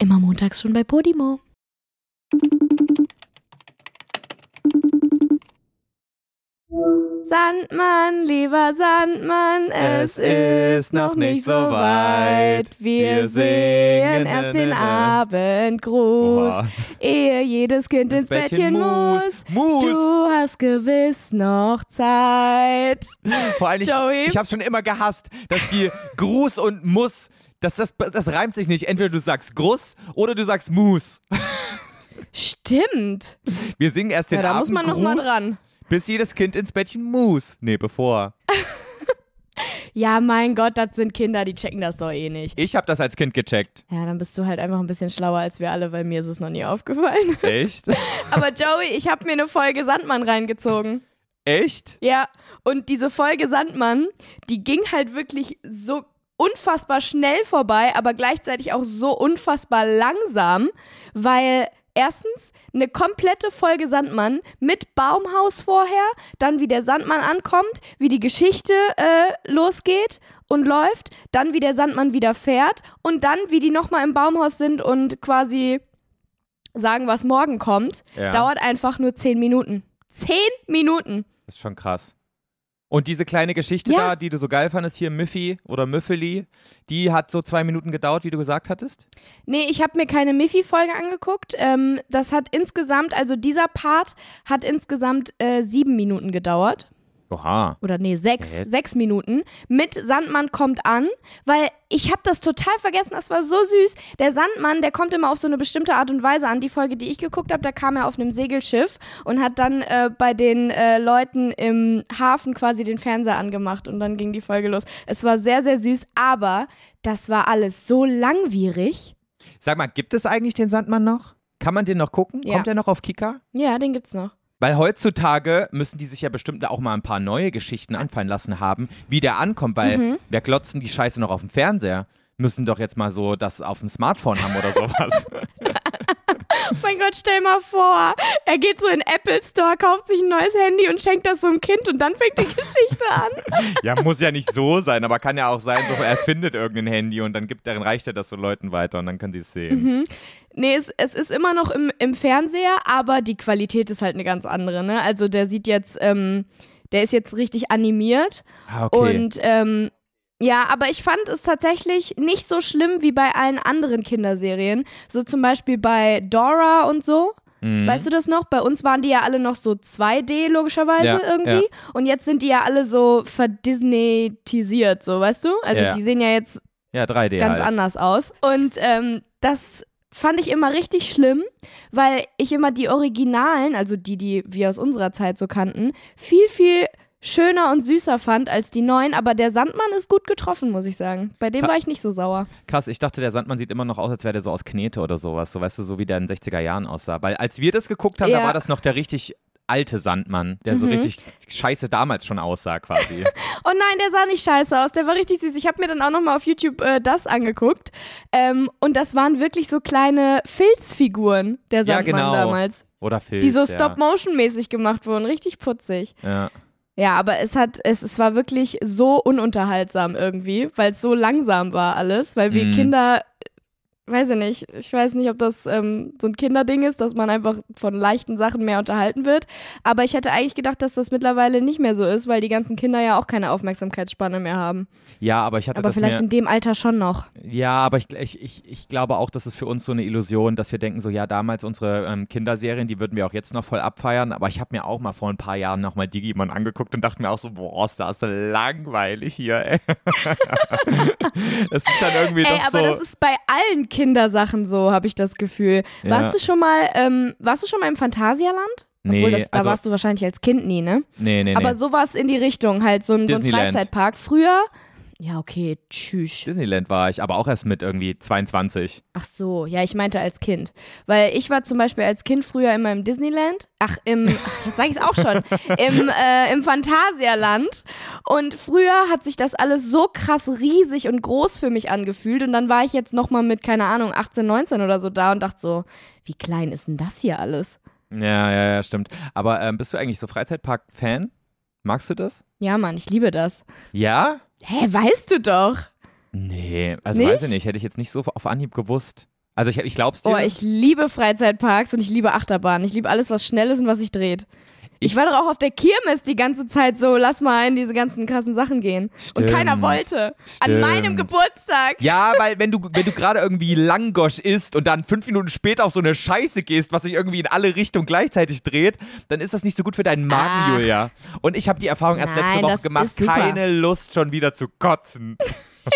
Immer montags schon bei Podimo. Sandmann, lieber Sandmann, es, ist noch nicht so weit. Wir sehen erst den Abendgruß, Oha. ehe jedes Kind ins, Bettchen, muss. Muss. Du hast gewiss noch Zeit. Vor allem, ich, Joey? ich habe schon immer gehasst, dass die Gruß und Muss, dass das, das reimt sich nicht. Entweder du sagst Gruß oder du sagst Mus. Stimmt. Wir singen erst den Ja, da muss man noch mal Abendgruß, dran. bis jedes Kind ins Bettchen muss. Nee, bevor. Ja, mein Gott, das sind Kinder, die checken das doch eh nicht. Ich habe das als Kind gecheckt. Ja, dann bist du halt einfach ein bisschen schlauer als wir alle, weil mir ist es noch nie aufgefallen. Echt? Aber Joey, ich habe mir eine Folge Sandmann reingezogen. Echt? Ja, und diese Folge Sandmann, die ging halt wirklich so unfassbar schnell vorbei, aber gleichzeitig auch so unfassbar langsam, weil erstens eine komplette Folge Sandmann mit Baumhaus vorher, dann wie der Sandmann ankommt, wie die Geschichte äh, losgeht und läuft, dann wie der Sandmann wieder fährt und dann wie die nochmal im Baumhaus sind und quasi sagen, was morgen kommt, Ja. dauert einfach nur zehn Minuten. Zehn Minuten. Das ist schon krass. Und diese kleine Geschichte Ja. da, die du so geil fandest, hier Miffy oder Müffeli, die hat so zwei Minuten gedauert, wie du gesagt hattest? Nee, ich habe mir keine Miffy-Folge angeguckt. Ähm, das hat insgesamt, also dieser Part hat insgesamt äh, sieben Minuten gedauert. Oha. Oder nee, sechs, jetzt- sechs Minuten. Mit Sandmann kommt an, weil ich habe das total vergessen, das war so süß. Der Sandmann, der kommt immer auf so eine bestimmte Art und Weise an. Die Folge, die ich geguckt habe, da kam er auf einem Segelschiff und hat dann äh, bei den äh, Leuten im Hafen quasi den Fernseher angemacht und dann ging die Folge los. Es war sehr, sehr süß, aber das war alles so langwierig. Sag mal, gibt es eigentlich den Sandmann noch? Kann man den noch gucken? Ja. Kommt der noch auf Kika? Ja, den gibt's noch. Weil heutzutage müssen die sich ja bestimmt auch mal ein paar neue Geschichten anfallen lassen haben, wie der ankommt, weil Mhm. wer glotzen die Scheiße noch auf dem Fernseher? Müssen doch jetzt mal so das auf dem Smartphone haben oder sowas. Mein Gott, stell mal vor, er geht so in den Apple Store, kauft sich ein neues Handy und schenkt das so einem Kind und dann fängt die Geschichte an. ja, muss ja nicht so sein, aber kann ja auch sein, so er findet irgendein Handy und dann gibt er, reicht er das so Leuten weiter und dann können sie es sehen. Mhm. Nee, es, es ist immer noch im, im Fernseher, aber die Qualität ist halt eine ganz andere, ne? Also der sieht jetzt, ähm, der ist jetzt richtig animiert Ah, okay. und ähm, ja, aber ich fand es tatsächlich nicht so schlimm wie bei allen anderen Kinderserien. So zum Beispiel bei Dora und so. Mhm. Weißt du das noch? Bei uns waren die ja alle noch so 2D logischerweise Ja, irgendwie. Und jetzt sind die ja alle so verdisneytisiert, so, weißt du? Also Ja. die sehen ja jetzt ja, 3D ganz halt. anders aus. Und ähm, das fand ich immer richtig schlimm, weil ich immer die Originalen, also die, die wir aus unserer Zeit so kannten, viel, viel schöner und süßer fand als die neuen. Aber der Sandmann ist gut getroffen, muss ich sagen. Bei dem Ha- war ich nicht so sauer. Krass, ich dachte, der Sandmann sieht immer noch aus, als wäre der so aus Knete oder sowas. So, weißt du, so wie der in den 60er Jahren aussah. Weil als wir das geguckt haben, da Ja. war das noch der richtig alte Sandmann, der so Mhm. richtig scheiße damals schon aussah quasi. Oh nein, der sah nicht scheiße aus. Der war richtig süß. Ich habe mir dann auch nochmal auf YouTube äh, das angeguckt. Ähm, und das waren wirklich so kleine Filzfiguren, der Ja, Sandmann genau. damals. Oder Filz, Die so ja. Stop-Motion-mäßig gemacht wurden. Richtig putzig. Ja. Ja, aber es hat, es, es war wirklich so ununterhaltsam irgendwie, weil es so langsam war alles, weil wir Mhm. Kinder, weiß ich nicht, ich weiß nicht, ob das ähm, so ein Kinderding ist, dass man einfach von leichten Sachen mehr unterhalten wird. Aber ich hätte eigentlich gedacht, dass das mittlerweile nicht mehr so ist, weil die ganzen Kinder ja auch keine Aufmerksamkeitsspanne mehr haben. ja, aber ich hatte Aber vielleicht mir, in dem Alter schon noch. Ja, aber ich, ich, ich, ich glaube auch, das ist für uns so eine Illusion, dass wir denken, so ja, damals unsere ähm, Kinderserien, die würden wir auch jetzt noch voll abfeiern. Aber ich habe mir auch mal vor ein paar Jahren nochmal Digimon angeguckt und dachte mir auch so, boah, ist das langweilig hier, ey. das ist dann irgendwie Ey, doch aber so. das ist bei allen Kindersachen so, habe ich das Gefühl. Ja. Warst du schon mal, ähm, warst du schon mal im Phantasialand? Obwohl, Nee, das, da also- warst du wahrscheinlich als Kind nie, ne? nee, nee, nee. Aber sowas in die Richtung, halt so ein, so ein. Freizeitpark. Früher, ja, okay, tschüss. Disneyland war ich, aber auch erst mit irgendwie 22. Ach so, ja, ich meinte als Kind. Weil ich war zum Beispiel als Kind früher immer im Disneyland. Ach, im, jetzt sag ich es auch schon, im, äh, im Phantasialand. Und früher hat sich das alles so krass riesig und groß für mich angefühlt. Und dann war ich jetzt nochmal mit, keine Ahnung, 18, 19 oder so da und dachte so, wie klein ist denn das hier alles? Ja, ja, ja, stimmt. Aber ähm, bist du eigentlich so Freizeitpark-Fan? Magst du das? Ja, Mann, ich liebe das. Ja? Hä, weißt du doch. Nee, also Nicht? weiß ich nicht, hätte ich jetzt nicht so auf Anhieb gewusst. Also ich, ich glaub's dir. Oh, ich liebe Freizeitparks und ich liebe Achterbahnen. Ich liebe alles, was schnell ist und was sich dreht. Ich, war doch auch auf der Kirmes die ganze Zeit so, lass mal in diese ganzen krassen Sachen gehen. Und keiner Stimmt. wollte. An Stimmt. meinem Geburtstag. Ja, weil wenn du, wenn du gerade irgendwie Langosch isst und dann fünf Minuten später auf so eine Scheiße gehst, was sich irgendwie in alle Richtungen gleichzeitig dreht, dann ist das nicht so gut für deinen Magen, Ach. Julia. Und ich habe die Erfahrung erst letzte Nein, Woche das gemacht, keine Lust schon wieder zu kotzen.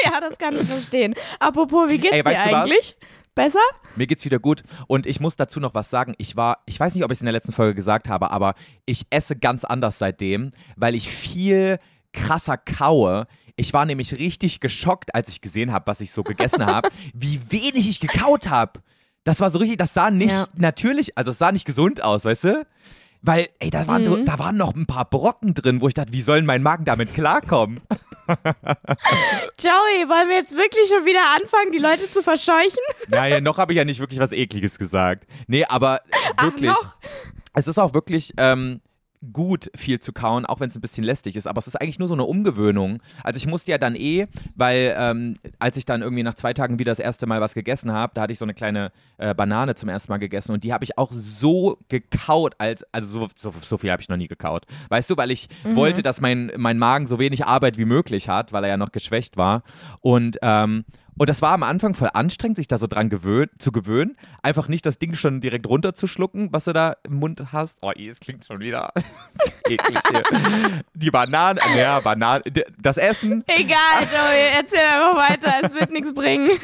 Ja, das kann ich verstehen. Apropos, wie geht's Ey, dir du was? Besser? Mir geht's wieder gut und ich muss dazu noch was sagen. Ich war, ich weiß nicht, ob ich es in der letzten Folge gesagt habe, aber ich esse ganz anders seitdem, weil ich viel krasser kaue. Ich war nämlich richtig geschockt, als ich gesehen habe, was ich so gegessen habe, wie wenig ich gekaut habe. Das war so richtig, das sah nicht Ja. natürlich, also es sah nicht gesund aus, weißt du? Weil, ey, da waren, Mhm. da waren noch ein paar Brocken drin, wo ich dachte, wie soll mein Magen damit klarkommen? Joey, wollen wir jetzt wirklich schon wieder anfangen, die Leute zu verscheuchen? Naja, noch habe ich ja nicht wirklich was Ekliges gesagt. Nee, aber wirklich. Ach, noch? Es ist auch wirklich ähm, gut, viel zu kauen, auch wenn es ein bisschen lästig ist. Aber es ist eigentlich nur so eine Umgewöhnung. Also ich musste ja dann eh, weil ähm, als ich dann irgendwie nach zwei Tagen wieder das erste Mal was gegessen habe, da hatte ich so eine kleine äh, Banane zum ersten Mal gegessen und die habe ich auch so gekaut, als, also so, so, so viel habe ich noch nie gekaut. Weißt du, weil ich wollte, dass mein, mein Magen so wenig Arbeit wie möglich hat, weil er ja noch geschwächt war. Und ähm, und das war am Anfang voll anstrengend, sich da so dran gewöhn zu gewöhnen. Einfach nicht das Ding schon direkt runterzuschlucken, was du da im Mund hast. Oh, es klingt schon wieder eklig hier. Die Bananen, ja, Bananen, das Essen. Egal, Joey, erzähl einfach weiter, es wird nichts bringen.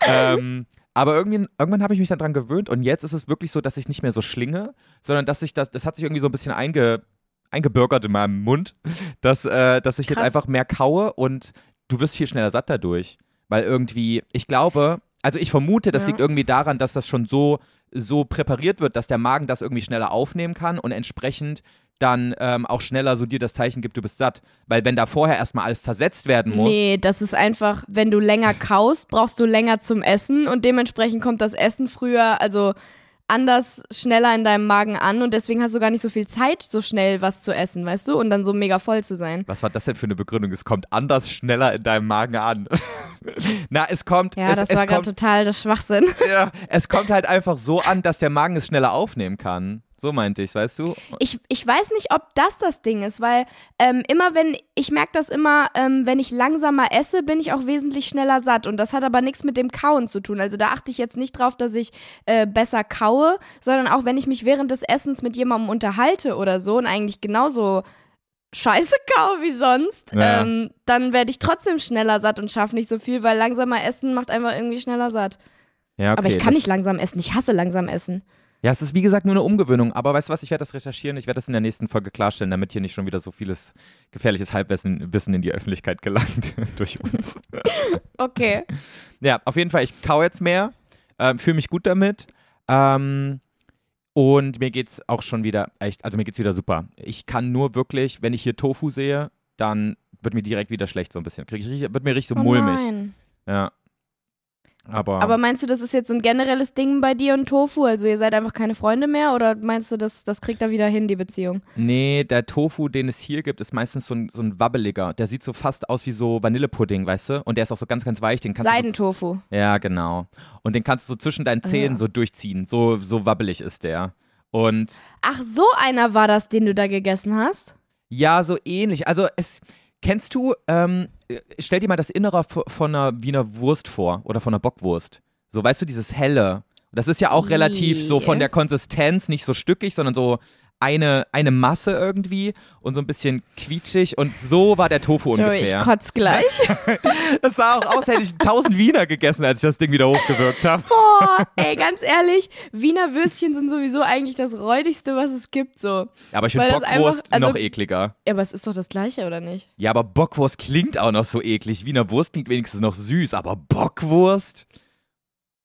Ähm, aber irgendwann, irgendwann habe ich mich dann dran gewöhnt und jetzt ist es wirklich so, dass ich nicht mehr so schlinge, sondern dass sich das, das hat sich irgendwie so ein bisschen einge, eingebürgert in meinem Mund, dass, äh, dass ich jetzt Krass. einfach mehr kaue und du wirst viel schneller satt dadurch. Weil irgendwie, ich glaube, also ich vermute, das Ja. liegt irgendwie daran, dass das schon so, so präpariert wird, dass der Magen das irgendwie schneller aufnehmen kann und entsprechend dann ähm, auch schneller so dir das Zeichen gibt, du bist satt. Weil wenn da vorher erstmal alles zersetzt werden muss. Nee, das ist einfach, wenn du länger kaust, brauchst du länger zum Essen und dementsprechend kommt das Essen früher, also anders schneller in deinem Magen an und deswegen hast du gar nicht so viel Zeit, so schnell was zu essen, weißt du? Und dann so mega voll zu sein. Was war das denn für eine Begründung? Es kommt anders schneller in deinem Magen an. Na, es kommt. Ja, es, das es war gerade total das Schwachsinn. ja, es kommt halt einfach so an, dass der Magen es schneller aufnehmen kann. So meinte ich, weißt du? Ich, ich weiß nicht, ob das das Ding ist, weil ähm, immer wenn, ich merke das immer, ähm, wenn ich langsamer esse, bin ich auch wesentlich schneller satt. Und das hat aber nichts mit dem Kauen zu tun. Also da achte ich jetzt nicht drauf, dass ich äh, besser kaue, sondern auch wenn ich mich während des Essens mit jemandem unterhalte oder so und eigentlich genauso scheiße kaue wie sonst, Ja. ähm, dann werde ich trotzdem schneller satt und schaffe nicht so viel, weil langsamer Essen macht einfach irgendwie schneller satt. Ja, okay. aber ich kann nicht langsam essen, ich hasse langsam essen. Ja, es ist wie gesagt nur eine Umgewöhnung. Aber weißt du was? Ich werde das recherchieren. Ich werde das in der nächsten Folge klarstellen, damit hier nicht schon wieder so vieles gefährliches Halbwissen Wissen in die Öffentlichkeit gelangt durch uns. Okay. Ja, auf jeden Fall, ich kau jetzt mehr, ähm, fühle mich gut damit. Ähm, und mir geht's auch schon wieder echt, also mir geht's wieder super. Ich kann nur wirklich, wenn ich hier Tofu sehe, dann wird mir direkt wieder schlecht so ein bisschen. Krieg ich wird mir richtig so Oh mulmig. nein. Ja. Aber, Aber meinst du, das ist jetzt so ein generelles Ding bei dir und Tofu? Also ihr seid einfach keine Freunde mehr oder meinst du, das, das kriegt er wieder hin, die Beziehung? nee, der Tofu, den es hier gibt, ist meistens so ein, so ein wabbeliger. Der sieht so fast aus wie so Vanillepudding, weißt du? Und der ist auch so ganz, ganz weich. Den kannst du Seidentofu. so, Ja, genau. Und den kannst du so zwischen deinen Zähnen Ah. so durchziehen. So, so wabbelig ist der. Und Ach, so einer war das, den du da gegessen hast? Ja, so ähnlich. Also es kennst du, ähm, äh, stell dir mal das Innere von einer Wiener Wurst vor oder von einer Bockwurst. So, weißt du, dieses helle. Das ist ja auch relativ so von der Konsistenz nicht so stückig, sondern so eine, eine Masse irgendwie und so ein bisschen quietschig und so war der Tofu Joey, ich ungefähr. kotz gleich. Das sah auch aus, hätte ich 1000 Wiener gegessen, als ich das Ding wieder hochgewirkt habe. Boah, ey, ganz ehrlich, Wiener Würstchen sind sowieso eigentlich das räudigste, was es gibt, so. Aber ich finde das Bockwurst einfach- also- noch ekliger. Ja, aber es ist doch das Gleiche, oder nicht? Ja, aber Bockwurst klingt auch noch so eklig. Wiener Wurst klingt wenigstens noch süß, aber Bockwurst?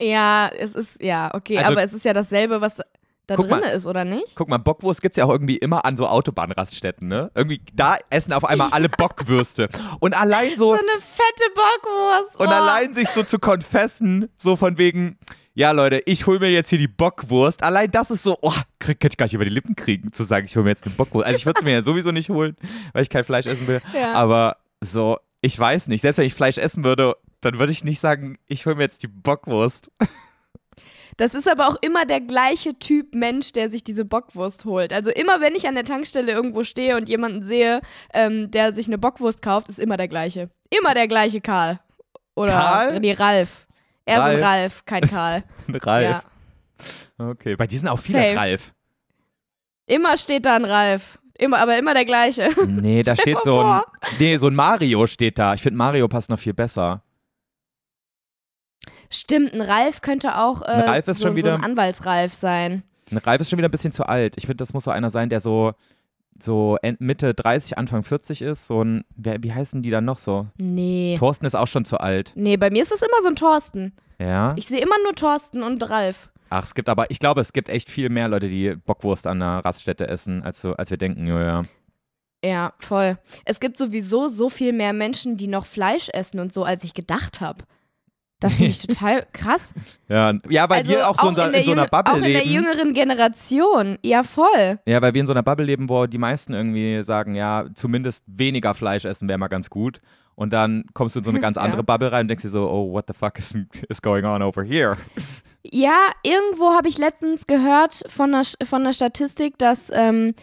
Ja, es ist, ja, okay, Also- aber es ist ja dasselbe, was da Guck drin mal. ist, oder nicht? Guck mal, Bockwurst gibt's ja auch irgendwie immer an so Autobahnraststätten, ne? Irgendwie, da essen auf einmal alle Bockwürste. Und allein so, So eine fette Bockwurst. und oh. allein sich so zu konfessen, so von wegen, ja Leute, ich hol mir jetzt hier die Bockwurst. Allein das ist so, oh, krieg, kann ich gar nicht über die Lippen kriegen, zu sagen, ich hol mir jetzt eine Bockwurst. Also ich würde es mir ja sowieso nicht holen, weil ich kein Fleisch essen will. Ja. Aber so, ich weiß nicht, selbst wenn ich Fleisch essen würde, dann würde ich nicht sagen, ich hole mir jetzt die Bockwurst. Das ist aber auch immer der gleiche Typ Mensch, der sich diese Bockwurst holt. Also immer, wenn ich an der Tankstelle irgendwo stehe und jemanden sehe, ähm, der sich eine Bockwurst kauft, ist immer der gleiche. Immer der gleiche Karl. Oder Karl? nee, Ralf. Er ist Ralf. ein Ralf, kein Karl. Ralf. Ja. Okay, bei diesen auch viele Safe. Ralf. Immer steht da ein Ralf. Immer, aber immer der gleiche. Nee, da steht so ein, nee, so ein Mario steht da. Ich finde Mario passt noch viel besser. Stimmt, ein Ralf könnte auch äh, Ein Ralf ist so, schon so wieder- ein Anwaltsralf sein. Ein Ralf ist schon wieder ein bisschen zu alt. Ich finde, das muss so einer sein, der so, so Mitte 30, Anfang 40 ist. So ein, wer, wie heißen die dann noch so? Nee. Thorsten ist auch schon zu alt. Nee, bei mir ist das immer so ein Thorsten. Ja. Ich sehe immer nur Thorsten und Ralf. Ach, es gibt aber, ich glaube, es gibt echt viel mehr Leute, die Bockwurst an der Raststätte essen, als, so, als wir denken, ja, ja. Ja, voll. Es gibt sowieso so viel mehr Menschen, die noch Fleisch essen und so, als ich gedacht habe. Das finde ich total krass. Ja, ja weil also wir auch so in, so- der in so einer Bubble Auch in der leben. jüngeren Generation. Ja, voll. Ja, weil wir in so einer Bubble leben, wo die meisten irgendwie sagen, ja, zumindest weniger Fleisch essen wäre mal ganz gut. Und dann kommst du in so eine ganz Ja. andere Bubble rein und denkst dir so, oh, what the fuck is, is going on over here? Ja, irgendwo habe ich letztens gehört von der, von der Statistik, dass ähm,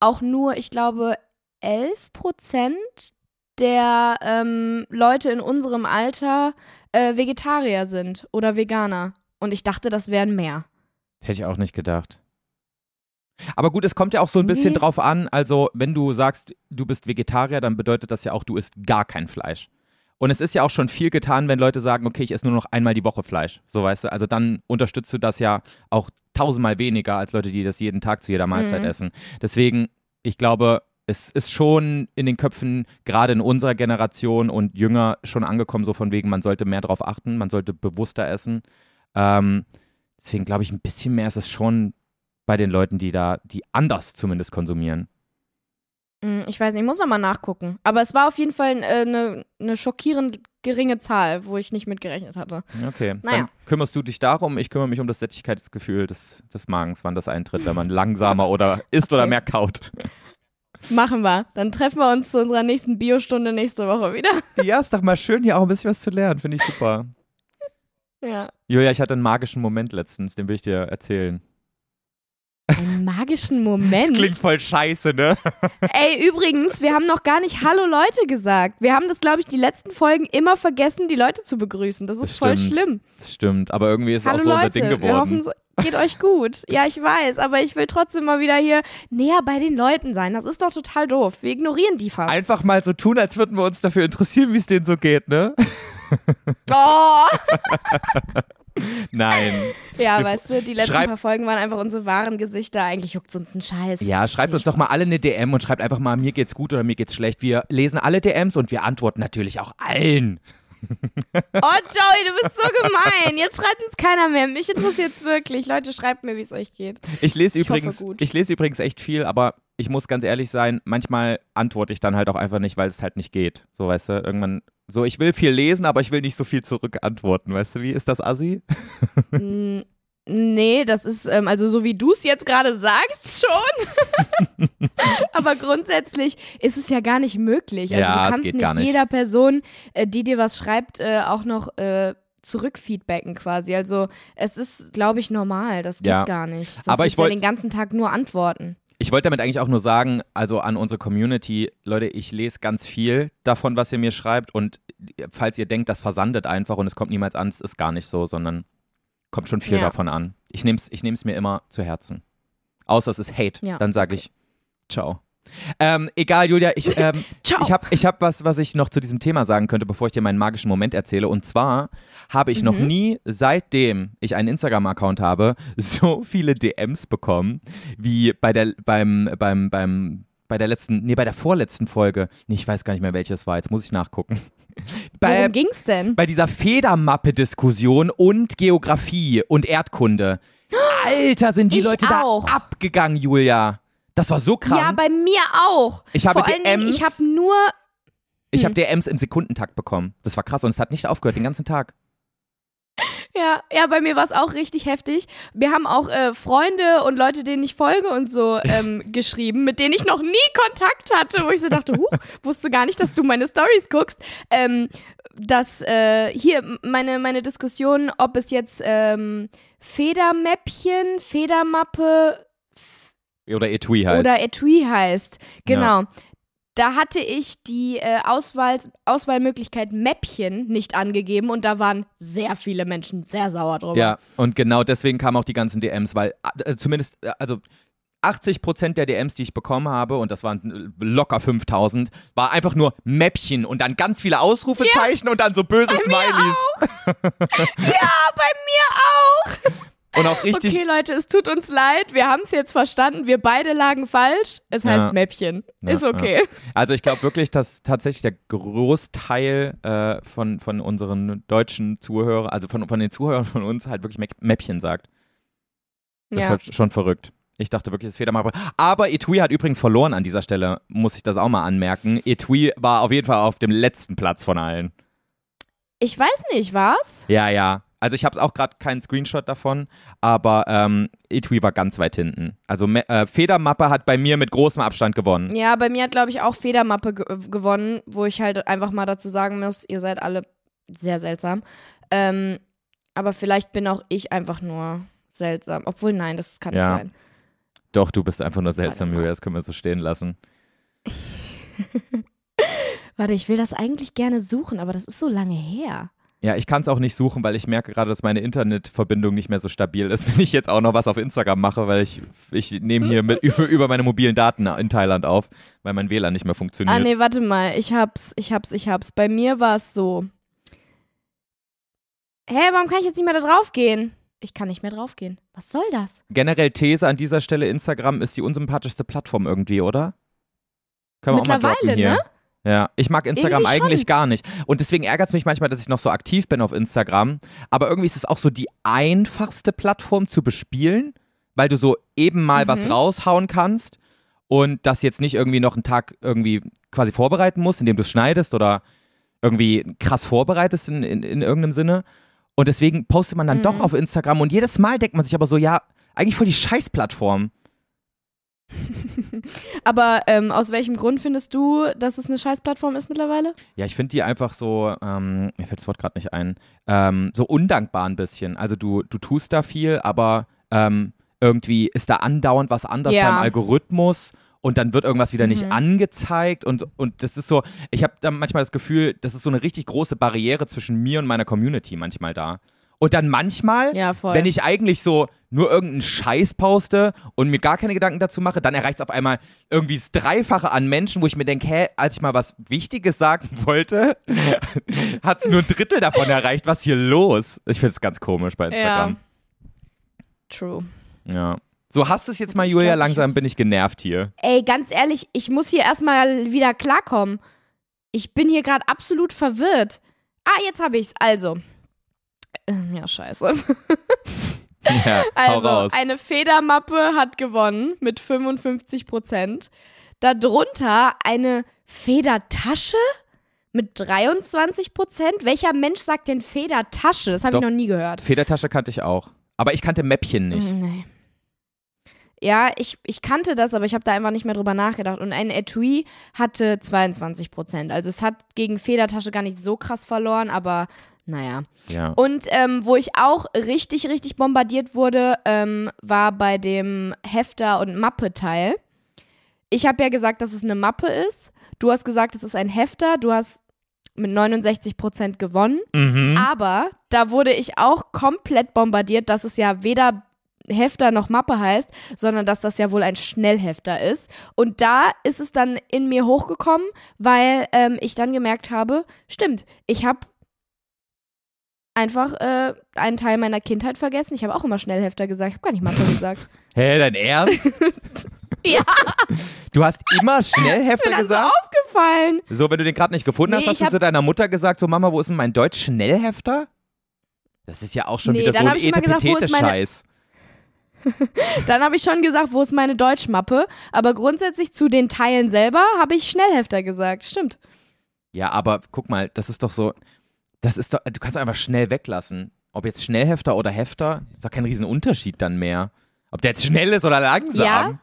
auch nur, ich glaube, 11 Prozent der ähm, Leute in unserem Alter äh, Vegetarier sind oder Veganer. Und ich dachte, das wären mehr. Das hätte ich auch nicht gedacht. Aber gut, es kommt ja auch so ein bisschen Nee. drauf an. Also, wenn du sagst, du bist Vegetarier, dann bedeutet das ja auch, du isst gar kein Fleisch. Und es ist ja auch schon viel getan, wenn Leute sagen, okay, ich esse nur noch einmal die Woche Fleisch. So weißt du, also dann unterstützt du das ja auch tausendmal weniger als Leute, die das jeden Tag zu jeder Mahlzeit Mhm. essen. Deswegen, ich glaube, es ist schon in den Köpfen, gerade in unserer Generation und jünger, schon angekommen, so von wegen, man sollte mehr darauf achten, man sollte bewusster essen. Ähm, deswegen glaube ich, ein bisschen mehr ist es schon bei den Leuten, die da, die anders zumindest konsumieren. Hm, Ich weiß nicht, ich muss nochmal nachgucken. Aber es war auf jeden Fall eine ne, ne schockierend geringe Zahl, wo ich nicht mit gerechnet hatte. Okay, Naja. dann kümmerst du dich darum, ich kümmere mich um das Sättigkeitsgefühl des, des Magens, wann das eintritt, wenn man langsamer oder isst oder Okay. mehr kaut. Machen wir. Dann treffen wir uns zu unserer nächsten Biostunde nächste Woche wieder. Ja, ist doch mal schön, hier auch ein bisschen was zu lernen, finde ich super. Ja. Julia, ich hatte einen magischen Moment letztens, den will ich dir erzählen. Einen magischen Moment. Das klingt voll scheiße, ne? Ey, übrigens, wir haben noch gar nicht Hallo Leute gesagt. Wir haben das, glaube ich, die letzten Folgen immer vergessen, die Leute zu begrüßen. Das ist Das voll stimmt. schlimm. Das stimmt, aber irgendwie ist es Hallo auch so unser Leute, Ding wir geworden. hoffen, es geht euch gut. Ja, ich weiß, aber ich will trotzdem mal wieder hier näher bei den Leuten sein. Das ist doch total doof. Wir ignorieren die fast. Einfach mal so tun, als würden wir uns dafür interessieren, wie es denen so geht, ne? oh! Nein. Ja, Wir- weißt du, die letzten paar Folgen waren einfach unsere wahren Gesichter. Eigentlich juckt uns ein Scheiß. Ja, schreibt uns doch mal alle eine DM und schreibt einfach mal, mir geht's gut oder mir geht's schlecht. Wir lesen alle DMs und wir antworten natürlich auch allen. Oh, Joey, du bist so gemein. Jetzt schreibt uns keiner mehr. Mich interessiert's wirklich. Leute, schreibt mir, wie es euch geht. Ich lese Ich übrigens, gut. ich lese übrigens echt viel, aber ich muss ganz ehrlich sein, manchmal antworte ich dann halt auch einfach nicht, weil es halt nicht geht. So, weißt du, irgendwann, so, ich will viel lesen, aber ich will nicht so viel zurück antworten, weißt du, wie ist das Assi? Nee, das ist, ähm, also so wie du es jetzt gerade sagst, schon. Aber grundsätzlich ist es ja gar nicht möglich. Also Ja, du kannst nicht, nicht. jeder Person, äh, die dir was schreibt, äh, auch noch äh, zurückfeedbacken quasi. Also es ist, glaube ich, normal. Das geht Ja. gar nicht. Sonst Aber ich du ja den ganzen Tag nur antworten. Ich wollte damit eigentlich auch nur sagen, also an unsere Community, Leute, ich lese ganz viel davon, was ihr mir schreibt und falls ihr denkt, das versandet einfach und es kommt niemals an, es ist gar nicht so, sondern kommt schon viel Ja. davon an. Ich nehme es ich nehm's mir immer zu Herzen. Außer es ist Hate, Ja, dann sage ich ciao. Ähm, egal, Julia, ich, ähm, ich habe ich hab was, was ich noch zu diesem Thema sagen könnte, bevor ich dir meinen magischen Moment erzähle. Und zwar habe ich noch Mhm. nie, seitdem ich einen Instagram-Account habe, so viele DMs bekommen, wie bei der, beim, beim, beim, bei der letzten, nee, bei der vorletzten Folge. Nee, ich weiß gar nicht mehr, welches war. Jetzt muss ich nachgucken. Bei, Worum ging's denn? bei dieser Federmappe-Diskussion und Geografie und Erdkunde. Alter, sind die Ich Leute auch. da abgegangen, Julia. Das war so krass. Ja, bei mir auch. Ich habe Vor allen Dingen, DMs. ich habe nur Ich Hm. habe DMs im Sekundentakt bekommen. Das war krass und es hat nicht aufgehört den ganzen Tag. Ja, ja, bei mir war es auch richtig heftig. Wir haben auch äh, Freunde und Leute, denen ich folge und so ähm, geschrieben, mit denen ich noch nie Kontakt hatte, wo ich so dachte, huch, wusste gar nicht, dass du meine Stories guckst. Ähm, dass äh, hier meine, meine Diskussion, ob es jetzt ähm, Federmäppchen, Federmappe oder Etui heißt. Oder Etui heißt, genau. Ja. Da hatte ich die äh, Auswahl, Auswahlmöglichkeit Mäppchen nicht angegeben und da waren sehr viele Menschen sehr sauer drüber. Ja, und genau deswegen kamen auch die ganzen DMs, weil äh, zumindest, äh, also 80 Prozent der DMs, die ich bekommen habe, und das waren locker 5000, war einfach nur Mäppchen und dann ganz viele Ausrufezeichen ja, und dann so böse bei Smileys. ja, bei mir auch. Und auch richtig. Okay, Leute, es tut uns leid. Wir haben es jetzt verstanden. Wir beide lagen falsch. Es heißt ja. Mäppchen. Ja, Ist okay. Ja. Also, ich glaube wirklich, dass tatsächlich der Großteil äh, von, von unseren deutschen Zuhörern, also von, von den Zuhörern von uns, halt wirklich Mäppchen sagt. Das ist halt schon verrückt. Ich dachte wirklich, das Federmappe. Aber Etui hat übrigens verloren an dieser Stelle, muss ich das auch mal anmerken. Etui war auf jeden Fall auf dem letzten Platz von allen. Ich weiß nicht, was? Ja, ja. Also ich habe auch gerade keinen Screenshot davon, aber ähm, Etui war ganz weit hinten. Also äh, Federmappe hat bei mir mit großem Abstand gewonnen. Ja, bei mir hat, glaube ich, auch Federmappe ge gewonnen, wo ich halt einfach mal dazu sagen muss, ihr seid alle sehr seltsam. Ähm, aber vielleicht bin auch ich einfach nur seltsam. Obwohl, nein, das kann ja. nicht sein. Doch, du bist einfach nur seltsam, Julia, das können wir so stehen lassen. Warte, ich will das eigentlich gerne suchen, aber das ist so lange her. Ja, ich kann es auch nicht suchen, weil ich merke gerade, dass meine Internetverbindung nicht mehr so stabil ist, wenn ich jetzt auch noch was auf Instagram mache, weil ich, ich nehme hier mit, über, über meine mobilen Daten in Thailand auf, weil mein WLAN nicht mehr funktioniert. Ah, nee, warte mal. Ich hab's, ich hab's, ich hab's. Bei mir war es so. Hä, warum kann ich jetzt nicht mehr da drauf gehen? Ich kann nicht mehr draufgehen. Was soll das? Generell These an dieser Stelle: Instagram ist die unsympathischste Plattform irgendwie, oder? Können wir Mittlerweile, auch mal hier. ne? Ja, ich mag Instagram eigentlich gar nicht. Und deswegen ärgert es mich manchmal, dass ich noch so aktiv bin auf Instagram. Aber irgendwie ist es auch so die einfachste Plattform zu bespielen, weil du so eben mal mhm. was raushauen kannst und das jetzt nicht irgendwie noch einen Tag irgendwie quasi vorbereiten musst, indem du es schneidest oder irgendwie krass vorbereitest in, in, in irgendeinem Sinne. Und deswegen postet man dann mhm. doch auf Instagram und jedes Mal denkt man sich aber so, ja, eigentlich voll die Scheißplattform. Aber ähm, aus welchem Grund findest du, dass es eine Scheißplattform ist mittlerweile? Ja, ich finde die einfach so, ähm, mir fällt das Wort gerade nicht ein, ähm, so undankbar ein bisschen. Also du, du tust da viel, aber ähm, irgendwie ist da andauernd was anders ja. beim Algorithmus und dann wird irgendwas wieder mhm. nicht angezeigt und, und das ist so, ich habe da manchmal das Gefühl, das ist so eine richtig große Barriere zwischen mir und meiner Community manchmal da. Und dann manchmal, ja, wenn ich eigentlich so nur irgendeinen Scheiß poste und mir gar keine Gedanken dazu mache, dann erreicht es auf einmal irgendwie das Dreifache an Menschen, wo ich mir denke, hä, als ich mal was Wichtiges sagen wollte, hat es nur ein Drittel davon erreicht. Was hier los? Ich finde es ganz komisch bei Instagram. Ja. True. Ja. So, hast du es jetzt mal, ich Julia? Glaub, langsam bin ich genervt hier. Ey, ganz ehrlich, ich muss hier erstmal wieder klarkommen. Ich bin hier gerade absolut verwirrt. Ah, jetzt habe ich's. Also, ähm, ja, scheiße. Ja, also, eine Federmappe hat gewonnen mit 55 Prozent. Darunter eine Federtasche mit 23 Prozent. Welcher Mensch sagt denn Federtasche? Das habe ich noch nie gehört. Federtasche kannte ich auch. Aber ich kannte Mäppchen nicht. Nee. Ja, ich, ich kannte das, aber ich habe da einfach nicht mehr drüber nachgedacht. Und ein Etui hatte 22 Prozent. Also es hat gegen Federtasche gar nicht so krass verloren, aber naja. Ja. Und ähm, wo ich auch richtig, richtig bombardiert wurde, ähm, war bei dem Hefter- und Mappe-Teil. Ich habe ja gesagt, dass es eine Mappe ist. Du hast gesagt, es ist ein Hefter. Du hast mit 69 Prozent gewonnen. Mhm. Aber da wurde ich auch komplett bombardiert, dass es ja weder Hefter noch Mappe heißt, sondern dass das ja wohl ein Schnellhefter ist. Und da ist es dann in mir hochgekommen, weil ähm, ich dann gemerkt habe, stimmt, ich habe einfach äh, einen Teil meiner Kindheit vergessen. Ich habe auch immer Schnellhefter gesagt. Ich habe gar nicht Mathe gesagt. Hä, dein Ernst? ja. Du hast immer Schnellhefter ist mir gesagt? Das aufgefallen. So, wenn du den gerade nicht gefunden nee, hast, hast du zu deiner Mutter gesagt, so Mama, wo ist denn mein Deutsch-Schnellhefter? Das ist ja auch schon nee, wieder so ein Etepetete-Scheiß. dann habe ich schon gesagt, wo ist meine Deutschmappe? Aber grundsätzlich zu den Teilen selber habe ich Schnellhefter gesagt. Stimmt. Ja, aber guck mal, das ist doch so, das ist doch, du kannst einfach schnell weglassen. ob jetzt Schnellhefter oder Hefter, ist doch kein Riesenunterschied dann mehr. Ob der jetzt schnell ist oder langsam. Ja,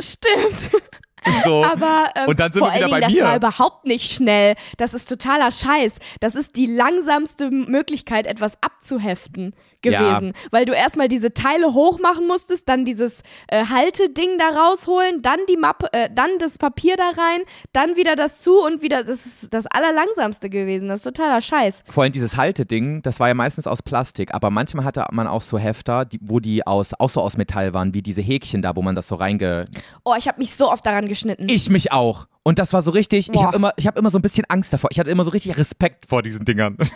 stimmt. So. Aber ähm, Und dann sind vor wir wieder allen Dingen, bei das war überhaupt nicht schnell. Das ist totaler Scheiß. Das ist die langsamste Möglichkeit, etwas abzuheften gewesen. Weil du erstmal diese Teile hochmachen musstest, dann dieses äh, Halteding da rausholen, dann die Mappe, äh, dann das Papier da rein, dann wieder das zu und wieder. Das ist das Allerlangsamste gewesen. Das ist totaler Scheiß. Vor allem dieses Halteding, das war ja meistens aus Plastik, aber manchmal hatte man auch so Hefter, die, wo die aus, auch so aus Metall waren, wie diese Häkchen da, wo man das so reinge... Oh, ich habe mich so oft daran geschnitten. Ich mich auch. Und das war so richtig, ich Boah. habe immer, ich hab immer so ein bisschen Angst davor. Ich hatte immer so richtig Respekt vor diesen Dingern.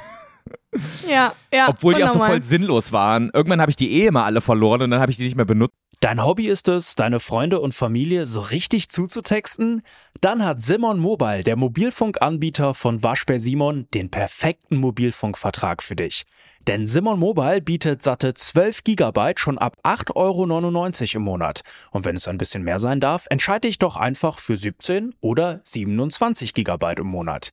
ja, ja. Obwohl die auch so voll sinnlos waren. Irgendwann habe ich die eh immer alle verloren und dann habe ich die nicht mehr benutzt. Dein Hobby ist es, deine Freunde und Familie so richtig zuzutexten? Dann hat Simon Mobile, der Mobilfunkanbieter von Waschbär Simon, den perfekten Mobilfunkvertrag für dich. Denn Simon Mobile bietet satte 12 Gigabyte schon ab 8,99 Euro im Monat. Und wenn es ein bisschen mehr sein darf, entscheide dich doch einfach für 17 oder 27 Gigabyte im Monat.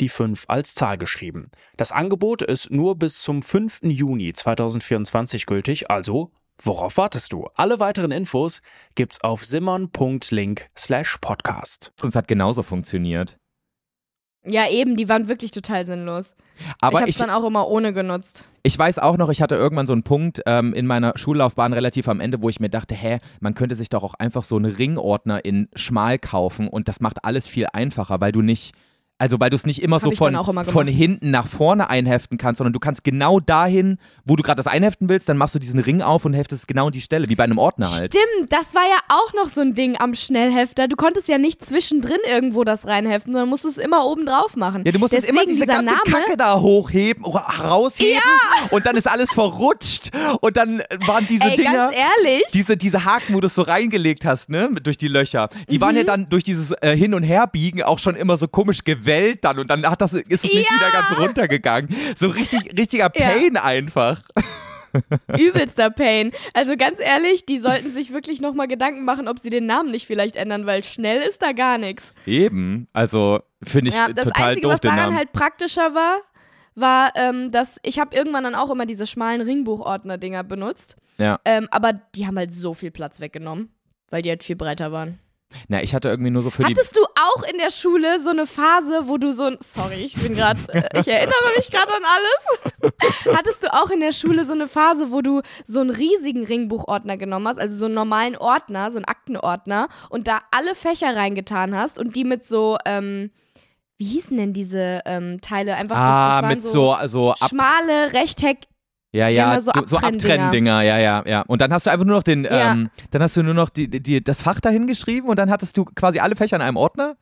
die 5 als Zahl geschrieben. Das Angebot ist nur bis zum 5. Juni 2024 gültig, also worauf wartest du? Alle weiteren Infos gibt's auf simon.link slash podcast. Sonst hat genauso funktioniert. Ja, eben, die waren wirklich total sinnlos. Aber ich habe ich, es dann auch immer ohne genutzt. ich weiß auch noch, ich hatte irgendwann so einen Punkt ähm, in meiner Schullaufbahn relativ am Ende, wo ich mir dachte, hä, man könnte sich doch auch einfach so einen Ringordner in schmal kaufen und das macht alles viel einfacher, weil du nicht, also weil du es nicht immer Hab so von, immer von hinten nach vorne einheften kannst, sondern du kannst genau dahin, wo du gerade das einheften willst, dann machst du diesen Ring auf und heftest genau an die Stelle, wie bei einem Ordner halt. Stimmt, das war ja auch noch so ein Ding am Schnellhefter. Du konntest ja nicht zwischendrin irgendwo das reinheften, sondern musstest es immer oben drauf machen. Ja, du musstest Deswegen immer diese ganze Name, Kacke da hochheben, ra- rausheben und dann ist alles verrutscht und dann waren diese Ey, Dinger, ganz ehrlich. diese, diese Haken, wo du es so reingelegt hast, ne, durch die Löcher, die waren Mhm. ja dann durch dieses äh, Hin- und Herbiegen auch schon immer so komisch gewellt dann und dann hat das, ist es nicht Ja. wieder ganz runtergegangen. So richtig, richtiger Ja. Pain einfach. Übelster Pain. Also ganz ehrlich, die sollten sich wirklich nochmal Gedanken machen, ob sie den Namen nicht vielleicht ändern, weil schnell ist da gar nichts. Eben, also finde ich Ja, das total Einzige, doof was den daran Namen. halt praktischer war, war, ähm, dass ich habe irgendwann dann auch immer diese schmalen Ringbuchordner-Dinger benutzt. ja. Ähm, aber die haben halt so viel Platz weggenommen, weil die halt viel breiter waren. Na, ich hatte irgendwie nur so für die Hattest du auch in der Schule so eine Phase, wo du so ein. Sorry, ich bin gerade. Äh, ich erinnere mich gerade an alles. Hattest du auch in der Schule so eine Phase, wo du so einen riesigen Ringbuchordner genommen hast, also so einen normalen Ordner, so einen Aktenordner, und da alle Fächer reingetan hast und die mit so. Ähm, wie hießen denn diese ähm, Teile? Einfach das, Ah, das waren mit so, also ab, schmale Rechteck. Ja, ja, ja so so Abtrenndinger. Ja, ja, ja. Und dann hast du einfach nur noch den, Ja. ähm, dann hast du nur noch die, die, das Fach dahin geschrieben und dann hattest du quasi alle Fächer in einem Ordner.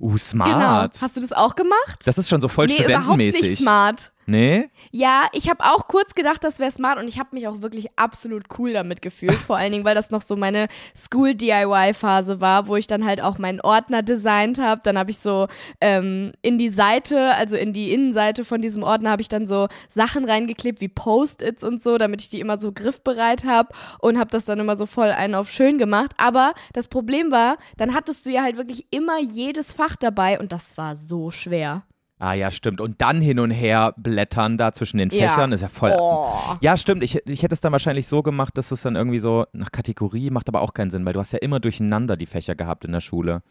Uh, smart. Genau. Hast du das auch gemacht? Das ist schon so voll nee, überhaupt nicht studentenmäßig. smart. Nee? Ja, ich habe auch kurz gedacht, das wäre smart und ich habe mich auch wirklich absolut cool damit gefühlt. Vor allen Dingen, weil das noch so meine School-DIY-Phase war, wo ich dann halt auch meinen Ordner designt habe. Dann habe ich so ähm, in die Seite, also in die Innenseite von diesem Ordner, habe ich dann so Sachen reingeklebt wie Post-its und so, damit ich die immer so griffbereit habe und habe das dann immer so voll einen auf schön gemacht. Aber das Problem war, dann hattest du ja halt wirklich immer jedes Fach dabei und das war so schwer. Ah ja, stimmt. Und dann hin und her blättern da zwischen den Ja. Fächern ist ja voll. Oh. Ja, stimmt. Ich, ich hätte es dann wahrscheinlich so gemacht, dass es dann irgendwie so nach Kategorie macht aber auch keinen Sinn, weil du hast ja immer durcheinander die Fächer gehabt in der Schule.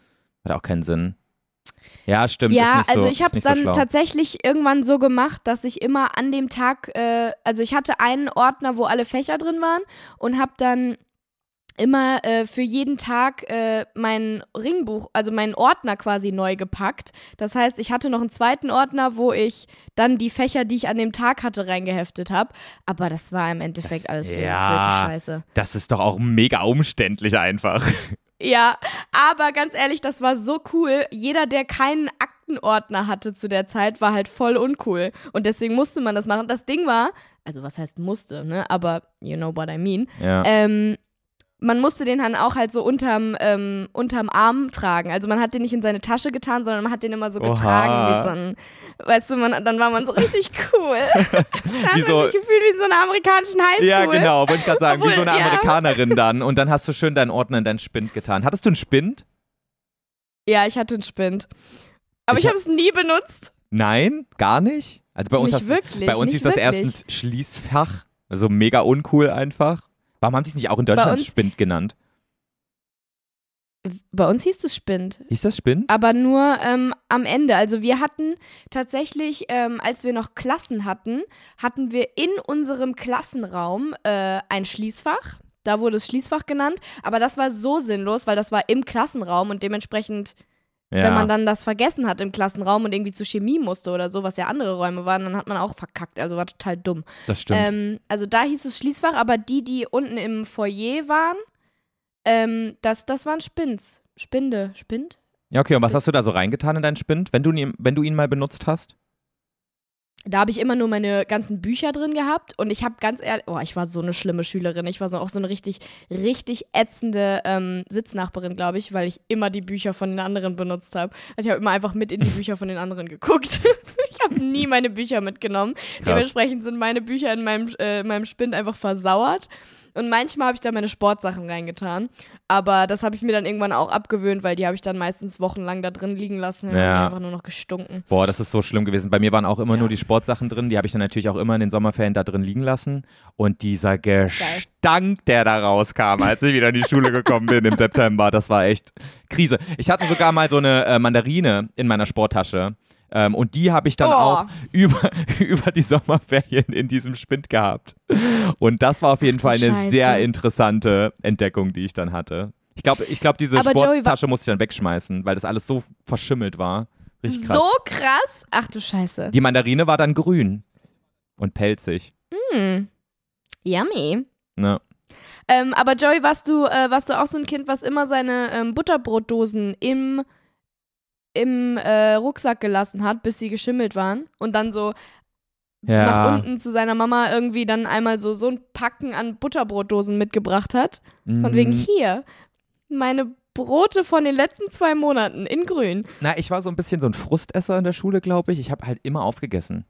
Hat auch keinen Sinn. Ja, stimmt. Ja, also so, ich habe es so dann schlau. tatsächlich irgendwann so gemacht, dass ich immer an dem Tag, äh, also ich hatte einen Ordner, wo alle Fächer drin waren und habe dann immer äh, für jeden Tag äh, mein Ringbuch, also meinen Ordner quasi neu gepackt. Das heißt, ich hatte noch einen zweiten Ordner, wo ich dann die Fächer, die ich an dem Tag hatte, reingeheftet habe. Aber das war im Endeffekt Das- alles ja. Scheiße. Das ist doch auch mega umständlich einfach. Ja, aber ganz ehrlich, das war so cool. Jeder, der keinen Aktenordner hatte zu der Zeit, war halt voll uncool. Und deswegen musste man das machen. Das Ding war, also was heißt musste, ne? Aber you know what I mean. Ja. Ähm, man musste den dann auch halt so unterm, ähm, unterm Arm tragen. Also man hat den nicht in seine Tasche getan, sondern man hat den immer so Oha. getragen wie so ein, weißt du, man, dann war man so richtig cool. da hat Wie man so- sich gefühlt wie in so einer amerikanischen Highschool. ja, genau, wollte ich gerade sagen, wie so eine Obwohl, ja. Amerikanerin dann. Und dann hast du schön deinen Ordner in deinen Spind getan. Hattest du einen Spind? Ja, ich hatte einen Spind. Aber Ich ich, hab- habe es nie benutzt. Nein, gar nicht. Also bei uns, Nicht hast, wirklich, bei uns hieß das wirklich. erstens Schließfach. Also mega uncool einfach. Warum haben die es nicht auch in Deutschland uns- Spind genannt? Bei uns hieß es Spind. Hieß das Spind? Aber nur ähm, am Ende. Also wir hatten tatsächlich, ähm, als wir noch Klassen hatten, hatten wir in unserem Klassenraum äh, ein Schließfach. Da wurde es Schließfach genannt. Aber das war so sinnlos, weil das war im Klassenraum und dementsprechend, Ja. wenn man dann das vergessen hat im Klassenraum und irgendwie zu Chemie musste oder so, was ja andere Räume waren, dann hat man auch verkackt. Also war total dumm. das stimmt. Ähm, also da hieß es Schließfach, aber die, die unten im Foyer waren, ähm, das, das waren Spins. Spinde. Spind? ja, okay, und was hast du da so reingetan in deinen Spind, wenn du, ihn- wenn du ihn mal benutzt hast? Da habe ich immer nur meine ganzen Bücher drin gehabt und ich habe ganz ehrlich, oh, ich war so eine schlimme Schülerin. Ich war so auch so eine richtig, richtig ätzende ähm, Sitznachbarin, glaube ich, weil ich immer die Bücher von den anderen benutzt habe. Also ich habe immer einfach mit in die Bücher von den anderen geguckt. ich habe nie meine Bücher mitgenommen. Krass. Dementsprechend sind meine Bücher in meinem, äh, in meinem Spind einfach versauert. Und manchmal habe ich da meine Sportsachen reingetan. Aber das habe ich mir dann irgendwann auch abgewöhnt, weil die habe ich dann meistens wochenlang da drin liegen lassen und Ja. einfach nur noch gestunken. Boah, das ist so schlimm gewesen. Bei mir waren auch immer Ja. nur die Sportsachen drin. Die habe ich dann natürlich auch immer in den Sommerferien da drin liegen lassen. Und dieser Gestank, der da rauskam, als ich wieder in die Schule gekommen bin im September, das war echt Krise. Ich hatte sogar mal so eine äh, Mandarine in meiner Sporttasche. Ähm, und die habe ich dann Oh. auch über, über die Sommerferien in diesem Spind gehabt. Und das war auf jeden Ach Fall eine Scheiße. sehr interessante Entdeckung, die ich dann hatte. Ich glaube, ich glaub, diese Aber Joey, Sporttasche musste ich dann wegschmeißen, weil das alles so verschimmelt war. Richtig krass. So krass? Ach du Scheiße. Die Mandarine war dann grün und pelzig. Hm. Yummy. Ne? Ähm, aber Joey, warst du, äh, warst du auch so ein Kind, was immer seine ähm, Butterbrotdosen im, im äh, Rucksack gelassen hat, bis sie geschimmelt waren und dann so Ja. nach unten zu seiner Mama irgendwie dann einmal so, so ein Packen an Butterbrotdosen mitgebracht hat? Von wegen hier, meine Brote von den letzten zwei Monaten in grün. Na, ich war so ein bisschen so ein Frustesser in der Schule, glaube ich. Ich habe halt immer aufgegessen.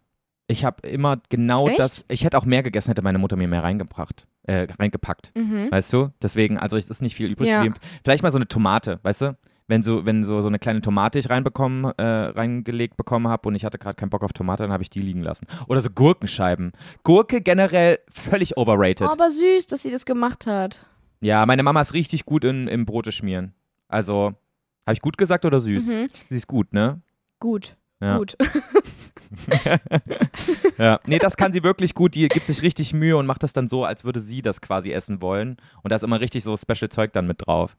Ich habe immer genau Echt? das. Ich hätte auch mehr gegessen, hätte meine Mutter mir mehr reingebracht, äh, reingepackt. Mhm. Weißt du? Deswegen, also es ist nicht viel übrig Ja. geblieben. Vielleicht mal so eine Tomate, weißt du? Wenn so, wenn so, so eine kleine Tomate ich reinbekommen, äh, reingelegt bekommen habe und ich hatte gerade keinen Bock auf Tomate, dann habe ich die liegen lassen. Oder so Gurkenscheiben. Gurke generell völlig overrated. Aber süß, dass sie das gemacht hat. Ja, meine Mama ist richtig gut in, im Brote schmieren. Also, habe ich gut gesagt oder süß? Mhm. Sie ist gut, ne? Gut. Ja. Gut. ja. Nee, das kann sie wirklich gut. Die gibt sich richtig Mühe und macht das dann so, als würde sie das quasi essen wollen. Und da ist immer richtig so Special Zeug dann mit drauf.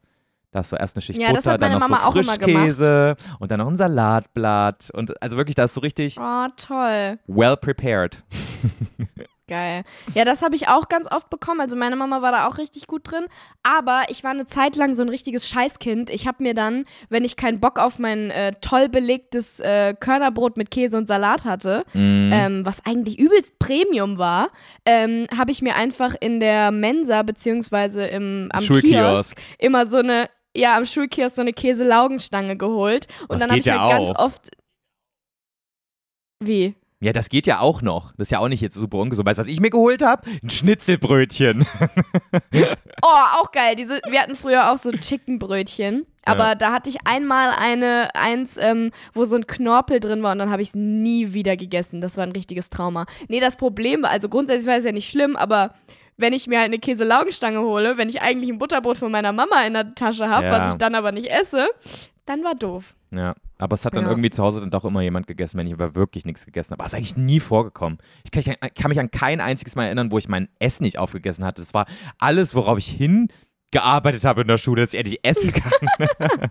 Da ist so erst eine Schicht Ja, das Butter, hat dann meine noch Mama so Frischkäse und dann noch ein Salatblatt. Und also wirklich, da ist so richtig Oh, toll. well prepared. Geil. Ja, das habe ich auch ganz oft bekommen. Also meine Mama war da auch richtig gut drin. Aber ich war eine Zeit lang so ein richtiges Scheißkind. Ich habe mir dann, wenn ich keinen Bock auf mein äh, toll belegtes äh, Körnerbrot mit Käse und Salat hatte, Mhm. ähm, was eigentlich übelst Premium war, ähm, habe ich mir einfach in der Mensa beziehungsweise im, am Schulkiosk. Kiosk immer so eine, ja, am Schulkiosk so eine Käselaugenstange geholt. Und Das dann habe ich ja halt ganz auch. oft. Wie? Ja, das geht ja auch noch. Das ist ja auch nicht jetzt super ungesund. Weißt du, was ich mir geholt habe? Ein Schnitzelbrötchen. Oh, auch geil. Diese, wir hatten früher auch so Chickenbrötchen. Aber Ja. da hatte ich einmal eine, eins, ähm, wo so ein Knorpel drin war und dann habe ich es nie wieder gegessen. Das war ein richtiges Trauma. Nee, das Problem war, also grundsätzlich war es ja nicht schlimm, aber wenn ich mir halt eine Käselaugenstange hole, wenn ich eigentlich ein Butterbrot von meiner Mama in der Tasche habe, Ja. was ich dann aber nicht esse, dann war doof. Ja, aber es hat dann Ja. irgendwie zu Hause dann doch immer jemand gegessen, wenn ich aber wirklich nichts gegessen habe. Aber es ist eigentlich nie vorgekommen. Ich kann, ich kann mich an kein einziges Mal erinnern, wo ich mein Essen nicht aufgegessen hatte. Das war alles, worauf ich hingearbeitet habe in der Schule, dass ich endlich essen kann.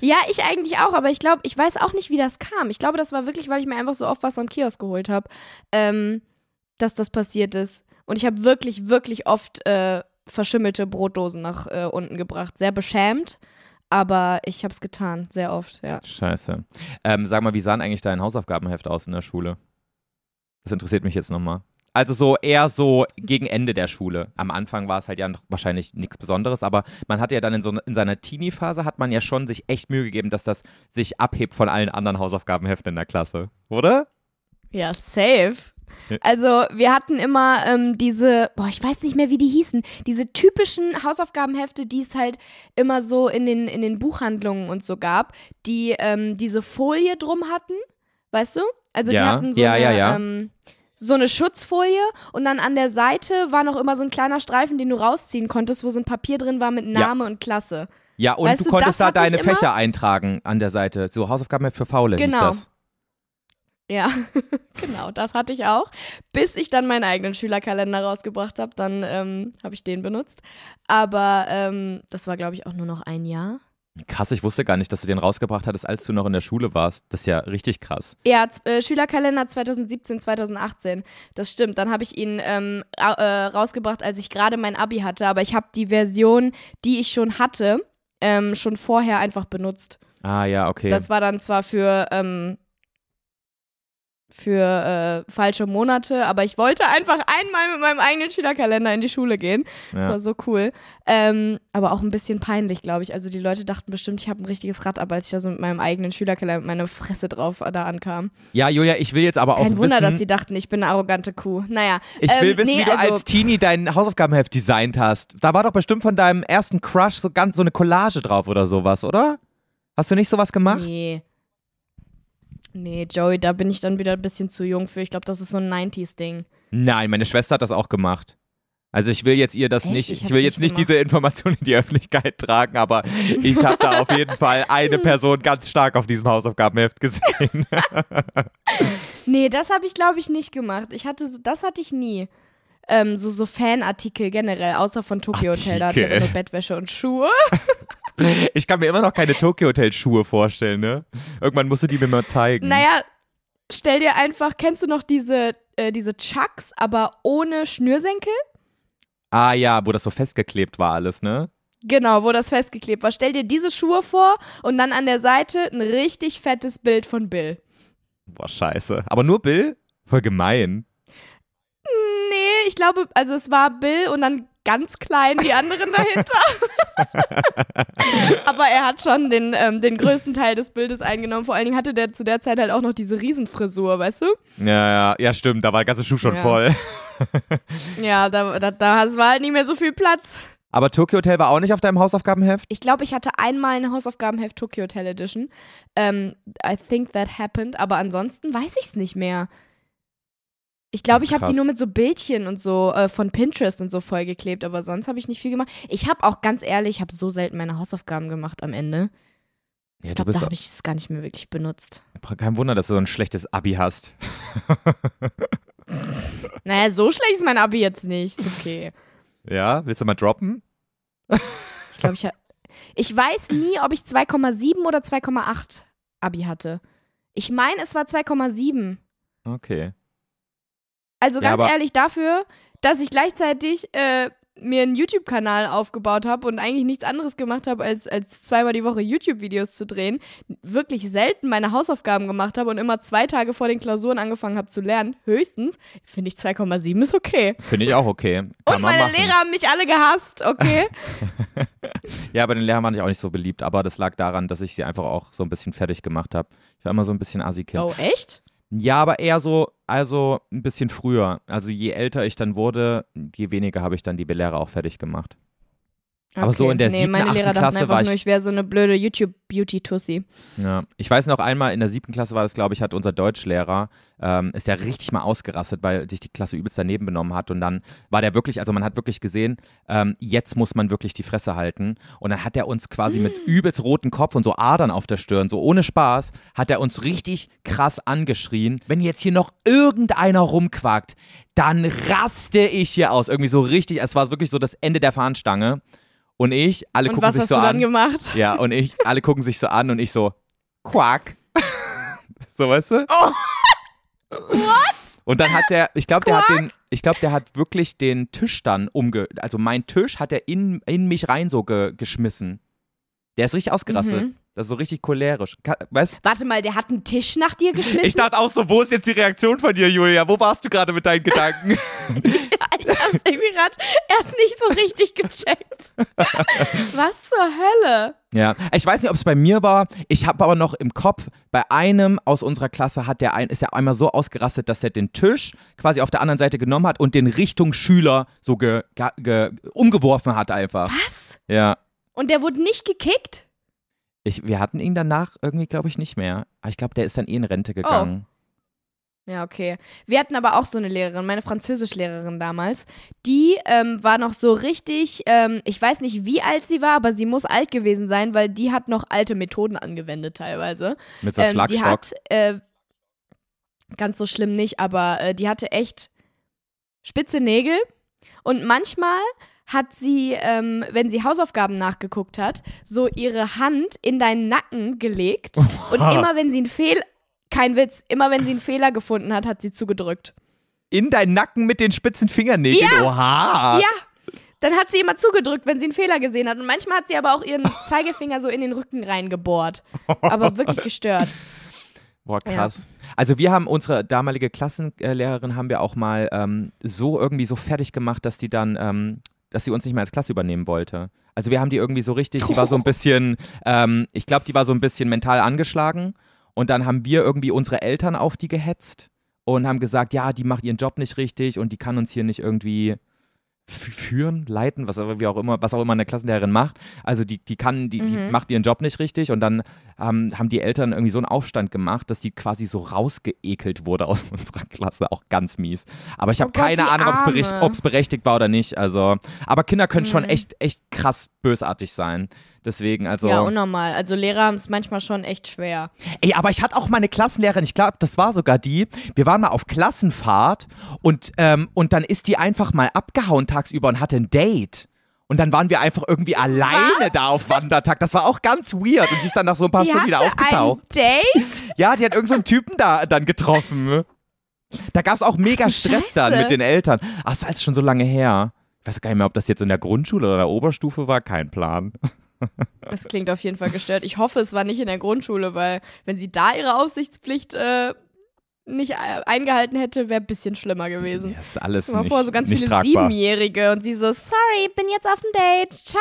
Ja, ich eigentlich auch, aber ich glaube, ich weiß auch nicht, wie das kam. Ich glaube, das war wirklich, weil ich mir einfach so oft was am Kiosk geholt habe, ähm, dass das passiert ist. Und ich habe wirklich, wirklich oft äh, verschimmelte Brotdosen nach äh, unten gebracht. Sehr beschämt, aber ich habe es getan, sehr oft, ja. Scheiße. Ähm, sag mal, wie sahen eigentlich dein Hausaufgabenheft aus in der Schule? Das interessiert mich jetzt nochmal. Also so eher so gegen Ende der Schule. Am Anfang war es halt ja noch wahrscheinlich nichts Besonderes, aber man hatte ja dann in, so, in seiner Teenie-Phase hat man ja schon sich echt Mühe gegeben, dass das sich abhebt von allen anderen Hausaufgabenheften in der Klasse, oder? Ja, safe. Also wir hatten immer ähm, diese, boah, ich weiß nicht mehr, wie die hießen, diese typischen Hausaufgabenhefte, die es halt immer so in den, in den Buchhandlungen und so gab, die ähm, diese Folie drum hatten, weißt du? Also die Ja, hatten so ja, eine, ja, ja. Ähm, so eine Schutzfolie und dann an der Seite war noch immer so ein kleiner Streifen, den du rausziehen konntest, wo so ein Papier drin war mit Name und Klasse. Ja, und Weißt du konntest da deine. Fächer eintragen an der Seite. So Hausaufgabenheft für Faule Genau. hieß das. Ja, genau, das hatte ich auch. Bis ich dann meinen eigenen Schülerkalender rausgebracht habe, dann ähm, habe ich den benutzt. Aber ähm, das war, glaube ich, auch nur noch ein Jahr. Krass, ich wusste gar nicht, dass du den rausgebracht hattest, als du noch in der Schule warst. Das ist ja richtig krass. Ja, äh, Schülerkalender 2017, 2018. Das stimmt. Dann habe ich ihn ähm, äh, rausgebracht, als ich gerade mein Abi hatte. Aber ich habe die Version, die ich schon hatte, ähm, schon vorher einfach benutzt. Ah ja, okay. Das war dann zwar für, ähm, für äh, falsche Monate, aber ich wollte einfach einmal mit meinem eigenen Schülerkalender in die Schule gehen. Das ja. war so cool. Ähm, aber auch ein bisschen peinlich, glaube ich. Also die Leute dachten bestimmt, ich habe ein richtiges Rad, aber als ich da so mit meinem eigenen Schülerkalender mit meiner Fresse drauf äh, da ankam. ja, Julia, ich will jetzt aber auch Kein Wunder, wissen, dass sie dachten, ich bin eine arrogante Kuh. Naja. ich ähm, will wissen, nee, wie du also, als Teenie dein Hausaufgabenheft designt hast. Da war doch bestimmt von deinem ersten Crush so ganz so eine Collage drauf oder sowas, oder? Hast du nicht sowas gemacht? Nee. Nee, Joey, da bin ich dann wieder ein bisschen zu jung für. Ich glaube, das ist so ein 90s-Ding. Nein, meine Schwester hat das auch gemacht. Also ich will jetzt ihr das Echt? nicht, Ich ich, will jetzt nicht nicht diese Information in die Öffentlichkeit tragen, aber ich habe da auf jeden Fall eine Person ganz stark auf diesem Hausaufgabenheft gesehen. Nee, das habe ich, glaube ich, nicht gemacht. Ich hatte, so- das hatte ich nie. Ähm, so, so Fanartikel generell, außer von Tokyo Hotel. Da hatte ich nur Bettwäsche und Schuhe. Ich kann mir immer noch keine Tokyo Hotel Schuhe vorstellen, ne? Irgendwann musst du die mir mal zeigen. Naja, stell dir einfach, kennst du noch diese, äh, diese Chucks, aber ohne Schnürsenkel? Ah ja, wo das so festgeklebt war alles, ne? Genau, wo das festgeklebt war. Stell dir diese Schuhe vor und dann an der Seite ein richtig fettes Bild von Bill. Boah, scheiße. Aber nur Bill? Voll gemein. Nee, ich glaube, also es war Bill und dann ganz klein die anderen dahinter. Aber er hat schon den, ähm, den größten Teil des Bildes eingenommen. Vor allen Dingen hatte der zu der Zeit halt auch noch diese Riesenfrisur, weißt du? Ja, ja, ja, stimmt. Da war der ganze Schuh schon Ja. voll. Ja, da, da, da war halt nicht mehr so viel Platz. Aber Tokyo Hotel war auch nicht auf deinem Hausaufgabenheft? Ich glaube, ich hatte einmal eine Hausaufgabenheft Tokyo Hotel Edition. Ähm, I think that happened, aber ansonsten weiß ich es nicht mehr. Ich glaube, ich habe die nur mit so Bildchen und so äh, von Pinterest und so vollgeklebt, aber sonst habe ich nicht viel gemacht. Ich habe auch ganz ehrlich, ich habe so selten meine Hausaufgaben gemacht am Ende. Ja, Ich du glaube, da habe ich es gar nicht mehr wirklich benutzt. kein Wunder, dass du so ein schlechtes Abi hast. Naja, so schlecht ist mein Abi jetzt nicht. Ist okay. Ja, willst du mal droppen? Ich glaube, ich Ich weiß nie, ob ich 2,7 oder 2,8 Abi hatte. Ich meine, es war 2,7. Okay. Also Ja, ganz aber- ehrlich dafür, dass ich gleichzeitig äh, mir einen YouTube-Kanal aufgebaut habe und eigentlich nichts anderes gemacht habe, als, als zweimal die Woche YouTube-Videos zu drehen, wirklich selten meine Hausaufgaben gemacht habe und immer zwei Tage vor den Klausuren angefangen habe zu lernen, höchstens, finde ich 2,7 ist okay. Finde ich auch okay. Kann und meine machen. Lehrer haben mich alle gehasst, okay? Ja, bei den Lehrern war ich auch nicht so beliebt, aber das lag daran, dass ich sie einfach auch so ein bisschen fertig gemacht habe. Ich war immer so ein bisschen Assi-Kind. oh, echt? Ja, aber eher so, also ein bisschen früher. Also je älter ich dann wurde, je weniger habe ich dann die Lehrer auch fertig gemacht. Aber so in der nee, siebten, meine Lehrer dachten Klasse einfach war nur, ich- ich wäre so eine blöde YouTube-Beauty-Tussi. Ja, ich weiß noch einmal in der siebten Klasse war das, glaube ich, hat unser Deutschlehrer ähm, ist ja richtig mal ausgerastet, weil sich die Klasse übelst daneben benommen hat. Und dann war der wirklich, also man hat wirklich gesehen, ähm, jetzt muss man wirklich die Fresse halten. Und dann hat er uns quasi mit übelst roten Kopf und so Adern auf der Stirn, so ohne Spaß, hat er uns richtig krass angeschrien, wenn jetzt hier noch irgendeiner rumquakt, dann raste ich hier aus, irgendwie so richtig, es war wirklich so das Ende der Fahnenstange und ich, alle Und gucken sich hast so an. gemacht? Ja, und ich, alle gucken sich so an und ich so, Quack. so, weißt du? What? Und dann hat der, ich glaube, der hat den, ich glaube, der hat wirklich den Tisch dann umge, also mein Tisch hat er in, in mich rein so ge, geschmissen. Der ist richtig ausgerastet. Mhm. Das ist so richtig cholerisch. Weißt Warte mal, der hat einen Tisch nach dir geschmissen? Ich dachte auch so, wo ist jetzt die Reaktion von dir, Julia? Wo warst du gerade mit deinen Gedanken? ich hab's irgendwie gerade erst nicht so richtig gecheckt. Was zur Hölle? Ja, ich weiß nicht, ob es bei mir war. Ich habe aber noch im Kopf, bei einem aus unserer Klasse hat der ein, ist er einmal so ausgerastet, dass er den Tisch quasi auf der anderen Seite genommen hat und den Richtung Schüler so ge, ge, ge, umgeworfen hat einfach. Was? Ja. Und der wurde nicht gekickt? Ich, wir hatten ihn danach irgendwie, glaube ich, nicht mehr. Aber ich glaube, der ist dann eh in Rente gegangen. Ja, okay. Wir hatten aber auch so eine Lehrerin, meine Französischlehrerin damals. Die ähm, war noch so richtig, ähm, ich weiß nicht, wie alt sie war, aber sie muss alt gewesen sein, weil die hat noch alte Methoden angewendet teilweise. Mit so Ähm, Schlagstock. die hat, äh, ganz so schlimm nicht, aber äh, die hatte echt spitze Nägel und manchmal hat sie, ähm, wenn sie Hausaufgaben nachgeguckt hat, so ihre Hand in deinen Nacken gelegt und immer wenn sie einen Fehl, kein Witz, immer wenn sie einen Fehler gefunden hat, hat sie zugedrückt. in deinen Nacken mit den spitzen Fingernägeln. Oha. Ja, dann hat sie immer zugedrückt, wenn sie einen Fehler gesehen hat. Und manchmal hat sie aber auch ihren Zeigefinger so in den Rücken reingebohrt. Aber wirklich gestört. Boah, krass. Also wir haben unsere damalige Klassenlehrerin haben wir auch mal ähm, so irgendwie so fertig gemacht, dass die dann, ähm, dass sie uns nicht mehr als Klasse übernehmen wollte. Also wir haben die irgendwie so richtig, die war so ein bisschen, ähm, ich glaube, die war so ein bisschen mental angeschlagen. Und dann haben wir irgendwie unsere Eltern auf die gehetzt und haben gesagt, ja, die macht ihren Job nicht richtig und die kann uns hier nicht irgendwie führen, leiten, was auch, wie auch immer, was auch immer eine Klassenlehrerin macht. Also die, die kann, die, die macht ihren Job nicht richtig und dann ähm, haben die Eltern irgendwie so einen Aufstand gemacht, dass die quasi so rausgeekelt wurde aus unserer Klasse, auch ganz mies. Aber ich habe Oh keine Ahnung, ob es berechtigt war oder nicht. Also, aber Kinder können schon Mhm. echt, echt krass bösartig sein. Deswegen, also. Ja, unnormal. Also Lehrer haben es manchmal schon echt schwer. Ey, aber ich hatte auch mal eine Klassenlehrerin, ich glaube, das war sogar die. Wir waren mal auf Klassenfahrt und, ähm, und dann ist die einfach mal abgehauen tagsüber und hatte ein Date. Und dann waren wir einfach irgendwie alleine da auf Wandertag. Das war auch ganz weird. Und die ist dann nach so ein paar Die Stunden wieder aufgetaucht. ein Date? Ja, die hat irgendeinen so einen Typen da dann getroffen. Da gab es auch mega Ach, Stress dann Scheiße. mit den Eltern. Ach, das ist schon so lange her. Ich weiß gar nicht mehr, ob das jetzt in der Grundschule oder der Oberstufe war. Kein Plan. Das klingt auf jeden Fall gestört. Ich hoffe, es war nicht in der Grundschule, weil wenn sie da ihre Aufsichtspflicht äh, nicht äh, eingehalten hätte, wäre ein bisschen schlimmer gewesen. Das ist alles mal nicht, vor, so ganz viele tragbar. Siebenjährige und sie so, sorry, bin jetzt auf dem Date, ciao.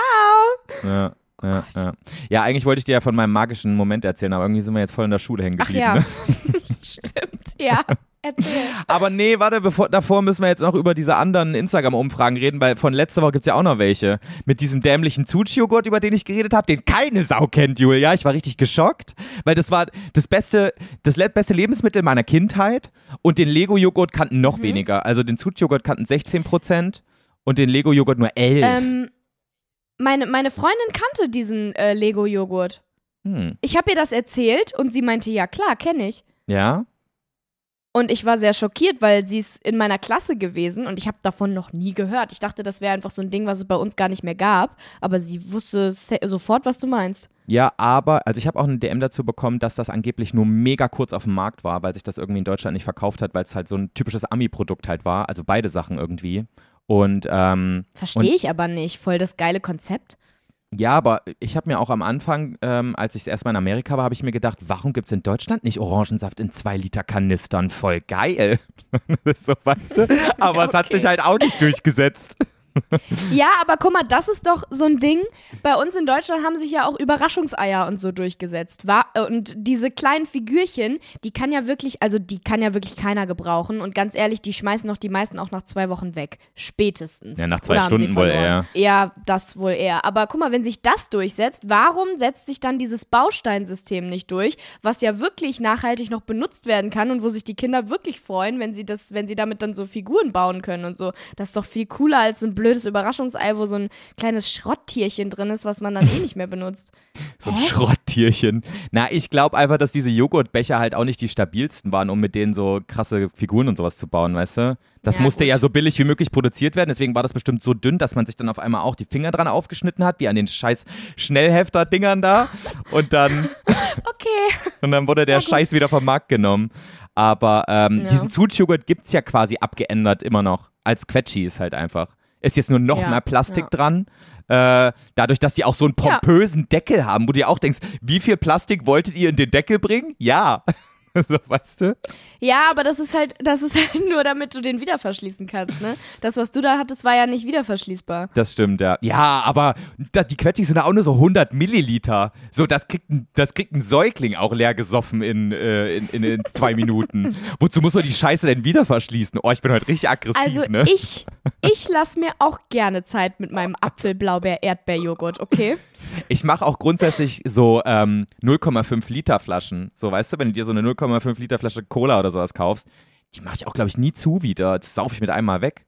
Ja, ja, ja. ja, eigentlich wollte ich dir ja von meinem magischen Moment erzählen, aber irgendwie sind wir jetzt voll in der Schule hängen Ach geblieben. ja, Ne? stimmt, ja, erzähl. Aber nee, warte, bevor, davor müssen wir jetzt noch über diese anderen Instagram-Umfragen reden, weil von letzter Woche gibt es ja auch noch welche. Mit diesem dämlichen Zuchi-Joghurt, über den ich geredet habe, den keine Sau kennt, Julia. Ich war richtig geschockt, weil das war das beste, das beste Lebensmittel meiner Kindheit und den Lego-Joghurt kannten noch Mhm. weniger. Also den Zuchi-Joghurt kannten 16 Prozent und den Lego-Joghurt nur 11. Ähm, meine, meine Freundin kannte diesen äh, Lego-Joghurt. Hm. Ich habe ihr das erzählt und sie meinte, ja klar, kenne ich. Ja? Und ich war sehr schockiert, weil sie ist in meiner Klasse gewesen und ich habe davon noch nie gehört. Ich dachte, das wäre einfach so ein Ding, was es bei uns gar nicht mehr gab. Aber sie wusste sofort, was du meinst. Ja, aber, also ich habe auch eine DM dazu bekommen, dass das angeblich nur mega kurz auf dem Markt war, weil sich das irgendwie in Deutschland nicht verkauft hat, weil es halt so ein typisches Ami-Produkt halt war. Also beide Sachen irgendwie. Und ähm, Verstehe ich aber nicht. Voll das geile Konzept. Ja, aber ich habe mir auch am Anfang, ähm, als ich erstmal in Amerika war, habe ich mir gedacht, warum gibt es in Deutschland nicht Orangensaft in 2 Liter Kanistern? Voll geil. so, weißt du? Aber es hat Okay. sich halt auch nicht durchgesetzt. Ja, aber guck mal, das ist doch so ein Ding. Bei uns in Deutschland haben sich ja auch Überraschungseier und so durchgesetzt. War, äh, und diese kleinen Figürchen, die kann ja wirklich, also die kann ja wirklich keiner gebrauchen. Und ganz ehrlich, die schmeißen noch die meisten auch nach zwei Wochen weg. Spätestens. Ja, nach zwei Oder Stunden wohl verloren? Ja, das wohl eher. Aber guck mal, wenn sich das durchsetzt, warum setzt sich dann dieses Bausteinsystem nicht durch, was ja wirklich nachhaltig noch benutzt werden kann und wo sich die Kinder wirklich freuen, wenn sie das, wenn sie damit dann so Figuren bauen können und so. Das ist doch viel cooler als ein blödes Überraschungsei, wo so ein kleines Schrotttierchen drin ist, was man dann eh nicht mehr benutzt. So ein Hä? Schrotttierchen. Na, ich glaube einfach, dass diese Joghurtbecher halt auch nicht die stabilsten waren, um mit denen so krasse Figuren und sowas zu bauen, weißt du? Das Ja, musste gut. ja so billig wie möglich produziert werden, deswegen war das bestimmt so dünn, dass man sich dann auf einmal auch die Finger dran aufgeschnitten hat, wie an den scheiß Schnellhefter-Dingern da. Und dann, Okay. und dann wurde der gut. Scheiß wieder vom Markt genommen. Aber ähm, Ja. diesen Zutjoghurt gibt es ja quasi abgeändert immer noch. Als Quetschis halt einfach. Ist jetzt nur noch Ja, mehr Plastik ja. dran. Äh, dadurch, dass die auch so einen Ja. pompösen Deckel haben, wo du dir auch denkst, wie viel Plastik wolltet ihr in den Deckel bringen? Ja. so, weißt du? Ja, aber das ist halt, das ist halt nur, damit du den wieder verschließen kannst, ne? Das, was du da hattest, war ja nicht wieder verschließbar. Das stimmt, ja. Ja, aber die Quetschis sind auch nur so 100 Milliliter. So, das kriegt ein, das kriegt ein Säugling auch leer gesoffen in, äh, in, in, in zwei Minuten. Wozu muss man die Scheiße denn wieder verschließen? Oh, ich bin heute richtig aggressiv, Also ne? ich, ich lasse mir auch gerne Zeit mit meinem Apfel-Blaubeer-Erdbeerjoghurt, okay? Ich mache auch grundsätzlich so ähm, 0,5 Liter Flaschen. So, weißt du, wenn du dir so eine 0,5 Liter Flasche Cola oder sowas kaufst, die mache ich auch, glaube ich, nie zu wieder. Das saufe ich mit einmal weg.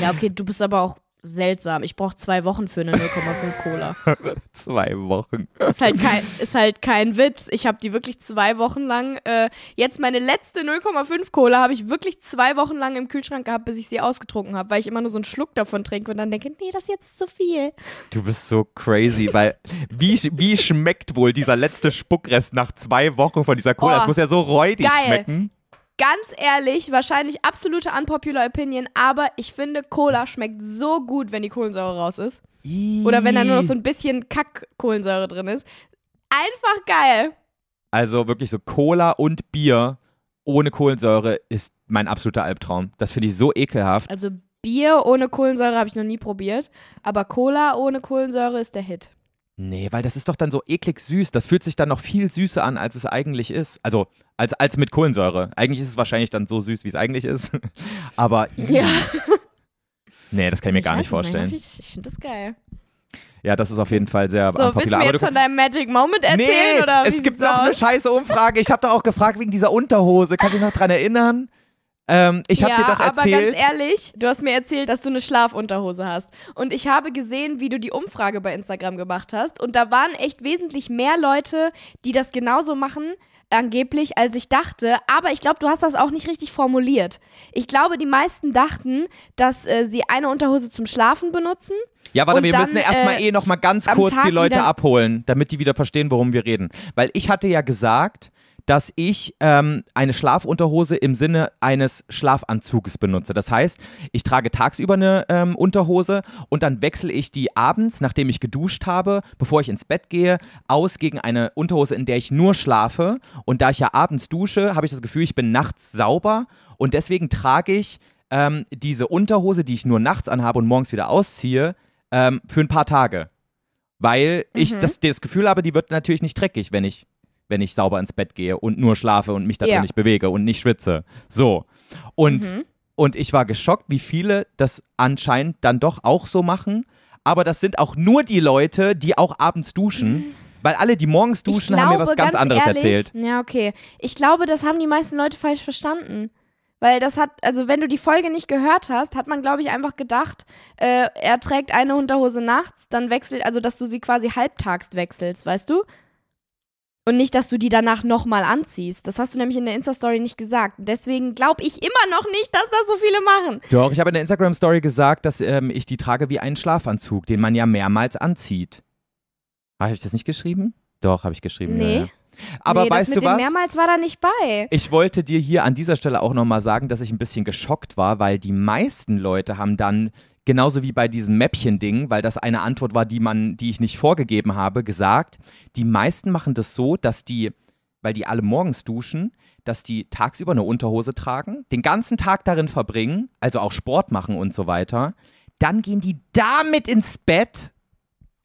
Ja, okay, du bist aber auch seltsam. Ich brauche zwei Wochen für eine 0,5 Cola. Zwei Wochen. Ist halt kein, ist halt kein Witz. Ich habe die wirklich zwei Wochen lang, äh, jetzt meine letzte 0,5 Cola habe ich wirklich zwei Wochen lang im Kühlschrank gehabt, bis ich sie ausgetrunken habe, weil ich immer nur so einen Schluck davon trinke und dann denke, nee, das ist jetzt zu viel. Du bist so crazy, weil wie, wie schmeckt wohl dieser letzte Spuckrest nach zwei Wochen von dieser Cola? Oh, das muss ja so räudig geil. schmecken. Ganz ehrlich, wahrscheinlich absolute unpopular opinion, aber ich finde, Cola schmeckt so gut, wenn die Kohlensäure raus ist. Oder wenn da nur noch so ein bisschen Kack-Kohlensäure drin ist. Einfach geil. Also wirklich so Cola und Bier ohne Kohlensäure ist mein absoluter Albtraum. Das finde ich so ekelhaft. Also Bier ohne Kohlensäure habe ich noch nie probiert, aber Cola ohne Kohlensäure ist der Hit. Nee, weil das ist doch dann so eklig süß. Das fühlt sich dann noch viel süßer an, als es eigentlich ist. Also als, als mit Kohlensäure. Eigentlich ist es wahrscheinlich dann so süß, wie es eigentlich ist. Aber Ja. nee, das kann ich mir gar weiß nicht vorstellen. Ich, ich finde das geil. Ja, das ist auf jeden Fall sehr So, willst du mir jetzt du- von deinem Magic Moment erzählen? nee, oder wie es gibt noch eine scheiße Umfrage. Ich habe doch auch gefragt wegen dieser Unterhose. Kannst du dich noch dran erinnern? Ähm, ich habe ja, dir doch aber erzählt. ganz ehrlich, du hast mir erzählt, dass du eine Schlafunterhose hast. Und ich habe gesehen, wie du die Umfrage bei Instagram gemacht hast. Und da waren echt wesentlich mehr Leute, die das genauso machen, angeblich, als ich dachte. Aber ich glaube, du hast das auch nicht richtig formuliert. Ich glaube, die meisten dachten, dass äh, sie eine Unterhose zum Schlafen benutzen. Ja, warte, wir dann, müssen erstmal äh, eh noch mal ganz kurz Tag die Leute abholen, damit die wieder verstehen, worum wir reden. Weil ich hatte ja gesagt, dass ich ähm, eine Schlafunterhose im Sinne eines Schlafanzuges benutze. Das heißt, ich trage tagsüber eine ähm, Unterhose und dann wechsle ich die abends, nachdem ich geduscht habe, bevor ich ins Bett gehe, aus gegen eine Unterhose, in der ich nur schlafe. Und da ich ja abends dusche, habe ich das Gefühl, ich bin nachts sauber und deswegen trage ich ähm, diese Unterhose, die ich nur nachts anhabe und morgens wieder ausziehe, ähm, für ein paar Tage. Weil ich Mhm. das, das Gefühl habe, die wird natürlich nicht dreckig, wenn ich, wenn ich sauber ins Bett gehe und nur schlafe und mich da Ja. nicht bewege und nicht schwitze. So. Und, Mhm. und ich war geschockt, wie viele das anscheinend dann doch auch so machen. Aber das sind auch nur die Leute, die auch abends duschen. Weil alle, die morgens duschen, ich haben mir glaube, was ganz, anderes ehrlich, erzählt. Ja, okay. Ich glaube, das haben die meisten Leute falsch verstanden. Weil das hat, also wenn du die Folge nicht gehört hast, hat man, glaube ich, einfach gedacht, äh, er trägt eine Unterhose nachts, dann wechselt, also dass du sie quasi halbtags wechselst, weißt du? Und nicht, dass du die danach nochmal anziehst. Das hast du nämlich in der Insta-Story nicht gesagt. Deswegen glaube ich immer noch nicht, dass das so viele machen. Doch, ich habe in der Instagram-Story gesagt, dass ähm, ich die trage wie einen Schlafanzug, den man ja mehrmals anzieht. Habe ich das nicht geschrieben? Doch, habe ich geschrieben. Nee. Ja. Aber nee, weißt das mit du was? dem mehrmals war da nicht bei. Ich wollte dir hier an dieser Stelle auch nochmal sagen, dass ich ein bisschen geschockt war, weil die meisten Leute haben dann, genauso wie bei diesem Mäppchen-Ding, weil das eine Antwort war, die man, die ich nicht vorgegeben habe, gesagt, die meisten machen das so, dass die, weil die alle morgens duschen, dass die tagsüber eine Unterhose tragen, den ganzen Tag darin verbringen, also auch Sport machen und so weiter. Dann gehen die damit ins Bett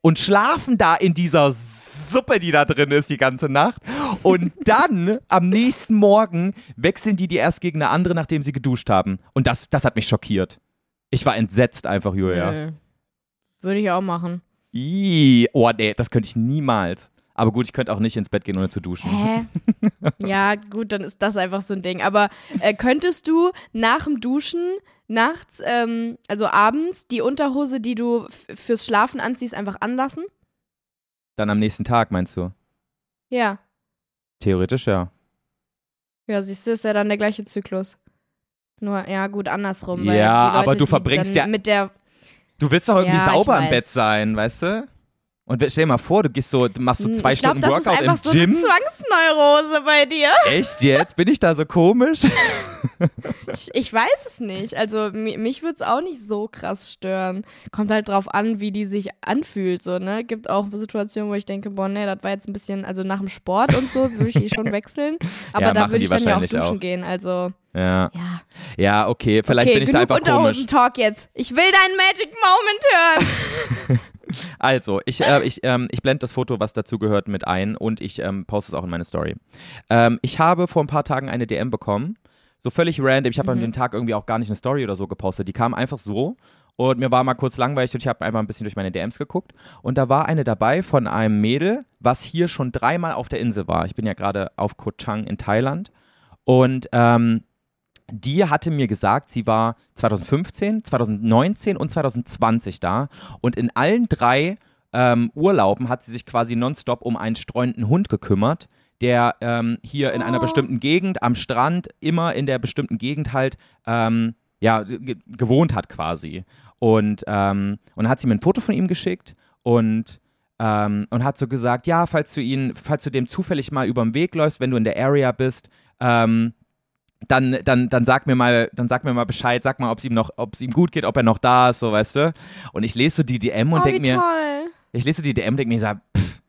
und schlafen da in dieser Suppe, die da drin ist, die ganze Nacht. Und dann am nächsten Morgen wechseln die die erst gegen eine andere, nachdem sie geduscht haben. Und das, das hat mich schockiert. Ich war entsetzt einfach, Julia. Nö. Würde ich auch machen. Ih, oh nee, das könnte ich niemals. Aber gut, ich könnte auch nicht ins Bett gehen, ohne zu duschen. Hä? ja, gut, dann ist das einfach so ein Ding. Aber äh, könntest du nach dem Duschen nachts, ähm, also abends, die Unterhose, die du fürs Schlafen anziehst, einfach anlassen? Dann am nächsten Tag, meinst du? Ja. Theoretisch ja. Ja, siehst du, ist ja dann der gleiche Zyklus. Nur, ja, gut, andersrum. Weil Ja, aber du verbringst ja- Mit der, Du willst doch irgendwie Ja, sauber im. Bett sein, weißt du? Und stell dir mal vor, du gehst so, du machst so Hm, zwei ich glaub, Stunden das Workout ist einfach im so Gym. eine Zwangsneurose bei dir. Echt jetzt? Bin ich da so komisch? Ich, ich weiß es nicht. Also mi- mich würde es auch nicht so krass stören. Kommt halt drauf an, wie die sich anfühlt. So, ne? Gibt auch Situationen, wo ich denke, boah, nee, das war jetzt ein bisschen, also nach dem Sport und so würde ich die schon wechseln. Aber Ja, da würde ich dann ja auch duschen auch. gehen. Also, Ja. ja. Ja, okay, vielleicht okay, bin ich da einfach komisch. Unterhosen-Talk jetzt. Ich will deinen Magic Moment hören. Also, ich, äh, ich, ähm, ich blende das Foto, was dazu gehört, mit ein und ich ähm, poste es auch in meine Story. Ähm, ich habe vor ein paar Tagen eine DM bekommen, so völlig random. Ich habe an dem Tag irgendwie auch gar nicht eine Story oder so gepostet. Die kam einfach so und mir war mal kurz langweilig und ich habe einfach ein bisschen durch meine DMs geguckt und da war eine dabei von einem Mädel, was hier schon dreimal auf der Insel war. Ich bin ja gerade auf Koh Chang in Thailand und ähm, die hatte mir gesagt, sie war 2015, 2019 und 2020 da und in allen drei ähm, Urlauben hat sie sich quasi nonstop um einen streunenden Hund gekümmert, der ähm, hier in einer Oh. bestimmten Gegend am Strand, immer in der bestimmten Gegend halt, ähm, ja, ge gewohnt hat quasi. Und, ähm, und hat sie mir ein Foto von ihm geschickt und ähm, und hat so gesagt, ja, falls du ihn, falls du dem zufällig mal über den Weg läufst, wenn du in der Area bist, ähm, dann, dann, dann sag mir mal, dann sag mir mal Bescheid, sag mal, ob es ihm noch, ob es ihm gut geht, ob er noch da ist, so weißt du. Und ich lese so die DM und oh, denk wie mir, toll. ich lese so die DM und denk mir, ich sag, pff,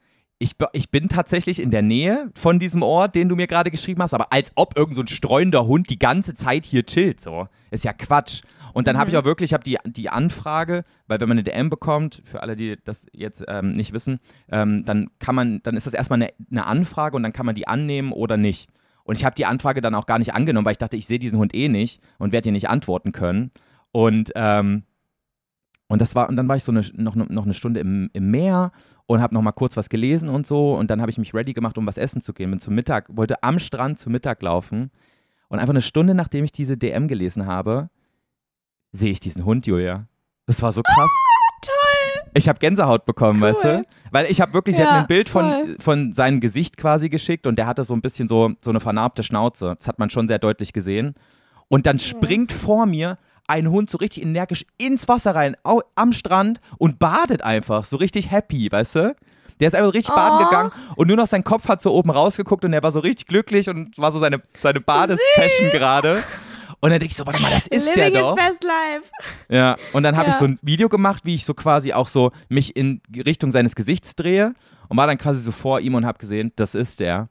ich, ich bin tatsächlich in der Nähe von diesem Ort, den du mir gerade geschrieben hast, aber als ob irgend so ein streunender Hund die ganze Zeit hier chillt, so. Ist ja Quatsch. Und dann habe ich auch wirklich, ich habe die, die Anfrage, weil wenn man eine DM bekommt, für alle, die das jetzt ähm, nicht wissen, ähm, dann kann man, dann ist das erstmal eine, eine Anfrage und dann kann man die annehmen oder nicht. Und ich habe die Anfrage dann auch gar nicht angenommen, weil ich dachte, ich sehe diesen Hund eh nicht und werde dir nicht antworten können. Und, ähm, und das war, und dann war ich so eine, noch, noch eine Stunde im, im Meer und habe noch mal kurz was gelesen und so. Und dann habe ich mich ready gemacht, um was essen zu gehen. Bin zum Mittag, wollte am Strand zum Mittag laufen. Und einfach eine Stunde, nachdem ich diese DM gelesen habe, sehe ich diesen Hund, Julia. Das war so krass. Ich habe Gänsehaut bekommen, Cool. weißt du? Weil ich habe wirklich, sie hat mir ein Bild von, voll. von seinem Gesicht quasi geschickt und der hatte so ein bisschen so, so eine vernarbte Schnauze. Das hat man schon sehr deutlich gesehen. Und dann springt vor mir ein Hund so richtig energisch ins Wasser rein, am Strand und badet einfach, so richtig happy, weißt du? Der ist einfach richtig baden Oh. gegangen und nur noch sein Kopf hat so oben rausgeguckt und er war so richtig glücklich und war so seine, seine Badesession gerade. Und dann denke ich so, warte mal, das ist der Living doch. is best life. Ja, und dann habe ich Ja. so ein Video gemacht, wie ich so quasi auch so mich in Richtung seines Gesichts drehe und war dann quasi so vor ihm und habe gesehen, das ist der.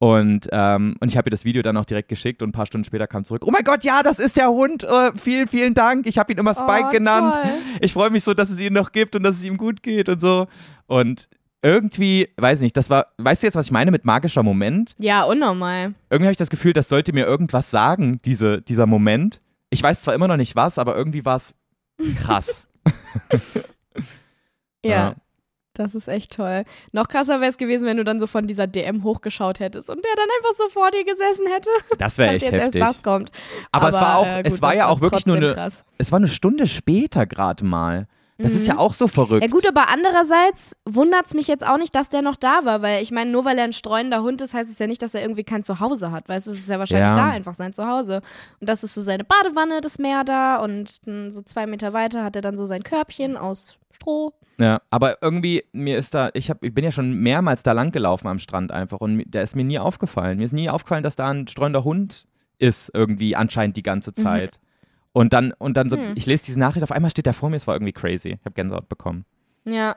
Und, ähm, und ich habe ihr das Video dann auch direkt geschickt und ein paar Stunden später kam zurück. Oh mein Gott, ja, das ist der Hund. Äh, vielen, vielen Dank. Ich habe ihn immer Spike Oh, genannt. toll. Ich freue mich so, dass es ihn noch gibt und dass es ihm gut geht und so. Und irgendwie, weiß nicht, das war, weißt du jetzt, was ich meine mit magischer Moment? Ja, unnormal. Irgendwie habe ich das Gefühl, das sollte mir irgendwas sagen, diese, dieser Moment. Ich weiß zwar immer noch nicht was, aber irgendwie war es krass. Ja. Ja. Das ist echt toll. Noch krasser wäre es gewesen, wenn du dann so von dieser DM hochgeschaut hättest und der dann einfach so vor dir gesessen hätte. Das wäre echt jetzt heftig. erst das kommt. Aber, es war auch, äh, es gut, war das ja auch wirklich nur eine, Krass. es war eine Stunde später gerade mal. Das ist ja auch so verrückt. Mhm. Ja gut, aber andererseits wundert es mich jetzt auch nicht, dass der noch da war, weil ich meine, nur weil er ein streuender Hund ist, heißt es ja nicht, dass er irgendwie kein Zuhause hat. Weißt du, es ist ja wahrscheinlich Ja. da einfach sein Zuhause. Und das ist so seine Badewanne, das Meer da und so zwei Meter weiter hat er dann so sein Körbchen aus Stroh. Ja, aber irgendwie, mir ist da, ich, hab, ich bin ja schon mehrmals da lang gelaufen am Strand einfach und da ist mir nie aufgefallen. Mir ist nie aufgefallen, dass da ein streunender Hund ist, irgendwie anscheinend die ganze Zeit. Und dann, und dann so, Hm. ich lese diese Nachricht, auf einmal steht der vor mir, es war irgendwie crazy. Ich habe Gänsehaut bekommen. Ja.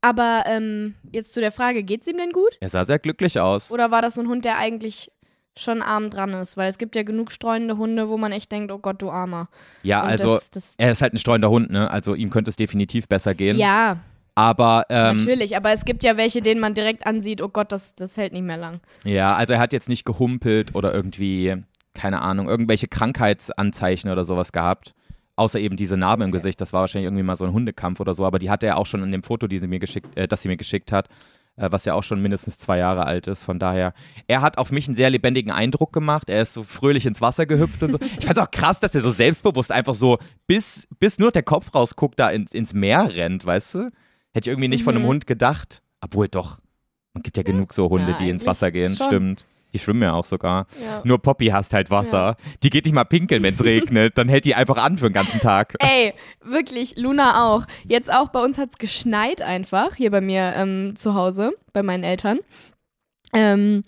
Aber ähm, jetzt zu der Frage, geht's ihm denn gut? Er sah sehr glücklich aus. Oder war das so ein Hund, der eigentlich schon arm dran ist? Weil es gibt ja genug streunende Hunde, wo man echt denkt, oh Gott, du Armer. Ja, Und also, das, das, er ist halt ein streunender Hund, ne? Also ihm könnte es definitiv besser gehen. ja, Aber, ähm, natürlich. Aber es gibt ja welche, denen man direkt ansieht, oh Gott, das, das hält nicht mehr lang. Ja, also er hat jetzt nicht gehumpelt oder irgendwie, keine Ahnung, irgendwelche Krankheitsanzeichen oder sowas gehabt. Außer eben diese Narbe im Gesicht. Das war wahrscheinlich irgendwie mal so ein Hundekampf oder so. Aber die hatte er auch schon in dem Foto, die sie mir geschickt, äh, das sie mir geschickt hat, äh, was ja auch schon mindestens zwei Jahre alt ist. Von daher, er hat auf mich einen sehr lebendigen Eindruck gemacht. Er ist so fröhlich ins Wasser gehüpft und so. Ich fand es auch krass, dass er so selbstbewusst einfach so, bis, bis nur der Kopf rausguckt, da ins, ins Meer rennt, weißt du? Hätte ich irgendwie nicht von einem Mhm. Hund gedacht. Obwohl doch. Man gibt ja genug so Hunde, Ja, die ins Wasser gehen. schon. Stimmt. Die schwimmen ja auch sogar. Ja. Nur Poppy hasst halt Wasser. Die geht nicht mal pinkeln, wenn es regnet. Dann hält die einfach an für den ganzen Tag. Ey, wirklich, Luna auch. Jetzt auch bei uns hat es geschneit einfach, hier bei mir ähm, zu Hause, bei meinen Eltern. Ähm,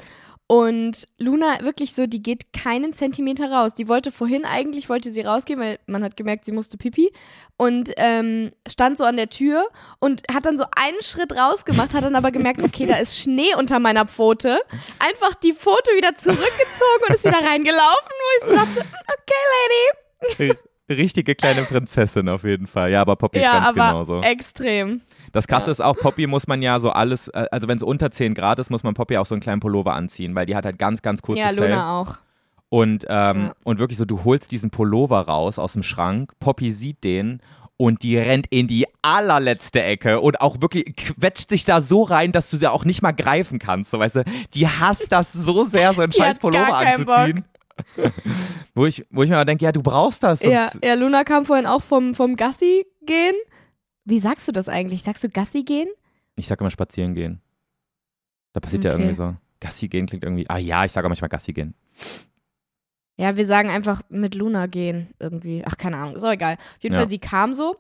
und Luna wirklich so, die geht keinen Zentimeter raus. Die wollte vorhin eigentlich, wollte sie rausgehen, weil man hat gemerkt, sie musste pipi. Und ähm, stand so an der Tür und hat dann so einen Schritt rausgemacht, hat dann aber gemerkt, okay, da ist Schnee unter meiner Pfote. Einfach die Pfote wieder zurückgezogen und ist wieder reingelaufen, wo ich so dachte, okay, Lady. Richtige kleine Prinzessin auf jeden Fall. Ja, aber Poppy ist Ja, ganz aber genauso. extrem. Das Krasse ist auch, Poppy muss man ja so alles, äh, also wenn es unter 10 Grad ist, muss man Poppy auch so einen kleinen Pullover anziehen, weil die hat halt ganz, ganz kurzes Ja, Fell. Luna auch. Und, ähm, Ja. und wirklich so, du holst diesen Pullover raus aus dem Schrank, Poppy sieht den und die rennt in die allerletzte Ecke und auch wirklich quetscht sich da so rein, dass du sie auch nicht mal greifen kannst. So, weißt du, die hasst das so sehr, so einen scheiß Pullover anzuziehen. wo, ich, wo ich mir aber denke, ja, du brauchst das. Ja, ja, Luna kam vorhin auch vom, vom Gassi gehen. Wie sagst du das eigentlich? Sagst du Gassi gehen? Ich sag immer spazieren gehen. Da passiert ja Okay. irgendwie so. Gassi gehen klingt irgendwie. Ah ja, ich sage auch manchmal Gassi gehen. Ja, wir sagen einfach mit Luna gehen irgendwie. Ach, keine Ahnung, ist auch egal. Auf jeden Ja. Fall, sie kam so,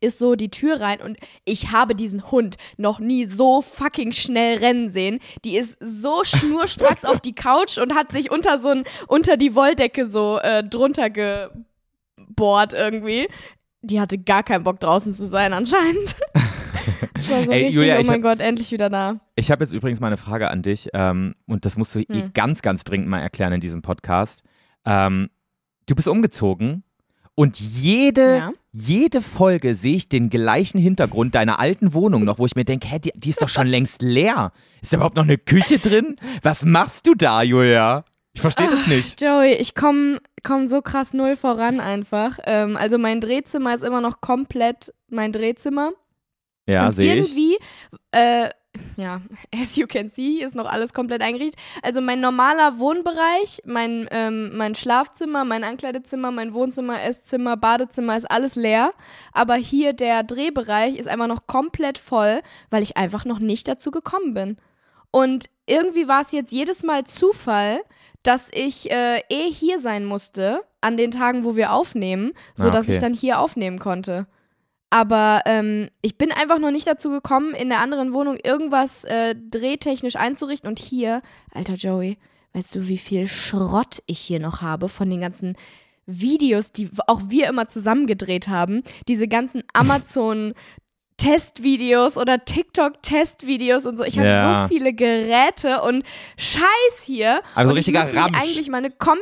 ist so die Tür rein und ich habe diesen Hund noch nie so fucking schnell rennen sehen. Die ist so schnurstracks auf die Couch und hat sich unter so ein, unter die Wolldecke so äh, drunter gebohrt irgendwie. Die hatte gar keinen Bock draußen zu sein anscheinend. Ich war so Ey, richtig, Julia, oh mein Gott, endlich wieder da. Ich habe jetzt übrigens mal eine Frage an dich ähm, und das musst du eh Hm. ganz, ganz dringend mal erklären in diesem Podcast. Ähm, du bist umgezogen und jede, Ja. jede Folge sehe ich den gleichen Hintergrund deiner alten Wohnung noch, wo ich mir denke, hä, die, die ist doch schon längst leer. Ist da überhaupt noch eine Küche drin? Was machst du da, Julia? Ich verstehe das nicht. Joey, ich komme komm so krass null voran einfach. Ähm, also mein Drehzimmer ist immer noch komplett mein Drehzimmer. Ja, sehe ich. irgendwie, äh, ja, as you can see, ist noch alles komplett eingerichtet. Also mein normaler Wohnbereich, mein, ähm, mein Schlafzimmer, mein Ankleidezimmer, mein Wohnzimmer, Esszimmer, Badezimmer ist alles leer. Aber hier der Drehbereich ist einfach noch komplett voll, weil ich einfach noch nicht dazu gekommen bin. Und irgendwie war es jetzt jedes Mal Zufall, dass ich äh, eh hier sein musste an den Tagen, wo wir aufnehmen, sodass okay. ich dann hier aufnehmen konnte. Aber ähm, ich bin einfach noch nicht dazu gekommen, in der anderen Wohnung irgendwas äh, drehtechnisch einzurichten. Und hier, alter Joey, weißt du, wie viel Schrott ich hier noch habe von den ganzen Videos, die auch wir immer zusammen gedreht haben. Diese ganzen Amazon Testvideos oder TikTok-Testvideos und so. Ich habe Ja. so viele Geräte und Scheiß hier. Also und richtiger ich Ramsch. eigentlich meine Kom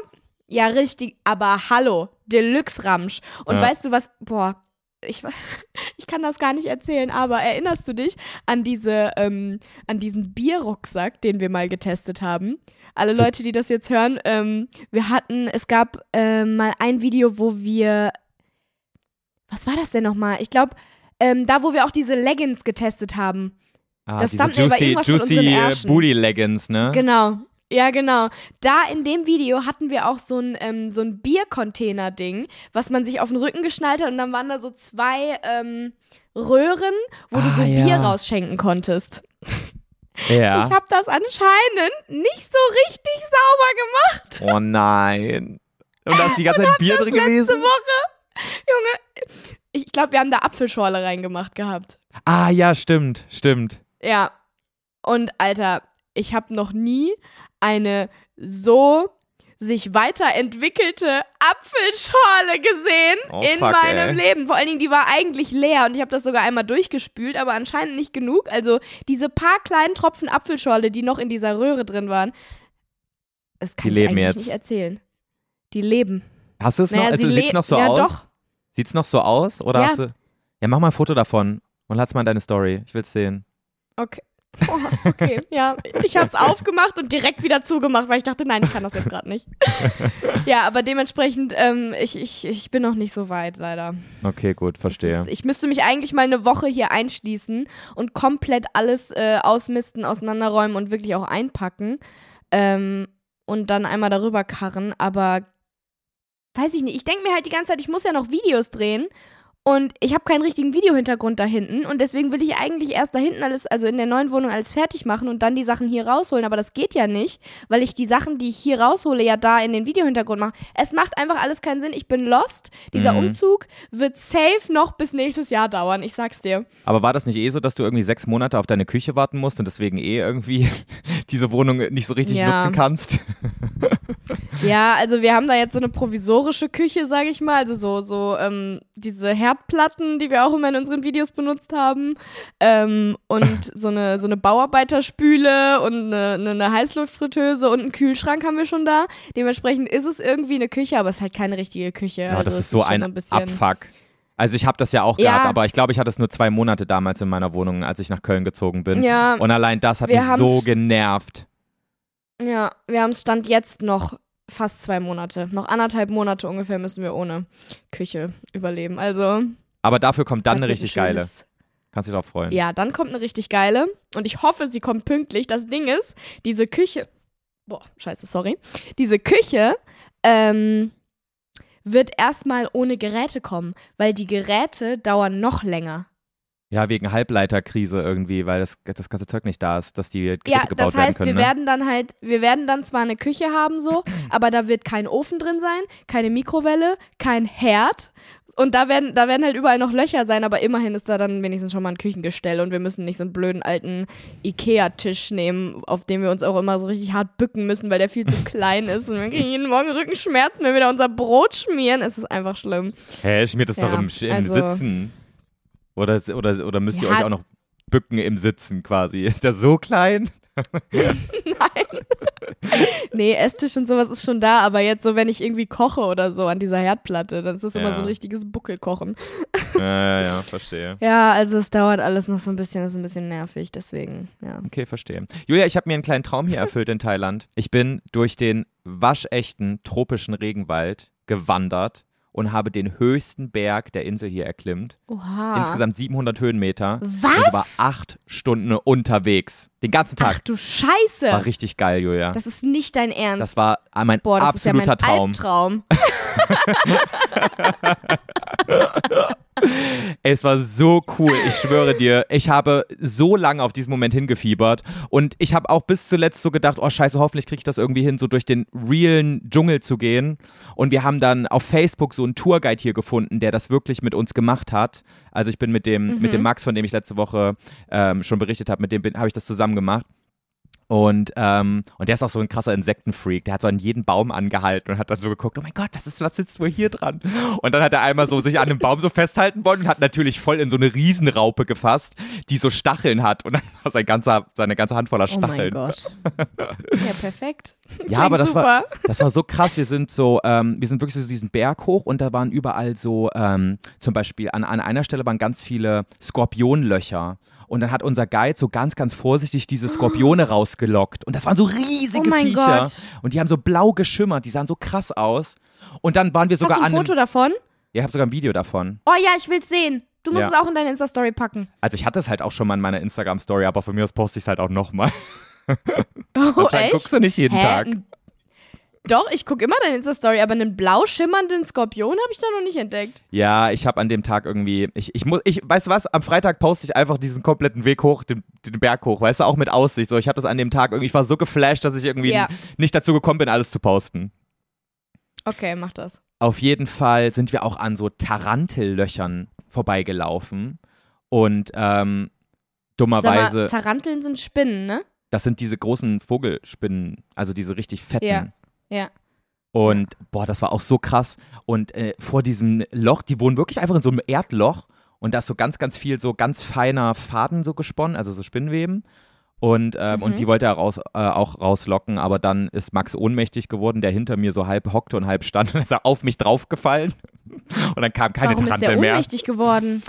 ja richtig, aber hallo, Deluxe Ramsch. Und Ja. weißt du was? Boah, ich, ich kann das gar nicht erzählen, aber erinnerst du dich an diese, ähm, an diesen Bierrucksack, den wir mal getestet haben? Alle Leute, die das jetzt hören, ähm, wir hatten, es gab ähm, mal ein Video, wo wir, was war das denn nochmal? Ich glaube, ähm, da, wo wir auch diese Leggings getestet haben. Ah, das diese Thumbnail Juicy, juicy äh. Booty Leggings, ne? Genau. Ja, genau. Da in dem Video hatten wir auch so ein, ähm, so ein Biercontainer-Ding, was man sich auf den Rücken geschnallt hat und dann waren da so zwei ähm, Röhren, wo du Ah, so ja. Bier rausschenken konntest. Ja. Ich habe das anscheinend nicht so richtig sauber gemacht Oh nein. Und da ist die ganze Zeit Bier drin letzte gewesen? Woche. Junge, ich glaube, wir haben da Apfelschorle reingemacht gehabt. Ah, ja, stimmt, stimmt. Ja. Und Alter, ich habe noch nie eine so sich weiterentwickelte Apfelschorle gesehen Oh, in fuck, meinem ey. Leben. Vor allen Dingen, die war eigentlich leer und ich habe das sogar einmal durchgespült, aber anscheinend nicht genug. Also diese paar kleinen Tropfen Apfelschorle, die noch in dieser Röhre drin waren, das kann Die ich leben eigentlich jetzt. nicht erzählen. Die leben. Hast du es noch? Naja, Also sie sieht's le- noch so ja, aus? doch. Sieht's noch so aus? Oder Ja. hast du. Ja, mach mal ein Foto davon und lass mal in deine Story. Ich will's sehen. Okay. Oh, okay, ja. Ich habe es aufgemacht und direkt wieder zugemacht, weil ich dachte, nein, ich kann das jetzt gerade nicht. ja, aber dementsprechend, ähm, ich, ich, ich bin noch nicht so weit, leider. Okay, gut, verstehe. Ist, ich müsste mich eigentlich mal eine Woche hier einschließen und komplett alles äh, ausmisten, auseinanderräumen und wirklich auch einpacken. Ähm, und dann einmal darüber karren, aber weiß ich nicht. Ich denke mir halt die ganze Zeit, ich muss ja noch Videos drehen und ich habe keinen richtigen Videohintergrund da hinten und deswegen will ich eigentlich erst da hinten alles, also in der neuen Wohnung alles fertig machen und dann die Sachen hier rausholen, aber das geht ja nicht, weil ich die Sachen, die ich hier raushole, ja da in den Videohintergrund mache. Es macht einfach alles keinen Sinn. Ich bin lost. Dieser Mhm. Umzug wird safe noch bis nächstes Jahr dauern, ich sag's dir. Aber war das nicht eh so, dass du irgendwie sechs Monate auf deine Küche warten musst und deswegen eh irgendwie diese Wohnung nicht so richtig Ja. nutzen kannst? Ja, also wir haben da jetzt so eine provisorische Küche, sage ich mal. Also so, so ähm, diese Herdplatten, die wir auch immer in unseren Videos benutzt haben. Ähm, und so eine, so eine Bauarbeiterspüle und eine, eine, Heißluftfritteuse und einen Kühlschrank haben wir schon da. Dementsprechend ist es irgendwie eine Küche, aber es ist halt keine richtige Küche. Ja, also das ist so ein bisschen Abfuck. Also ich habe das ja auch Ja. gehabt, aber ich glaube, ich hatte es nur zwei Monate damals in meiner Wohnung, als ich nach Köln gezogen bin. Ja, Und allein das hat mich so genervt. ja, wir haben Stand jetzt noch fast zwei Monate. Noch anderthalb Monate ungefähr müssen wir ohne Küche überleben. Also Aber dafür kommt dann eine richtig geile. Kannst dich drauf freuen. Ja, dann kommt eine richtig geile. Und ich hoffe, sie kommt pünktlich. Das Ding ist, diese Küche. Boah, scheiße, sorry. Diese Küche ähm, wird erstmal ohne Geräte kommen, weil die Geräte dauern noch länger. Ja, wegen Halbleiterkrise irgendwie, weil das, das ganze Zeug nicht da ist, dass die Geräte Ja, gebaut das heißt, werden können. wir ne? werden dann halt, wir werden dann zwar eine Küche haben so, aber da wird kein Ofen drin sein, keine Mikrowelle, kein Herd und da werden, da werden halt überall noch Löcher sein, aber immerhin ist da dann wenigstens schon mal ein Küchengestell und wir müssen nicht so einen blöden alten Ikea-Tisch nehmen, auf dem wir uns auch immer so richtig hart bücken müssen, weil der viel zu klein ist und wir kriegen jeden Morgen Rückenschmerzen, wenn wir da unser Brot schmieren. Es ist einfach schlimm. Hä, schmiert das doch Ja, im, im also- Sitzen. Oder, oder, oder müsst ihr Ja. euch auch noch bücken im Sitzen quasi? Ist der so klein? Nee, Esstisch und sowas ist schon da, aber jetzt so, wenn ich irgendwie koche oder so an dieser Herdplatte, dann ist das immer Ja. so ein richtiges Buckelkochen. ja, ja, ja, verstehe. Ja, also es dauert alles noch so ein bisschen, das ist ein bisschen nervig, deswegen, ja. Okay, verstehe. Julia, ich habe mir einen kleinen Traum hier erfüllt in Thailand. Ich bin durch den waschechten tropischen Regenwald gewandert und habe den höchsten Berg der Insel hier erklimmt. Oha. Insgesamt 700 Höhenmeter. Was? Und ich war acht Stunden unterwegs. Den ganzen Tag. Ach du Scheiße. War richtig geil, Julia. das ist nicht dein Ernst. Das war mein Boah, das absoluter ist ja mein Traum. Albtraum. Es war so cool, ich schwöre dir. Ich habe so lange auf diesen Moment hingefiebert und ich habe auch bis zuletzt so gedacht, oh scheiße, hoffentlich kriege ich das irgendwie hin, so durch den realen Dschungel zu gehen. Und wir haben dann auf Facebook so einen Tourguide hier gefunden, der das wirklich mit uns gemacht hat. Also ich bin mit dem, mit dem Max, von dem ich letzte Woche ähm, schon berichtet habe, mit dem habe ich das zusammen gemacht. Und, ähm, und der ist auch so ein krasser Insektenfreak. Der hat so an jeden Baum angehalten und hat dann so geguckt, oh mein Gott, was ist, was sitzt wohl hier dran? Und dann hat er einmal so sich an einem Baum so festhalten wollen und hat natürlich voll in so eine Riesenraupe gefasst, die so Stacheln hat. Und dann war sein ganzer, seine ganze Hand voller Oh mein Stacheln. Gott. ja, perfekt. Ja, aber das super. war, das war so krass. Wir sind so, ähm, wir sind wirklich so diesen Berg hoch und da waren überall so, ähm, zum Beispiel an, an einer Stelle waren ganz viele Skorpionlöcher. Und dann hat unser Guide so ganz, ganz vorsichtig diese Skorpione rausgelockt. Und das waren so riesige Oh mein Viecher. Gott. Und die haben so blau geschimmert, die sahen so krass aus. Und dann waren wir Hast sogar du ein an. Foto davon? ja, ich habe sogar ein Video davon. Oh ja, ich will's sehen. Du musst Ja. es auch in deine Insta-Story packen. Also ich hatte es halt auch schon mal in meiner Instagram-Story, aber von mir aus poste ich es halt auch nochmal. Oh, Anscheinend echt? guckst du nicht jeden Hä? Tag. N- Doch, ich gucke immer deine Insta-Story, aber einen blau schimmernden Skorpion habe ich da noch nicht entdeckt. Ja, ich habe an dem Tag irgendwie, ich, ich muss, ich, weißt du was, am Freitag poste ich einfach diesen kompletten Weg hoch, den, den Berg hoch, weißt du, auch mit Aussicht. So, ich habe das an dem Tag irgendwie, ich war so geflasht, dass ich irgendwie Ja. nicht dazu gekommen bin, alles zu posten. Okay, mach das. Auf jeden Fall sind wir auch an so Tarantellöchern vorbeigelaufen und ähm, dummerweise, mal, Taranteln sind Spinnen, ne? das sind diese großen Vogelspinnen, also diese richtig fetten. Ja. Ja. Und boah, das war auch so krass. Und äh, vor diesem Loch, die wohnen wirklich einfach in so einem Erdloch und da ist so ganz, ganz viel so ganz feiner Faden so gesponnen, also so Spinnweben. Und, ähm, Mhm. und die wollte er raus, äh, auch rauslocken, aber dann ist Max ohnmächtig geworden, der hinter mir so halb hockte und halb stand und ist er auf mich draufgefallen. Und dann kam keine Warum ist Tarantel der mehr. ohnmächtig geworden?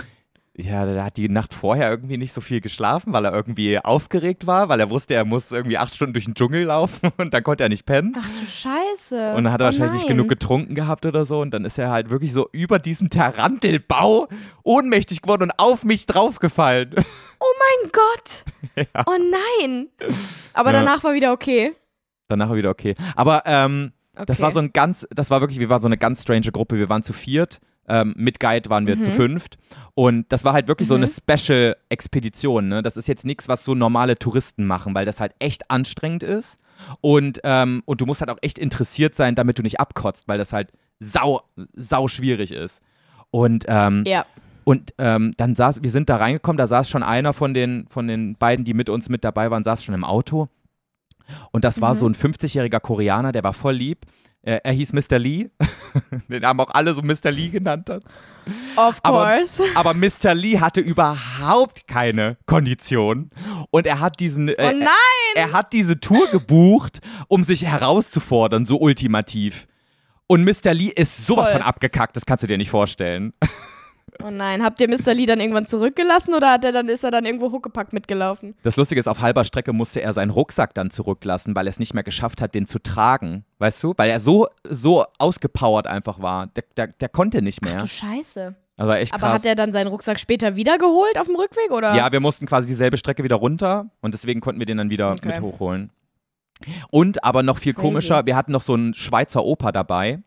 Ja, der hat die Nacht vorher irgendwie nicht so viel geschlafen, weil er irgendwie aufgeregt war, weil er wusste, er muss irgendwie acht Stunden durch den Dschungel laufen und dann konnte er nicht pennen. Ach du Scheiße. Und dann hat er oh wahrscheinlich nicht nein. genug getrunken gehabt oder so. Und dann ist er halt wirklich so über diesen Tarantelbau ohnmächtig geworden und auf mich draufgefallen. Oh mein Gott. Ja. Oh nein. Aber Ja. danach war wieder okay. Danach war wieder okay. Aber ähm, okay. das war so ein ganz, das war wirklich, wir waren so eine ganz strange Gruppe. Wir waren zu viert Ähm, mit Guide waren wir zu fünft. Und das war halt wirklich so eine Special-Expedition. Ne? Das ist jetzt nichts, was so normale Touristen machen, weil das halt echt anstrengend ist. Und, ähm, und du musst halt auch echt interessiert sein, damit du nicht abkotzt, weil das halt sau, sau schwierig ist. Und, ähm, Ja. und ähm, dann saß, wir sind da reingekommen, da saß schon einer von den, von den beiden, die mit uns mit dabei waren, saß schon im Auto. Und das war so ein 50-jähriger Koreaner, der war voll lieb. Er hieß Mr. Lee. den haben auch alle so Mr. Lee genannt. Dann. Of Aber, course. aber Mr. Lee hatte überhaupt keine Kondition. Und er hat diesen. oh Äh, nein! er hat diese Tour gebucht, um sich herauszufordern, so ultimativ. Und Mr. Lee ist sowas Voll. von abgekackt, das kannst du dir nicht vorstellen. Oh nein, habt ihr Mr. Lee dann irgendwann zurückgelassen oder hat er dann, ist er dann irgendwo huckepackt mitgelaufen? Das Lustige ist, auf halber Strecke musste er seinen Rucksack dann zurücklassen, weil er es nicht mehr geschafft hat, den zu tragen. Weißt du? Weil er so, so ausgepowert einfach war. Der, der, der konnte nicht mehr. Du Scheiße. Also echt Aber krass. hat er dann seinen Rucksack später wieder geholt auf dem Rückweg oder? ja, wir mussten quasi dieselbe Strecke wieder runter und deswegen konnten wir den dann wieder Okay. mit hochholen. Und aber noch viel Crazy. komischer, wir hatten noch so einen Schweizer Opa dabei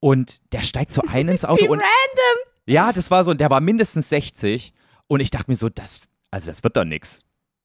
und der steigt so ein ins Auto und random. Ja, das war so, der war mindestens 60 und ich dachte mir so, das, also das wird doch nix.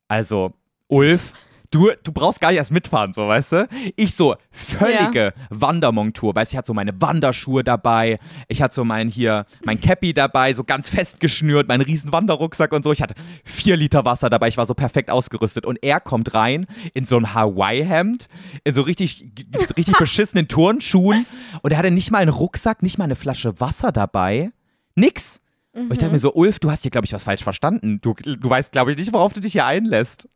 Also, Ulf, du, du brauchst gar nicht erst mitfahren, so, weißt du? Ich so, völlige Wandermontur, weißt du, ich hatte so meine Wanderschuhe dabei, ich hatte so mein hier, mein Cappy dabei, so ganz festgeschnürt, meinen riesen Wanderrucksack und so, ich hatte vier Liter Wasser dabei, ich war so perfekt ausgerüstet. Und er kommt rein in so ein Hawaii-Hemd, in so richtig, richtig beschissenen Turnschuhen. Und er hatte nicht mal einen Rucksack, nicht mal eine Flasche Wasser dabei. Nix. Und ich dachte mir so, Ulf, du hast hier, glaube ich, was falsch verstanden. Du, du weißt, glaube ich, nicht, worauf du dich hier einlässt.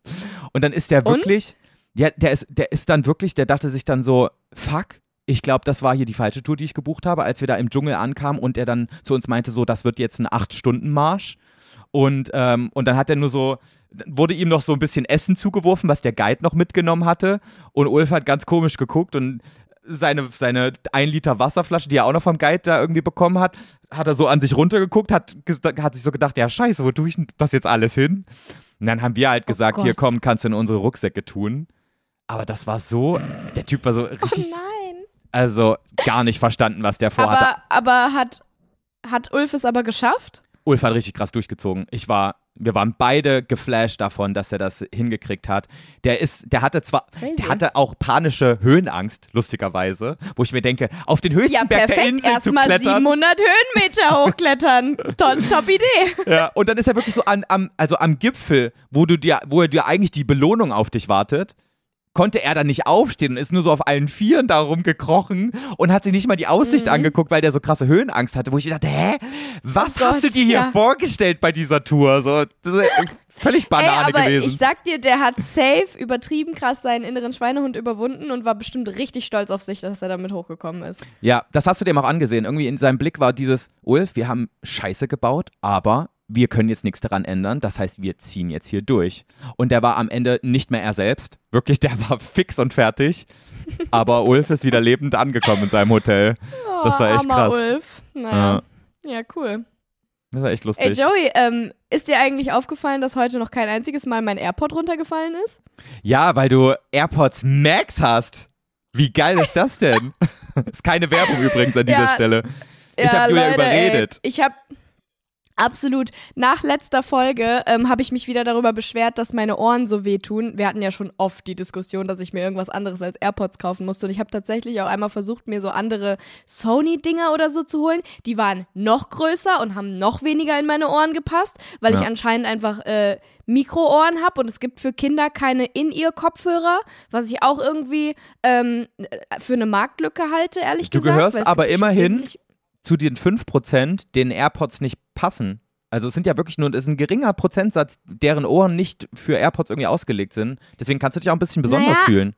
Und dann ist der Und? wirklich, ja, der ist, der ist dann wirklich, der dachte sich dann so, fuck, ich glaube, das war hier die falsche Tour, die ich gebucht habe, als wir da im Dschungel ankamen und er dann zu uns meinte, so, das wird jetzt ein Acht-Stunden-Marsch. Und, ähm, und dann hat er nur so, wurde ihm noch so ein bisschen Essen zugeworfen, was der Guide noch mitgenommen hatte. Und Ulf hat ganz komisch geguckt und seine, seine 1 Liter Wasserflasche, die er auch noch vom Guide da irgendwie bekommen hat, hat er so an sich runtergeguckt, hat, hat sich so gedacht, ja scheiße, wo tue ich das jetzt alles hin? Und dann haben wir halt gesagt, hier Gott. komm, kannst du in unsere Rucksäcke tun. Aber das war so, der Typ war so Oh richtig, nein. also gar nicht verstanden, was der vorhatte. Aber, aber hat, hat Ulf es aber geschafft? Ulf hat richtig krass durchgezogen. Ich war, wir waren beide geflasht davon, dass er das hingekriegt hat. Der ist, der hatte zwar, Crazy. der hatte auch panische Höhenangst, lustigerweise, wo ich mir denke, auf den höchsten Ja, Berg der. Insel zu Erstmal klettern. 700 Höhenmeter hochklettern. Top, top Idee. Ja, und dann ist er wirklich so an, am, also am Gipfel, wo du dir, wo er dir eigentlich die Belohnung auf dich wartet. Konnte er dann nicht aufstehen und ist nur so auf allen Vieren da rumgekrochen und hat sich nicht mal die Aussicht Mhm. angeguckt, weil der so krasse Höhenangst hatte, wo ich dachte, hä? Was Oh Gott, hast du dir hier ja. vorgestellt bei dieser Tour? So, das ist völlig Ey, Banane aber gewesen. ich sag dir, der hat safe übertrieben krass seinen inneren Schweinehund überwunden und war bestimmt richtig stolz auf sich, dass er damit hochgekommen ist. Ja, das hast du dem auch angesehen. Irgendwie in seinem Blick war dieses, Ulf, wir haben Scheiße gebaut, aber wir können jetzt nichts daran ändern. Das heißt, wir ziehen jetzt hier durch. Und der war am Ende nicht mehr er selbst. Wirklich, der war fix und fertig. Aber Ulf ist wieder lebend angekommen in seinem Hotel. Das war echt Oh, krass. Ulf. Naja. Ja, cool. Das war echt Ey, lustig. Joey, ähm, ist dir eigentlich aufgefallen, dass heute noch kein einziges Mal mein AirPod runtergefallen ist? Ja, weil du AirPods Max hast. Wie geil ist das denn? ist keine Werbung übrigens an dieser Ja, Stelle. Ich hab Julia leider, überredet. Ey. Ich habe Absolut. Nach letzter Folge ähm, habe ich mich wieder darüber beschwert, dass meine Ohren so wehtun. Wir hatten ja schon oft die Diskussion, dass ich mir irgendwas anderes als AirPods kaufen musste. Und ich habe tatsächlich auch einmal versucht, mir so andere Sony-Dinger oder so zu holen. Die waren noch größer und haben noch weniger in meine Ohren gepasst, weil ich Ja. anscheinend einfach äh, Mikroohren habe. Und es gibt für Kinder keine In-Ear-Kopfhörer, was ich auch irgendwie ähm, für eine Marktlücke halte, ehrlich Du gesagt. gehörst weil es aber immerhin zu den 5%, denen AirPods nicht passen. Also es sind ja wirklich nur, es ist ein geringer Prozentsatz, deren Ohren nicht für AirPods irgendwie ausgelegt sind. Deswegen kannst du dich auch ein bisschen besonders Naja. fühlen.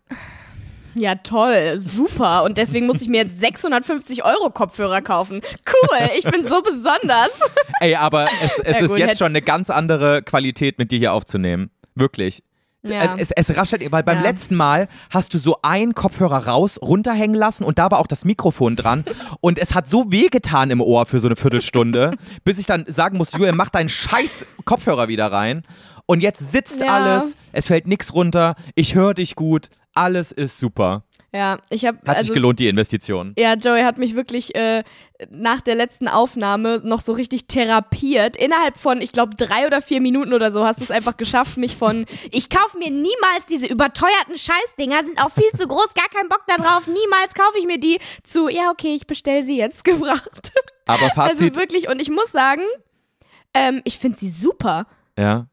Ja, toll, super. Und deswegen muss ich mir jetzt 650 Euro Kopfhörer kaufen. Cool, ich bin so besonders. Ey, aber es, es Ja, ist gut, jetzt schon eine ganz andere Qualität, mit dir hier aufzunehmen. Wirklich. Ja. Es, es, raschelt, weil beim Ja. letzten Mal hast du so einen Kopfhörer raus, runterhängen lassen und da war auch das Mikrofon dran und es hat so wehgetan im Ohr für so eine Viertelstunde, bis ich dann sagen musste, Julian, mach deinen scheiß Kopfhörer wieder rein und jetzt sitzt Ja. alles, es fällt nichts runter, ich höre dich gut, alles ist super. Ja, ich habe Hat also sich gelohnt, die Investition. Ja, Joey hat mich wirklich äh, nach der letzten Aufnahme noch so richtig therapiert. Innerhalb von, ich glaube, drei oder vier Minuten oder so hast du es einfach geschafft, mich von ich kaufe mir niemals diese überteuerten Scheißdinger, sind auch viel zu groß, gar keinen Bock da drauf, niemals kaufe ich mir die, zu, ja, okay, ich bestell sie jetzt gebracht. Aber Fazit, Also wirklich, und ich muss sagen, ähm, ich finde sie super. ja.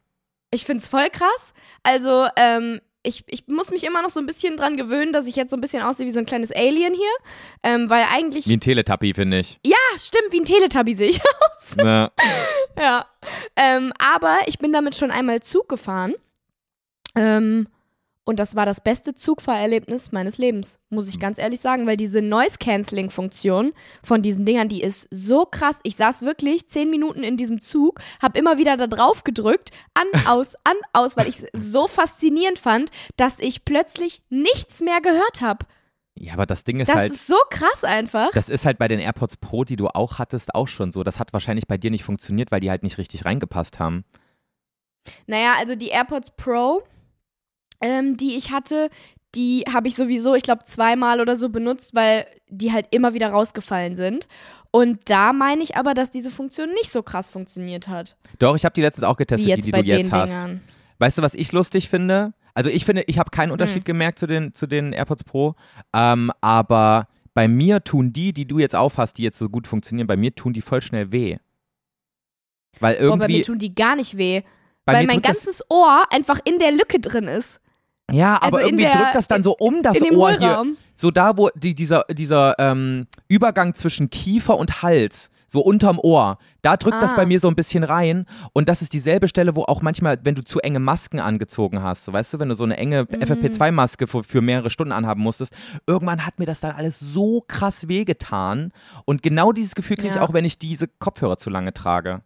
Ich finde es voll krass. Also, ähm, ich, ich muss mich immer noch so ein bisschen dran gewöhnen, dass ich jetzt so ein bisschen aussehe wie so ein kleines Alien hier. Ähm, weil eigentlich. Wie ein Teletubby, finde ich. Ja, stimmt, wie ein Teletubby sehe ich aus. Ne? ja. Ähm, aber ich bin damit schon einmal Zug gefahren. Ähm, und das war das beste Zugfahrerlebnis meines Lebens, muss ich ganz ehrlich sagen, weil diese Noise-Canceling-Funktion von diesen Dingern, die ist so krass. Ich saß wirklich zehn Minuten in diesem Zug, habe immer wieder da drauf gedrückt, an, aus, an, aus, weil ich es so faszinierend fand, dass ich plötzlich nichts mehr gehört habe. Ja, aber das Ding ist Das halt. ist so krass einfach. Das ist halt bei den AirPods Pro, die du auch hattest, auch schon so. Das hat wahrscheinlich bei dir nicht funktioniert, weil die halt nicht richtig reingepasst haben. Naja, also die AirPods Pro, ähm, die ich hatte, die habe ich sowieso, ich glaube, zweimal oder so benutzt, weil die halt immer wieder rausgefallen sind. Und da meine ich aber, dass diese Funktion nicht so krass funktioniert hat. Doch, ich habe die letztens auch getestet, jetzt die, die bei du jetzt den hast. Dingern. Weißt du, was ich lustig finde? Also ich finde, ich habe keinen Unterschied Hm. gemerkt zu den, zu den AirPods Pro, ähm, aber bei mir tun die, die du jetzt aufhast, die jetzt so gut funktionieren, bei mir tun die voll schnell weh. Weil Boah, bei mir irgendwie, tun die gar nicht weh. weil mein ganzes Ohr einfach in der Lücke drin ist. Ja, aber also irgendwie der- drückt das dann so um das Ohr hier, so da, wo die, dieser, dieser ähm, Übergang zwischen Kiefer und Hals, so unterm Ohr, da drückt das Ah. bei mir so ein bisschen rein. Und das ist dieselbe Stelle, wo auch manchmal, wenn du zu enge Masken angezogen hast, so, weißt du, wenn du so eine enge Mhm. FFP2-Maske für, für mehrere Stunden anhaben musstest, irgendwann hat mir das dann alles so krass wehgetan. Und genau dieses Gefühl kriege ich Ja. auch, wenn ich diese Kopfhörer zu lange trage.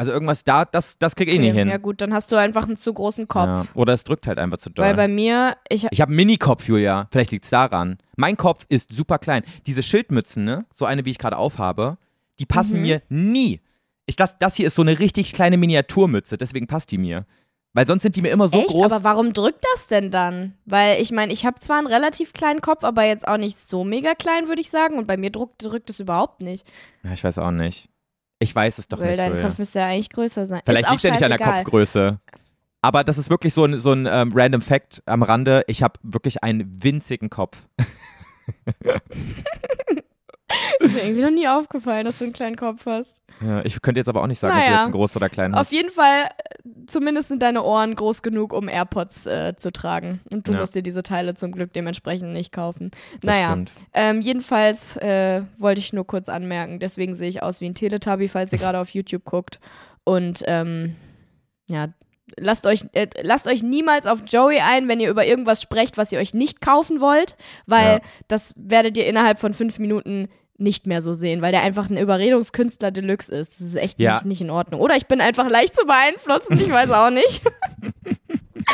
Also irgendwas da, das, das kriege ich Okay, nicht hin. Ja gut, dann hast du einfach einen zu großen Kopf. Ja. Oder es drückt halt einfach zu doll. Weil bei mir, ich, Ich habe einen Minikopf, Julia. Vielleicht liegt's daran. Mein Kopf ist super klein. Diese Schildmützen, ne? So eine, wie ich gerade aufhabe, die passen Mhm. mir nie. Ich, das, das hier ist so eine richtig kleine Miniaturmütze, deswegen passt die mir. Weil sonst sind die mir immer so Echt? groß. Aber warum drückt das denn dann? Weil ich meine, ich habe zwar einen relativ kleinen Kopf, aber jetzt auch nicht so mega klein, würde ich sagen. Und bei mir drückt, drückt es überhaupt nicht. ja, ich weiß auch nicht. Ich weiß es doch weil nicht. dein Julia. Kopf müsste ja eigentlich größer sein. Vielleicht liegt er nicht an der. Kopfgröße. Aber das ist wirklich so ein, so ein ähm, random Fact am Rande. Ich habe wirklich einen winzigen Kopf. Ist mir irgendwie noch nie aufgefallen, dass du einen kleinen Kopf hast. Ja, ich könnte jetzt aber auch nicht sagen, ob du Naja. jetzt einen groß oder kleinen hast. Auf jeden Fall, zumindest sind deine Ohren groß genug, um AirPods äh, zu tragen. Und du Ja. musst dir diese Teile zum Glück dementsprechend nicht kaufen. Naja, ähm, jedenfalls äh, wollte ich nur kurz anmerken, deswegen sehe ich aus wie ein Teletubby, falls ihr gerade auf YouTube guckt. Und ähm, ja, lasst euch, äh, lasst euch niemals auf Joey ein, wenn ihr über irgendwas sprecht, was ihr euch nicht kaufen wollt, weil Ja. das werdet ihr innerhalb von fünf Minuten nicht mehr so sehen, weil der einfach ein Überredungskünstler Deluxe ist. Das ist echt Ja. nicht, nicht in Ordnung. Oder ich bin einfach leicht zu beeinflussen, ich weiß auch nicht.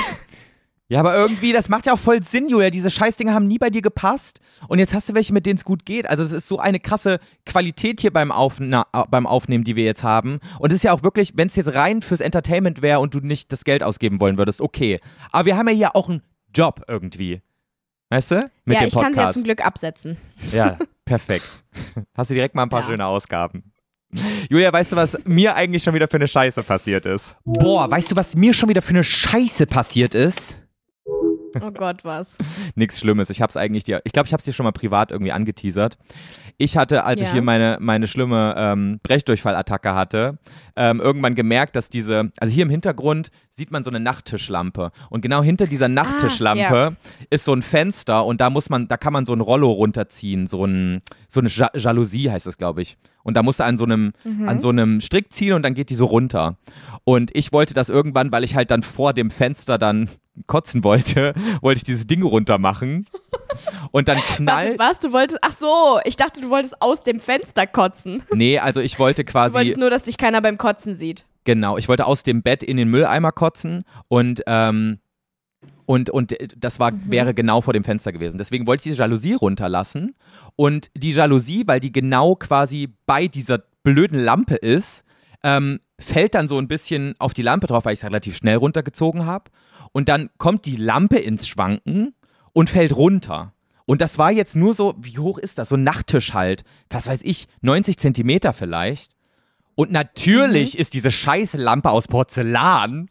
Ja, aber irgendwie, das macht ja auch voll Sinn, Julia. Diese Scheißdinger haben nie bei dir gepasst. Und jetzt hast du welche, mit denen es gut geht. Also es ist so eine krasse Qualität hier beim, Aufna beim Aufnehmen, die wir jetzt haben. Und es ist ja auch wirklich, wenn es jetzt rein fürs Entertainment wäre und du nicht das Geld ausgeben wollen würdest, okay. Aber wir haben ja hier auch einen Job irgendwie. Weißt du? Mit ja, dem ich kann sie ja Podcast. zum Glück absetzen. Ja, perfekt. Hast du direkt mal ein paar Ja. schöne Ausgaben. Julia, weißt du, was mir eigentlich schon wieder für eine Scheiße passiert ist? Boah, weißt du, was mir schon wieder für eine Scheiße passiert ist? Oh Gott, was. Nichts Schlimmes. Ich hab's eigentlich dir, ich glaube, ich hab's dir schon mal privat irgendwie angeteasert. Ich hatte, als ich Ja. hier meine, meine schlimme ähm, Brechdurchfallattacke hatte, ähm, irgendwann gemerkt, dass diese, also hier im Hintergrund sieht man so eine Nachttischlampe. Und genau hinter dieser Nachttischlampe ja. ist so ein Fenster und da muss man, da kann man so ein Rollo runterziehen, so, ein, so eine ja Jalousie heißt das, glaube ich. Und da musst du an so einem, Mhm. an so einem Strick ziehen und dann geht die so runter. Und ich wollte das irgendwann, weil ich halt dann vor dem Fenster dann kotzen wollte, wollte ich dieses Ding runter machen. Und dann Warte, knallt. was? Du wolltest. Ach so, ich dachte, du wolltest aus dem Fenster kotzen. Nee, also ich wollte Du quasi. wolltest nur, dass dich keiner beim Kotzen sieht. Genau, ich wollte aus dem Bett in den Mülleimer kotzen und ähm, und, und das war, wäre genau vor dem Fenster gewesen. Deswegen wollte ich diese Jalousie runterlassen. Und die Jalousie, weil die genau quasi bei dieser blöden Lampe ist, ähm, fällt dann so ein bisschen auf die Lampe drauf, weil ich es relativ schnell runtergezogen habe. Und dann kommt die Lampe ins Schwanken und fällt runter. Und das war jetzt nur so, wie hoch ist das? So ein Nachttisch halt. Was weiß ich, 90 Zentimeter vielleicht. Und natürlich Mhm. ist diese scheiße Lampe aus Porzellan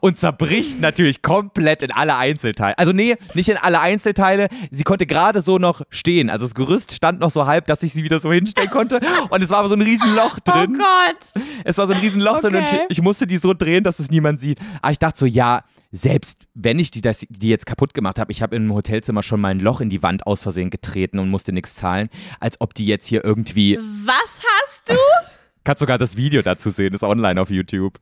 und zerbricht natürlich komplett in alle Einzelteile. Also nee, nicht in alle Einzelteile. Sie konnte gerade so noch stehen. Also das Gerüst stand noch so halb, dass ich sie wieder so hinstellen konnte. Und es war aber so ein riesen Loch Oh drin. Gott. Es war so ein riesen Loch drin und ich, Okay. ich musste die so drehen, dass es niemand sieht. Aber ich dachte so, ja, selbst wenn ich die, das, die jetzt kaputt gemacht habe, ich habe im Hotelzimmer schon mal ein Loch in die Wand aus Versehen getreten und musste nichts zahlen, als ob die jetzt hier irgendwie. Was hast du? Kannst sogar das Video dazu sehen, ist online auf YouTube.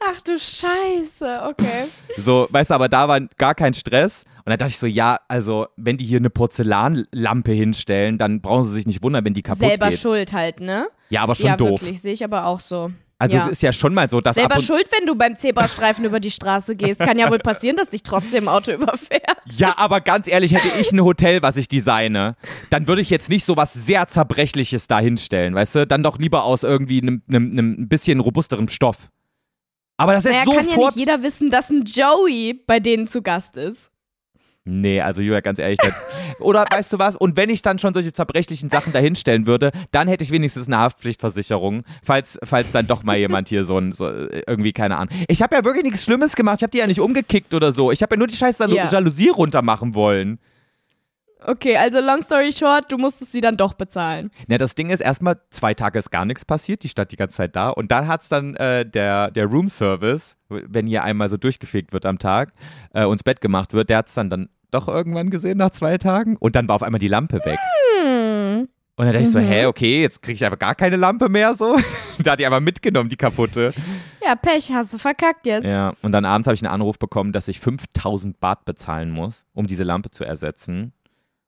Ach du Scheiße, okay. So, weißt du, aber da war gar kein Stress. Und dann dachte ich so, ja, also, wenn die hier eine Porzellanlampe hinstellen, dann brauchen sie sich nicht wundern, wenn die kaputt Selber geht. schuld halt, ne? Ja, aber schon ja, doof. wirklich, sehe ich aber auch so. Also, ja. es ist ja schon mal so, dass Selber schuld, wenn du beim Zebrastreifen über die Straße gehst. Kann ja wohl passieren, dass dich trotzdem ein Auto überfährt. Ja, aber ganz ehrlich, hätte ich ein Hotel, was ich designe, dann würde ich jetzt nicht so was sehr Zerbrechliches da hinstellen, weißt du? Dann doch lieber aus irgendwie einem, einem, einem ein bisschen robusterem Stoff. Aber das ist Naja, kann ja sofort. nicht jeder wissen, dass ein Joey bei denen zu Gast ist. nee, also Julia, ganz ehrlich. Oder weißt du was? Und wenn ich dann schon solche zerbrechlichen Sachen da hinstellen würde, dann hätte ich wenigstens eine Haftpflichtversicherung, falls, falls dann doch mal jemand hier so ein, so, äh, irgendwie, keine Ahnung. Ich habe ja wirklich nichts Schlimmes gemacht. Ich habe die ja nicht umgekickt oder so. Ich habe ja nur die scheiß Jal Ja. Jalousie runtermachen wollen. Okay, also long story short, du musstest sie dann doch bezahlen. Na, das Ding ist, erstmal zwei Tage ist gar nichts passiert, die stand die ganze Zeit da. Und dann hat es dann äh, der, der Room Service, wenn hier einmal so durchgefegt wird am Tag, äh, uns Bett gemacht wird, der hat es dann, dann doch irgendwann gesehen nach zwei Tagen. Und dann war auf einmal die Lampe weg. Hm. Und dann dachte ich so, Mhm. hä, okay, jetzt kriege ich einfach gar keine Lampe mehr so. da hat die einfach mitgenommen, die kaputte. Ja, Pech, hast du verkackt jetzt. Ja, und dann abends habe ich einen Anruf bekommen, dass ich 5000 Baht bezahlen muss, um diese Lampe zu ersetzen.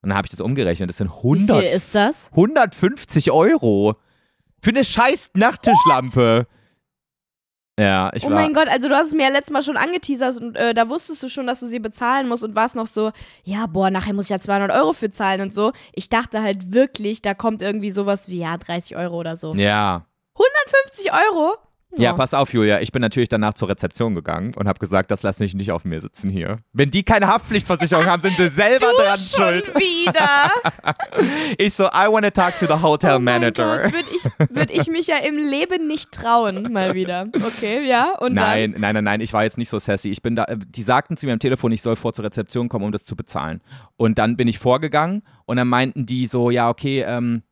Und dann habe ich das umgerechnet. Das sind Wie 100 viel ist das? 150 Euro für eine scheiß Nachttischlampe. Ja, ich oh war. mein Gott, also du hast es mir ja letztes Mal schon angeteasert und äh, da wusstest du schon, dass du sie bezahlen musst und warst noch so, ja, boah, nachher muss ich ja 200 Euro für zahlen und so. Ich dachte halt wirklich, da kommt irgendwie sowas wie, ja, 30 Euro oder so. Ja. 50 Euro? Ja, pass auf, Julia. Ich bin natürlich danach zur Rezeption gegangen und habe gesagt, das lass ich nicht auf mir sitzen hier. Wenn die keine Haftpflichtversicherung haben, sind sie selber dran Schon schuld. wieder. Ich so, I want to talk to the hotel manager. Würde ich, würd ich mich ja im Leben nicht trauen, mal wieder. Okay, ja. Und Nein, nein, nein, nein, ich war jetzt nicht so sassy. Ich bin da, äh, die sagten zu mir am Telefon, ich soll vor zur Rezeption kommen, um das zu bezahlen. Und dann bin ich vorgegangen und dann meinten die so, ja, okay, ähm,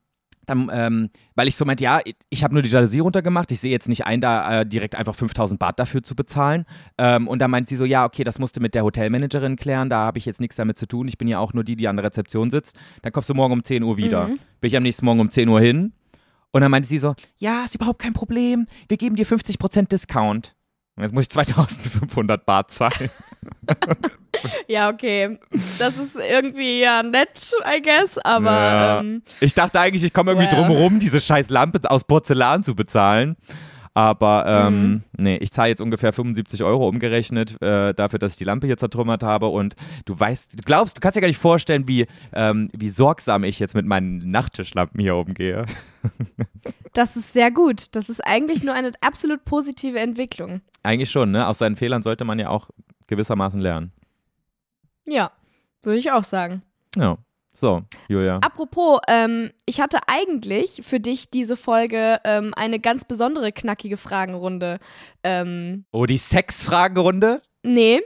dann, ähm, weil ich so meinte, ja, ich habe nur die Jalousie runtergemacht, ich sehe jetzt nicht ein, da äh, direkt einfach 5000 Baht dafür zu bezahlen. Ähm, und dann meint sie so, ja, okay, das musst du mit der Hotelmanagerin klären, da habe ich jetzt nichts damit zu tun, ich bin ja auch nur die, die an der Rezeption sitzt. Dann kommst du morgen um 10 Uhr wieder. Mhm. Bin ich am nächsten Morgen um 10 Uhr hin und dann meinte sie so, ja, ist überhaupt kein Problem, wir geben dir 50% Discount. Und jetzt muss ich 2500 Baht zahlen. ja, okay. Das ist irgendwie ja nett, I guess, aber Ja. ähm, Ich dachte eigentlich, ich komme irgendwie Well. drum diese scheiß Lampe aus Porzellan zu bezahlen. Aber ähm, Mhm. nee, ich zahle jetzt ungefähr 75 Euro umgerechnet äh, dafür, dass ich die Lampe hier zertrümmert habe. Und du weißt, du glaubst, du kannst dir gar nicht vorstellen, wie, ähm, wie sorgsam ich jetzt mit meinen Nachttischlampen hier umgehe. das ist sehr gut. Das ist eigentlich nur eine absolut positive Entwicklung. Eigentlich schon, ne? Aus seinen Fehlern sollte man ja auch gewissermaßen lernen. Ja, würde ich auch sagen. Ja. So, Julia. Apropos, ähm, ich hatte eigentlich für dich diese Folge ähm, eine ganz besondere knackige Fragenrunde. Ähm, Oh, die Sexfragenrunde? nee,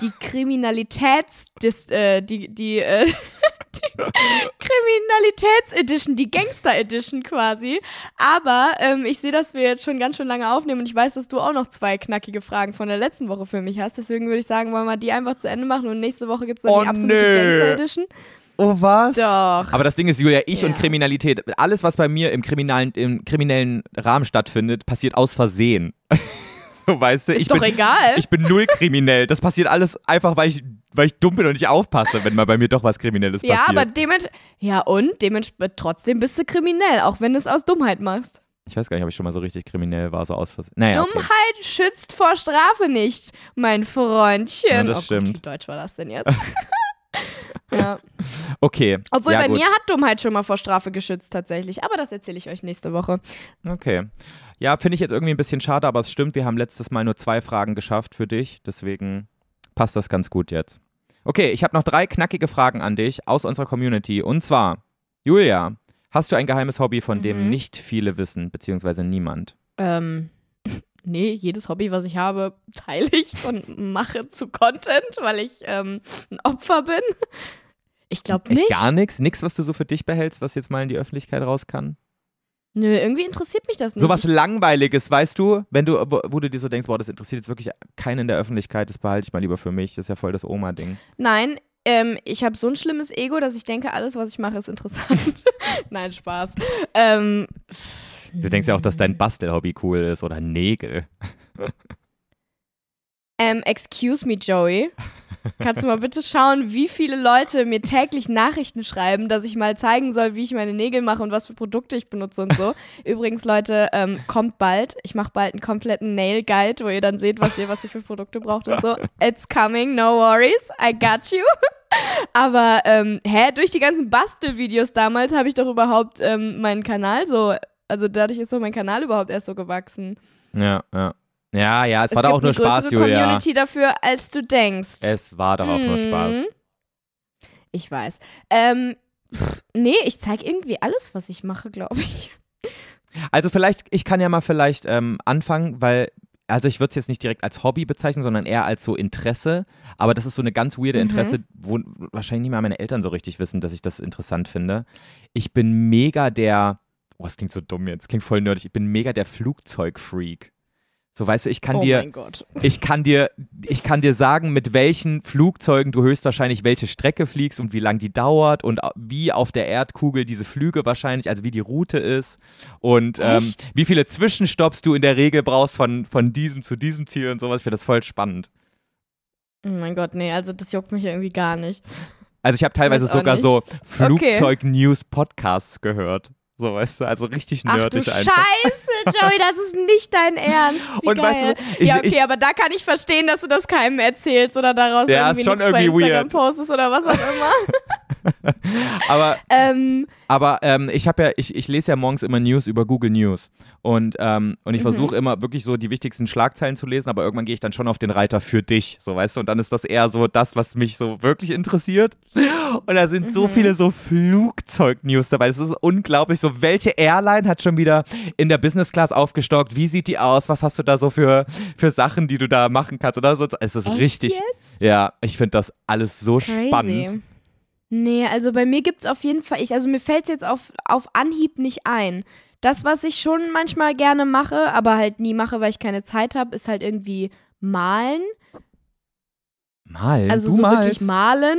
die Kriminalitäts, dis, äh, die, die, äh, die Kriminalitäts-Edition, die Gangster-Edition quasi. Aber ähm, ich sehe, dass wir jetzt schon ganz schön lange aufnehmen und ich weiß, dass du auch noch zwei knackige Fragen von der letzten Woche für mich hast. Deswegen würde ich sagen, wollen wir die einfach zu Ende machen und nächste Woche gibt es dann Oh, die absolute nö. Gangster-Edition. Oh, was? Doch. Aber das Ding ist, Julia, ich Ja. und Kriminalität, alles, was bei mir im kriminellen, im kriminellen Rahmen stattfindet, passiert aus Versehen. so, weißt du, Ist ich, doch bin, egal. ich bin null kriminell. Das passiert alles einfach, weil ich, weil ich dumm bin und nicht aufpasse, wenn mal bei mir doch was Kriminelles Ja, passiert. aber dements ja und dementsprechend trotzdem bist du kriminell, auch wenn du es aus Dummheit machst. ich weiß gar nicht, ob ich schon mal so richtig kriminell war, so aus Versehen. Naja, okay. Dummheit schützt vor Strafe nicht, mein Freundchen. Ja, das oh stimmt. Gott, wie deutsch war das denn jetzt? ja. okay. Obwohl ja, bei gut. mir hat Dummheit schon mal vor Strafe geschützt tatsächlich, aber das erzähle ich euch nächste Woche. Okay. Ja, finde ich jetzt irgendwie ein bisschen schade, aber es stimmt, wir haben letztes Mal nur zwei Fragen geschafft für dich, deswegen passt das ganz gut jetzt. Okay, ich habe noch drei knackige Fragen an dich aus unserer Community. Und zwar, Julia, hast du ein geheimes Hobby, von dem Mhm. nicht viele wissen, beziehungsweise niemand? Ähm, nee, jedes Hobby, was ich habe, teile ich und mache zu Content, weil ich ähm, ein Opfer bin. Ich glaube Echt nicht. gar nichts? Nichts, was du so für dich behältst, was jetzt mal in die Öffentlichkeit raus kann? Nö, irgendwie interessiert mich das nicht. Sowas Langweiliges, weißt du, wenn du, wo, wo du dir so denkst, boah, das interessiert jetzt wirklich keinen in der Öffentlichkeit, das behalte ich mal lieber für mich. Das ist ja voll das Oma-Ding. Nein, ähm, ich habe so ein schlimmes Ego, dass ich denke, alles, was ich mache, ist interessant. Nein, Spaß. Ähm, Du denkst ja auch, dass dein Bastelhobby cool ist oder Nägel. ähm, excuse me, Joey. Kannst du mal bitte schauen, wie viele Leute mir täglich Nachrichten schreiben, dass ich mal zeigen soll, wie ich meine Nägel mache und was für Produkte ich benutze und so. Übrigens, Leute, ähm, kommt bald. Ich mache bald einen kompletten Nail Guide, wo ihr dann seht, was ihr, was ihr für Produkte braucht und so. It's coming, no worries. I got you. Aber, ähm, hä, durch die ganzen Bastelvideos damals habe ich doch überhaupt ähm, meinen Kanal so, also dadurch ist so mein Kanal überhaupt erst so gewachsen. Ja, ja. Ja, ja, es, war doch gibt auch nur eine Spaß, Julia. Community dafür, als du denkst. Es war doch auch nur Spaß. Mhm. Ich weiß. Ähm, pff, nee, ich zeige irgendwie alles, was ich mache, glaube ich. Also vielleicht, ich kann ja mal vielleicht ähm, anfangen, weil, also ich würde es jetzt nicht direkt als Hobby bezeichnen, sondern eher als so Interesse. Aber das ist so eine ganz weirde Mhm. Interesse, wo wahrscheinlich nicht mal meine Eltern so richtig wissen, dass ich das interessant finde. Ich bin mega der, oh, das klingt so dumm jetzt, klingt voll nerdig, ich bin mega der Flugzeugfreak. So, weißt du, ich kann oh dir, ich kann dir, ich kann dir sagen, mit welchen Flugzeugen du höchstwahrscheinlich welche Strecke fliegst und wie lang die dauert und wie auf der Erdkugel diese Flüge wahrscheinlich, also wie die Route ist und ähm, wie viele Zwischenstopps du in der Regel brauchst von, von diesem zu diesem Ziel und sowas. Ich finde das voll spannend. Oh mein Gott, nee, also das juckt mich irgendwie gar nicht. Also ich habe teilweise sogar nicht. so Flugzeug-News-Podcasts gehört. So, weißt du, also richtig Ach du nerdig einfach. Scheiße, Joey, das ist nicht dein Ernst. Wie Und geil. weißt du, ich- ja, okay, ich- aber da kann ich verstehen, dass du das keinem erzählst oder daraus Ja, irgendwie ist schon nichts bei irgendwie Instagram weird. postest oder was auch immer. Aber ähm, Aber ähm, ich habe ja, ich, ich lese ja morgens immer News über Google News und, ähm, und ich Mhm. versuche immer wirklich so die wichtigsten Schlagzeilen zu lesen, aber irgendwann gehe ich dann schon auf den Reiter für dich, so weißt du, und dann ist das eher so das, was mich so wirklich interessiert. Und da sind Mhm. so viele so Flugzeug-News dabei. Das ist unglaublich. So, welche Airline hat schon wieder in der Business Class aufgestockt? Wie sieht die aus? Was hast du da so für, für Sachen, die du da machen kannst? Oder so? Es ist Echt richtig. jetzt? Ja, ich finde das alles so Crazy. spannend. Nee, also bei mir gibt es auf jeden Fall, ich, also mir fällt es jetzt auf, auf Anhieb nicht ein. Das, was ich schon manchmal gerne mache, aber halt nie mache, weil ich keine Zeit habe, ist halt irgendwie malen. Mal. Also du so malst. wirklich malen.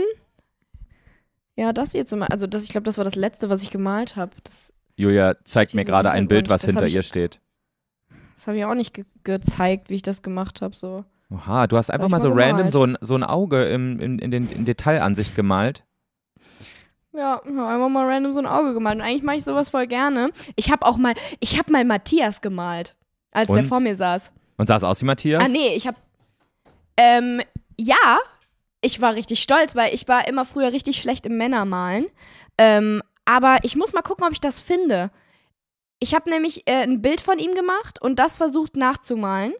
Ja, das jetzt immer, also das, ich glaube, das war das letzte, was ich gemalt habe. Julia zeigt mir gerade ein Bild, was hinter ich- ihr steht. das habe ich auch nicht ge gezeigt, wie ich das gemacht habe. So. Oha, du hast einfach mal so mal random gemalt. so ein, so ein Auge im, in, in, den, in Detailansicht gemalt. Ja, einfach mal random so ein Auge gemalt. Und eigentlich mache ich sowas voll gerne. Ich habe auch mal, ich habe mal Matthias gemalt, als der Und? vor mir saß. Und sah es aus wie Matthias? Ah, nee, ich hab. Ähm, ja, ich war richtig stolz, weil ich war immer früher richtig schlecht im Männermalen. Ähm, aber ich muss mal gucken, ob ich das finde. Ich habe nämlich äh, ein Bild von ihm gemacht und das versucht nachzumalen.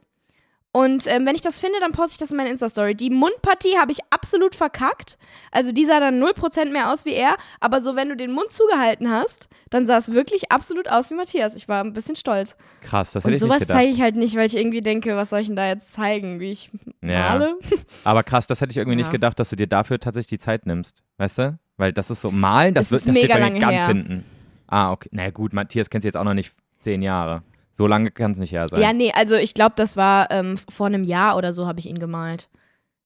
Und ähm, wenn ich das finde, dann poste ich das in meine Insta-Story. Die Mundpartie habe ich absolut verkackt. Also die sah dann 0% mehr aus wie er. Aber so, wenn du den Mund zugehalten hast, dann sah es wirklich absolut aus wie Matthias. Ich war ein bisschen stolz. Krass, das hätte Und ich nicht sowas gedacht. zeige ich halt nicht, weil ich irgendwie denke, was soll ich denn da jetzt zeigen, wie ich Ja. male? Aber krass, das hätte ich irgendwie nicht Ja. gedacht, dass du dir dafür tatsächlich die Zeit nimmst. Weißt du? Weil das ist so, malen, das, Es wird, das steht bei mir ganz her. hinten. Ah, okay. Na gut, Matthias kennst du jetzt auch noch nicht zehn Jahre. So lange kann es nicht her sein. Ja, nee, also ich glaube, das war ähm, vor einem Jahr oder so habe ich ihn gemalt.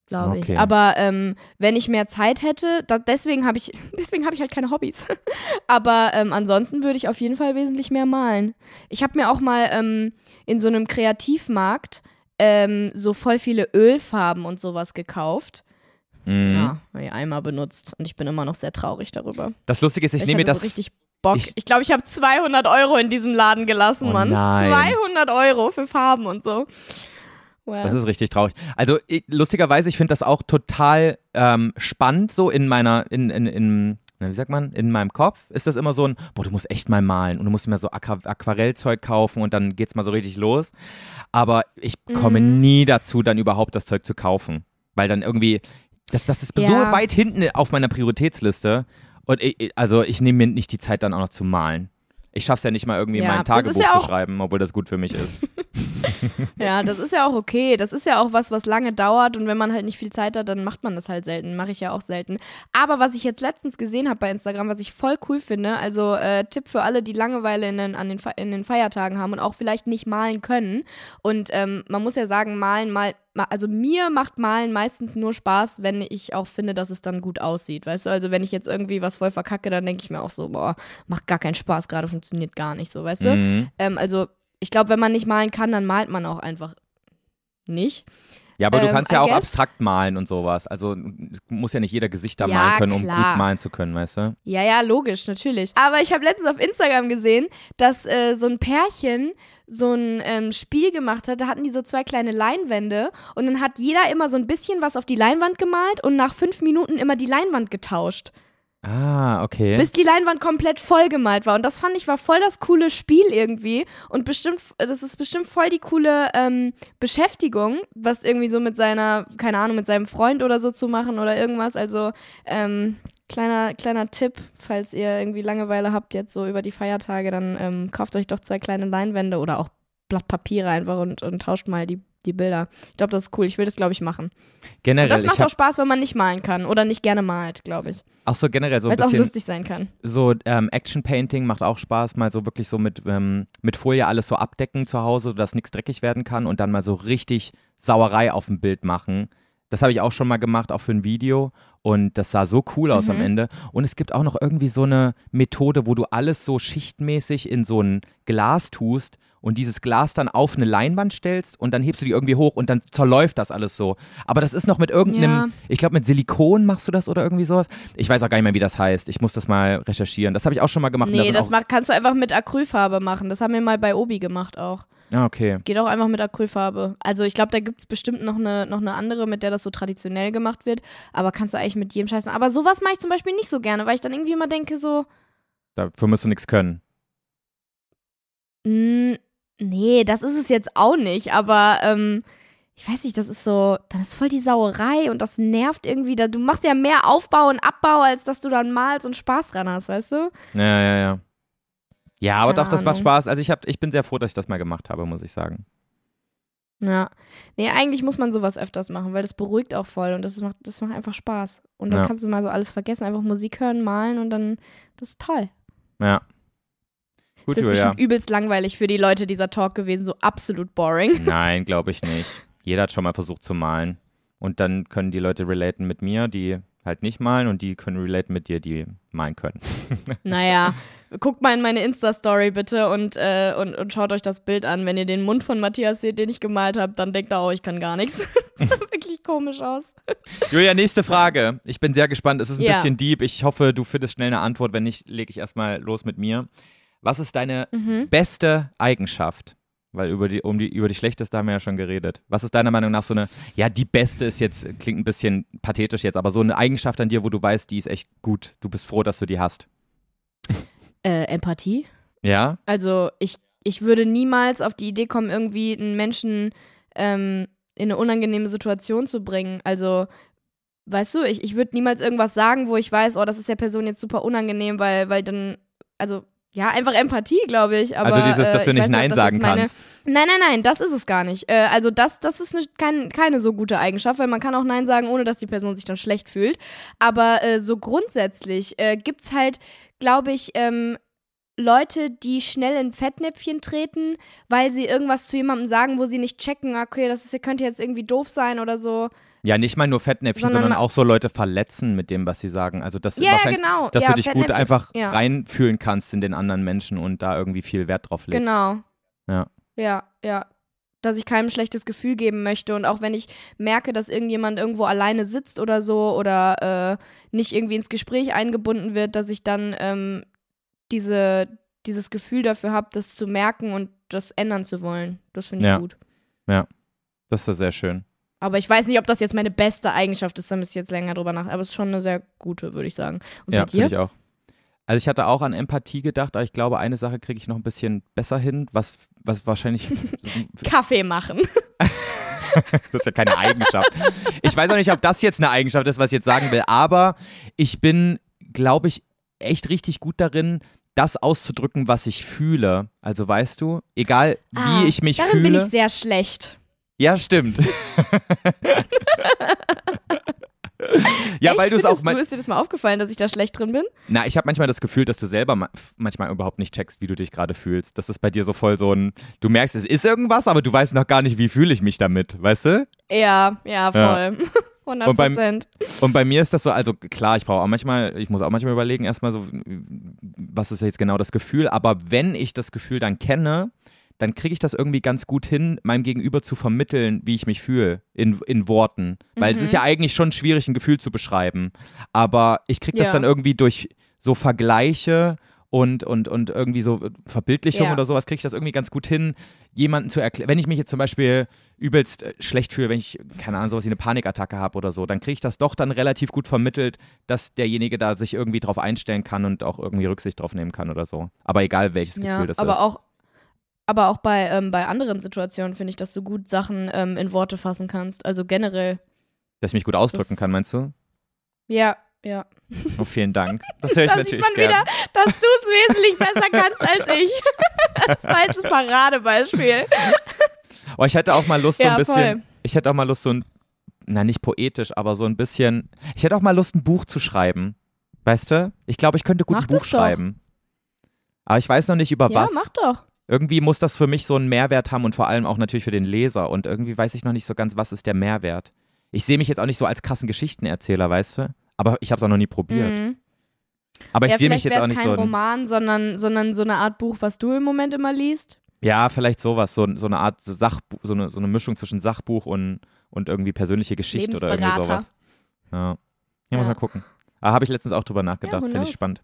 Glaube Okay. ich. Aber ähm, wenn ich mehr Zeit hätte, da, deswegen habe ich, deswegen habe ich halt keine Hobbys. Aber ähm, ansonsten würde ich auf jeden Fall wesentlich mehr malen. Ich habe mir auch mal ähm, in so einem Kreativmarkt ähm, so voll viele Ölfarben und sowas gekauft. Mhm. Ja, habe ich einmal benutzt und ich bin immer noch sehr traurig darüber. Das Lustige ist, ich, Ich, nehme mir das. so richtig Bock. ich- Ich glaube, ich habe 200 Euro in diesem Laden gelassen, Oh Mann. nein. 200 Euro für Farben und so. Well. Das ist richtig traurig. Also ich, lustigerweise, ich finde das auch total ähm, spannend, so in meiner, in, in, in, wie sagt man, in meinem Kopf ist das immer so ein, boah, du musst echt mal malen und du musst mir so Aqu Aquarellzeug kaufen und dann geht's mal so richtig los. Aber ich komme Mhm. nie dazu, dann überhaupt das Zeug zu kaufen. Weil dann irgendwie, Das, das ist Ja. so weit hinten auf meiner Prioritätsliste. Und ich, also ich nehme mir nicht die Zeit dann auch noch zu malen. Ich schaff's ja nicht mal irgendwie in Ja, mein Tagebuch ja zu schreiben, obwohl das gut für mich ist. Ja, das ist ja auch okay. Das ist ja auch was, was lange dauert und wenn man halt nicht viel Zeit hat, dann macht man das halt selten. Mache ich ja auch selten. Aber was ich jetzt letztens gesehen habe bei Instagram, was ich voll cool finde, also äh, Tipp für alle, die Langeweile in den, an den, Fe- in den Feiertagen haben und auch vielleicht nicht malen können. Und ähm, man muss ja sagen, malen mal, ma- also mir macht Malen meistens nur Spaß, wenn ich auch finde, dass es dann gut aussieht. Weißt du, also wenn ich jetzt irgendwie was voll verkacke, dann denke ich mir auch so, boah, macht gar keinen Spaß, gerade funktioniert gar nicht so, weißt du? Mhm. Ähm, also ich glaube, wenn man nicht malen kann, dann malt man auch einfach nicht. Ja, aber du Ähm, kannst ja I auch guess- abstrakt malen und sowas. Also muss ja nicht jeder Gesichter Ja, malen können, um klar. gut malen zu können, weißt du? Ja, ja, logisch, natürlich. Aber ich habe letztens auf Instagram gesehen, dass äh, so ein Pärchen so ein ähm, Spiel gemacht hat. Da hatten die so zwei kleine Leinwände und dann hat jeder immer so ein bisschen was auf die Leinwand gemalt und nach fünf Minuten immer die Leinwand getauscht. Ah, okay. bis die Leinwand komplett vollgemalt war. Und das fand ich war voll das coole Spiel irgendwie. Und bestimmt, das ist bestimmt voll die coole ähm, Beschäftigung, was irgendwie so mit seiner, keine Ahnung, mit seinem Freund oder so zu machen oder irgendwas. Also, ähm, kleiner, kleiner Tipp, falls ihr irgendwie Langeweile habt jetzt so über die Feiertage, dann ähm, kauft euch doch zwei kleine Leinwände oder auch Blatt Papiere einfach und, und tauscht mal die, die Bilder. Ich glaube, das ist cool. Ich will das, glaube ich, machen. Und generell, das ich macht auch Spaß, wenn man nicht malen kann oder nicht gerne malt, glaube ich. auch so generell so ein Weil es auch bisschen lustig sein kann. so ähm, Action Painting macht auch Spaß, mal so wirklich so mit, ähm, mit Folie alles so abdecken zu Hause, dass nichts dreckig werden kann und dann mal so richtig Sauerei auf dem Bild machen. Das habe ich auch schon mal gemacht, auch für ein Video. Und das sah so cool aus am Mhm. Ende. Und es gibt auch noch irgendwie so eine Methode, wo du alles so schichtmäßig in so ein Glas tust und dieses Glas dann auf eine Leinwand stellst und dann hebst du die irgendwie hoch und dann zerläuft das alles so. Aber das ist noch mit irgendeinem, Ja. ich glaube mit Silikon machst du das oder irgendwie sowas. Ich weiß auch gar nicht mehr, wie das heißt. Ich muss das mal recherchieren. Das habe ich auch schon mal gemacht. da Nee, sind das mach, kannst du einfach mit Acrylfarbe machen. Das haben wir mal bei Obi gemacht auch. Ah, okay. Geht auch einfach mit Acrylfarbe. Also ich glaube, da gibt es bestimmt noch eine, noch eine andere, mit der das so traditionell gemacht wird. Aber kannst du eigentlich mit jedem Scheiß. Aber sowas mache ich zum Beispiel nicht so gerne, weil ich dann irgendwie immer denke so, Dafür musst du nichts können. "Mm, nee, das ist es jetzt auch nicht. Aber ähm, ich weiß nicht, das ist so, dann ist voll die Sauerei und das nervt irgendwie. Da, du machst ja mehr Aufbau und Abbau, als dass du dann malst und Spaß dran hast, weißt du? Ja, ja, ja. Ja, aber Keine doch, das macht Ahnung. Spaß. Also ich, hab, ich bin sehr froh, dass ich das mal gemacht habe, muss ich sagen. Ja. Nee, eigentlich muss man sowas öfters machen, weil das beruhigt auch voll und das macht, das macht einfach Spaß. Und dann Ja. kannst du mal so alles vergessen, einfach Musik hören, malen und dann, das ist toll. Ja. Gut, das ist bestimmt übelst langweilig für die Leute dieser Talk gewesen, so absolut boring. Nein, glaube ich nicht. Jeder hat schon mal versucht zu malen. Und dann können die Leute relaten mit mir, die halt nicht malen und die können relaten mit dir, die malen können. naja, guckt mal in meine Insta-Story bitte und, äh, und, und schaut euch das Bild an. Wenn ihr den Mund von Matthias seht, den ich gemalt habe, dann denkt ihr, oh, ich kann gar nichts. das sah wirklich komisch aus. Julia, nächste Frage. Ich bin sehr gespannt. Es ist ein Ja. bisschen deep. Ich hoffe, du findest schnell eine Antwort. Wenn nicht, lege ich erstmal los mit mir. Was ist deine Mhm. beste Eigenschaft? Weil über die, um die, über die schlechteste haben wir ja schon geredet. Was ist deiner Meinung nach so eine, ja, die beste ist jetzt, klingt ein bisschen pathetisch jetzt, aber so eine Eigenschaft an dir, wo du weißt, die ist echt gut. Du bist froh, dass du die hast. Äh, Empathie? Ja? Also ich, ich würde niemals auf die Idee kommen, irgendwie einen Menschen ähm, in eine unangenehme Situation zu bringen. Also, weißt du, ich, ich würde niemals irgendwas sagen, wo ich weiß, oh, das ist der Person jetzt super unangenehm, weil, weil dann, also ja, einfach Empathie, glaube ich. Aber, also dieses, dass äh, du ich nicht Nein das sagen kannst. Nein, nein, nein, das ist es gar nicht. Äh, also das, das ist ne, kein, keine so gute Eigenschaft, weil man kann auch Nein sagen, ohne dass die Person sich dann schlecht fühlt. Aber äh, so grundsätzlich äh, gibt es halt, glaube ich, ähm, Leute, die schnell in Fettnäpfchen treten, weil sie irgendwas zu jemandem sagen, wo sie nicht checken, okay, das ist, könnte jetzt irgendwie doof sein oder so. Ja, nicht mal nur Fettnäpfchen, Sondern sondern auch so Leute verletzen mit dem, was sie sagen. Also das Ja, wahrscheinlich, genau. dass ja, du dich gut einfach ja. reinfühlen kannst in den anderen Menschen und da irgendwie viel Wert drauf legst. Genau. Ja. Ja, ja. Dass ich keinem schlechtes Gefühl geben möchte. Und auch wenn ich merke, dass irgendjemand irgendwo alleine sitzt oder so oder äh, nicht irgendwie ins Gespräch eingebunden wird, dass ich dann ähm, diese, dieses Gefühl dafür habe, das zu merken und das ändern zu wollen. Das finde ich Ja. gut. Das ist ja sehr schön. Aber ich weiß nicht, ob das jetzt meine beste Eigenschaft ist, da müsste ich jetzt länger drüber nach. Aber es ist schon eine sehr gute, würde ich sagen. Und ja, bei dir? finde ich auch. Also ich hatte auch an Empathie gedacht, aber ich glaube, eine Sache kriege ich noch ein bisschen besser hin, was, was wahrscheinlich Kaffee machen. das ist ja keine Eigenschaft. Ich weiß auch nicht, ob das jetzt eine Eigenschaft ist, was ich jetzt sagen will, aber ich bin, glaube ich, echt richtig gut darin, das auszudrücken, was ich fühle. Also weißt du, egal wie Ah, ich mich Darin fühle. bin ich sehr schlecht. Ja, stimmt. ja, Echt, weil du es auch findest man du, ist dir das mal aufgefallen, dass ich da schlecht drin bin? Na, ich habe manchmal das Gefühl, dass du selber ma manchmal überhaupt nicht checkst, wie du dich gerade fühlst. Das ist bei dir so voll so ein, du merkst, es ist irgendwas, aber du weißt noch gar nicht, wie fühle ich mich damit, weißt du? Ja, ja, voll. 100 Und beim- Prozent. Und bei mir ist das so, also klar, ich brauche auch manchmal, ich muss auch manchmal überlegen, erstmal so, was ist jetzt genau das Gefühl, aber wenn ich das Gefühl dann kenne, dann kriege ich das irgendwie ganz gut hin, meinem Gegenüber zu vermitteln, wie ich mich fühle, in, in Worten. Weil es ist ja eigentlich schon schwierig, ein Gefühl zu beschreiben. Aber ich kriege das Ja. dann irgendwie durch so Vergleiche und, und, und irgendwie so Verbildlichung Ja. oder sowas, kriege ich das irgendwie ganz gut hin, jemanden zu erklären. Wenn ich mich jetzt zum Beispiel übelst äh, schlecht fühle, wenn ich, keine Ahnung, sowas wie eine Panikattacke habe oder so, dann kriege ich das doch dann relativ gut vermittelt, dass derjenige da sich irgendwie drauf einstellen kann und auch irgendwie Rücksicht drauf nehmen kann oder so. Aber egal, welches Gefühl Ja, das aber ist. auch, aber auch bei, ähm, bei anderen Situationen finde ich, dass du gut Sachen ähm, in Worte fassen kannst. Also generell. Dass ich mich gut ausdrücken das- kann, meinst du? Ja, ja. Oh, vielen Dank. Das höre ich Da sieht natürlich man gerne. wieder, dass du es wesentlich besser kannst als ich. Das war jetzt ein Paradebeispiel. Oh, ich hätte auch mal Lust, so Ja, ein bisschen. voll. Ich hätte auch mal Lust, so ein. Na, nicht poetisch, aber so ein bisschen. Ich hätte auch mal Lust, ein Buch zu schreiben. Weißt du? Ich glaube, ich könnte gut Mach ein Buch schreiben. Aber ich weiß noch nicht über Ja, was. mach doch. Irgendwie muss das für mich so einen Mehrwert haben und vor allem auch natürlich für den Leser. Und irgendwie weiß ich noch nicht so ganz, was ist der Mehrwert. Ich sehe mich jetzt auch nicht so als krassen Geschichtenerzähler, weißt du? Aber ich habe es auch noch nie probiert. Mhm. Aber ich ja, sehe mich vielleicht jetzt auch nicht kein so. Ein, Roman, sondern, sondern so eine Art Buch, was du im Moment immer liest. ja, vielleicht sowas. So, so eine Art Sachbuch, so eine, so eine Mischung zwischen Sachbuch und, und irgendwie persönliche Geschichte oder irgendwie sowas. Ja. Ja, muss Ja. mal gucken. Aber habe ich letztens auch drüber nachgedacht. who Finde ich spannend.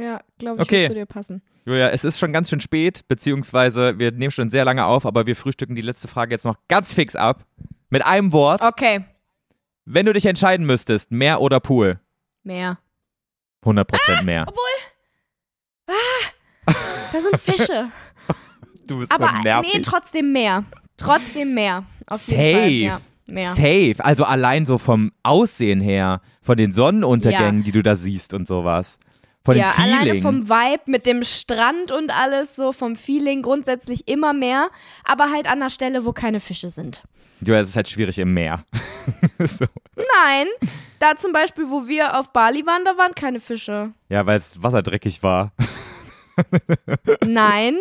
Ja, glaube ich, Okay. wird zu dir passen. Julia, es ist schon ganz schön spät, beziehungsweise wir nehmen schon sehr lange auf, aber wir frühstücken die letzte Frage jetzt noch ganz fix ab. Mit einem Wort. Okay, Wenn du dich entscheiden müsstest, Meer oder Pool? mehr. 100% Meer. Da sind Fische. Du bist Aber so nervig. nee, trotzdem mehr. Trotzdem mehr. Auf Safe. jeden Fall. Ja, mehr. Safe. Also allein so vom Aussehen her, von den Sonnenuntergängen, die du da siehst und sowas. Von ja, dem Feeling. alleine vom Vibe mit dem Strand und alles, so vom Feeling grundsätzlich immer mehr, aber halt an der Stelle, wo keine Fische sind. Julia, es ist halt schwierig im Meer. so. Nein, da zum Beispiel, wo wir auf Bali waren, da waren keine Fische. Ja, weil das Wasser dreckig war. Nein.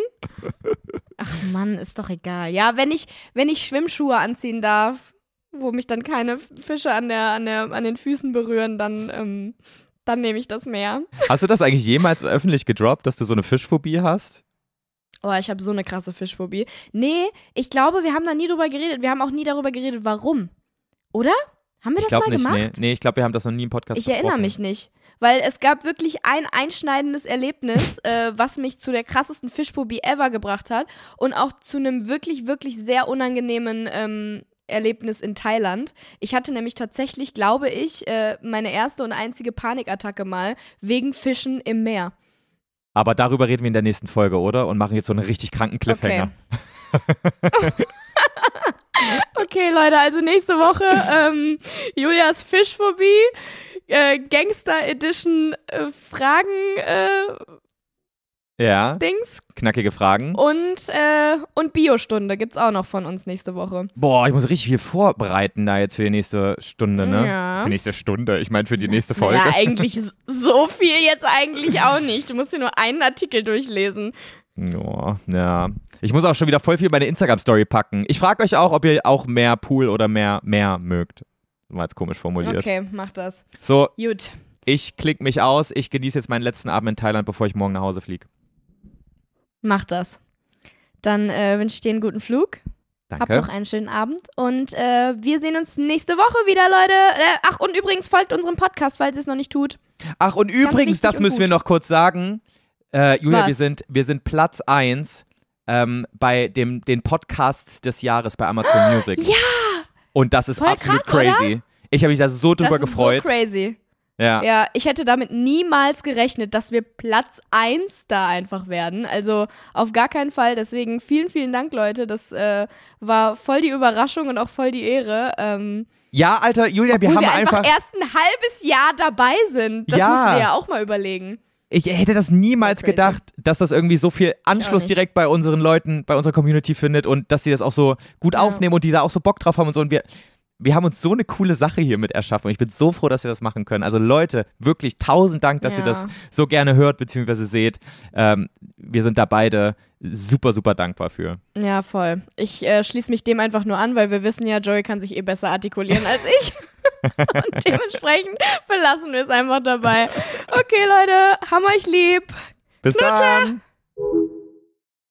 Ach Mann, ist doch egal. Ja, wenn ich, wenn ich Schwimmschuhe anziehen darf, wo mich dann keine Fische an, der, an, der, an den Füßen berühren, dann, ähm, dann nehme ich das Meer. Hast du das eigentlich jemals öffentlich gedroppt, dass du so eine Fischphobie hast? Oh, ich habe so eine krasse Fischphobie. Nee, ich glaube, wir haben da nie drüber geredet. Wir haben auch nie darüber geredet, warum. Oder? Haben wir ich das mal nicht, gemacht? nee. Nee, ich glaube, wir haben das noch nie im Podcast Ich erinnere mich nicht. Weil es gab wirklich ein einschneidendes Erlebnis, äh, was mich zu der krassesten Fischphobie ever gebracht hat und auch zu einem wirklich, wirklich sehr unangenehmen ähm, Erlebnis in Thailand. Ich hatte nämlich tatsächlich, glaube ich, äh, meine erste und einzige Panikattacke mal wegen Fischen im Meer. Aber darüber reden wir in der nächsten Folge, oder? Und machen jetzt so einen richtig kranken Cliffhanger. Okay, Leute, also nächste Woche ähm, Julias Fischphobie, äh, Gangster Edition äh, Fragen äh, Ja, Dings knackige Fragen. und äh, und Biostunde gibt's auch noch von uns nächste Woche. Boah, ich muss richtig viel vorbereiten da jetzt für die nächste Stunde, ne? Ja. Für die nächste Stunde. Ich meine für die nächste Folge. Ja, eigentlich so viel jetzt eigentlich auch nicht. Du musst dir nur einen Artikel durchlesen. Ja, ja. Ich muss auch schon wieder voll viel meine Instagram-Story packen. Ich frage euch auch, ob ihr auch mehr Pool oder mehr Meer mögt. War jetzt komisch formuliert. Okay, mach das. So, Gut. ich klick mich aus. Ich genieße jetzt meinen letzten Abend in Thailand, bevor ich morgen nach Hause fliege. Mach das. Dann äh, wünsche ich dir einen guten Flug. Hab Danke. noch einen schönen Abend und äh, wir sehen uns nächste Woche wieder, Leute. Äh, ach, und übrigens folgt unserem Podcast, falls ihr es noch nicht tut. Ach, und übrigens, das müssen wir noch kurz sagen. Äh, Julia, Was? wir sind, wir sind Platz 1 ähm, bei dem, den Podcasts des Jahres bei Amazon Music. Ja! Und das ist Voll absolut krass, oder? crazy. Ich habe mich da so drüber das gefreut. ist so crazy. Ja. Ja, ich hätte damit niemals gerechnet, dass wir Platz 1 da einfach werden. Also auf gar keinen Fall. Deswegen vielen, vielen Dank, Leute. Das äh, war voll die Überraschung und auch voll die Ehre. Ähm, Ja, Alter, Julia, wir haben wir einfach, einfach. erst ein halbes Jahr dabei sind. Das Ja. musst du ja auch mal überlegen. Ich hätte das niemals Crazy. gedacht, dass das irgendwie so viel Anschluss direkt bei unseren Leuten, bei unserer Community findet und dass sie das auch so gut Ja. aufnehmen und die da auch so Bock drauf haben und so. Und wir, wir haben uns so eine coole Sache hier mit erschaffen. Ich bin so froh, dass wir das machen können. Also Leute, wirklich tausend Dank, dass ihr Ja. das so gerne hört bzw. seht. Ähm, wir sind da beide super, super dankbar für. Ja, voll. Ich äh, schließe mich dem einfach nur an, weil wir wissen ja, Joey kann sich eh besser artikulieren als ich. Und dementsprechend belassen wir es einfach dabei. Okay, Leute, haben euch lieb. Bis dann!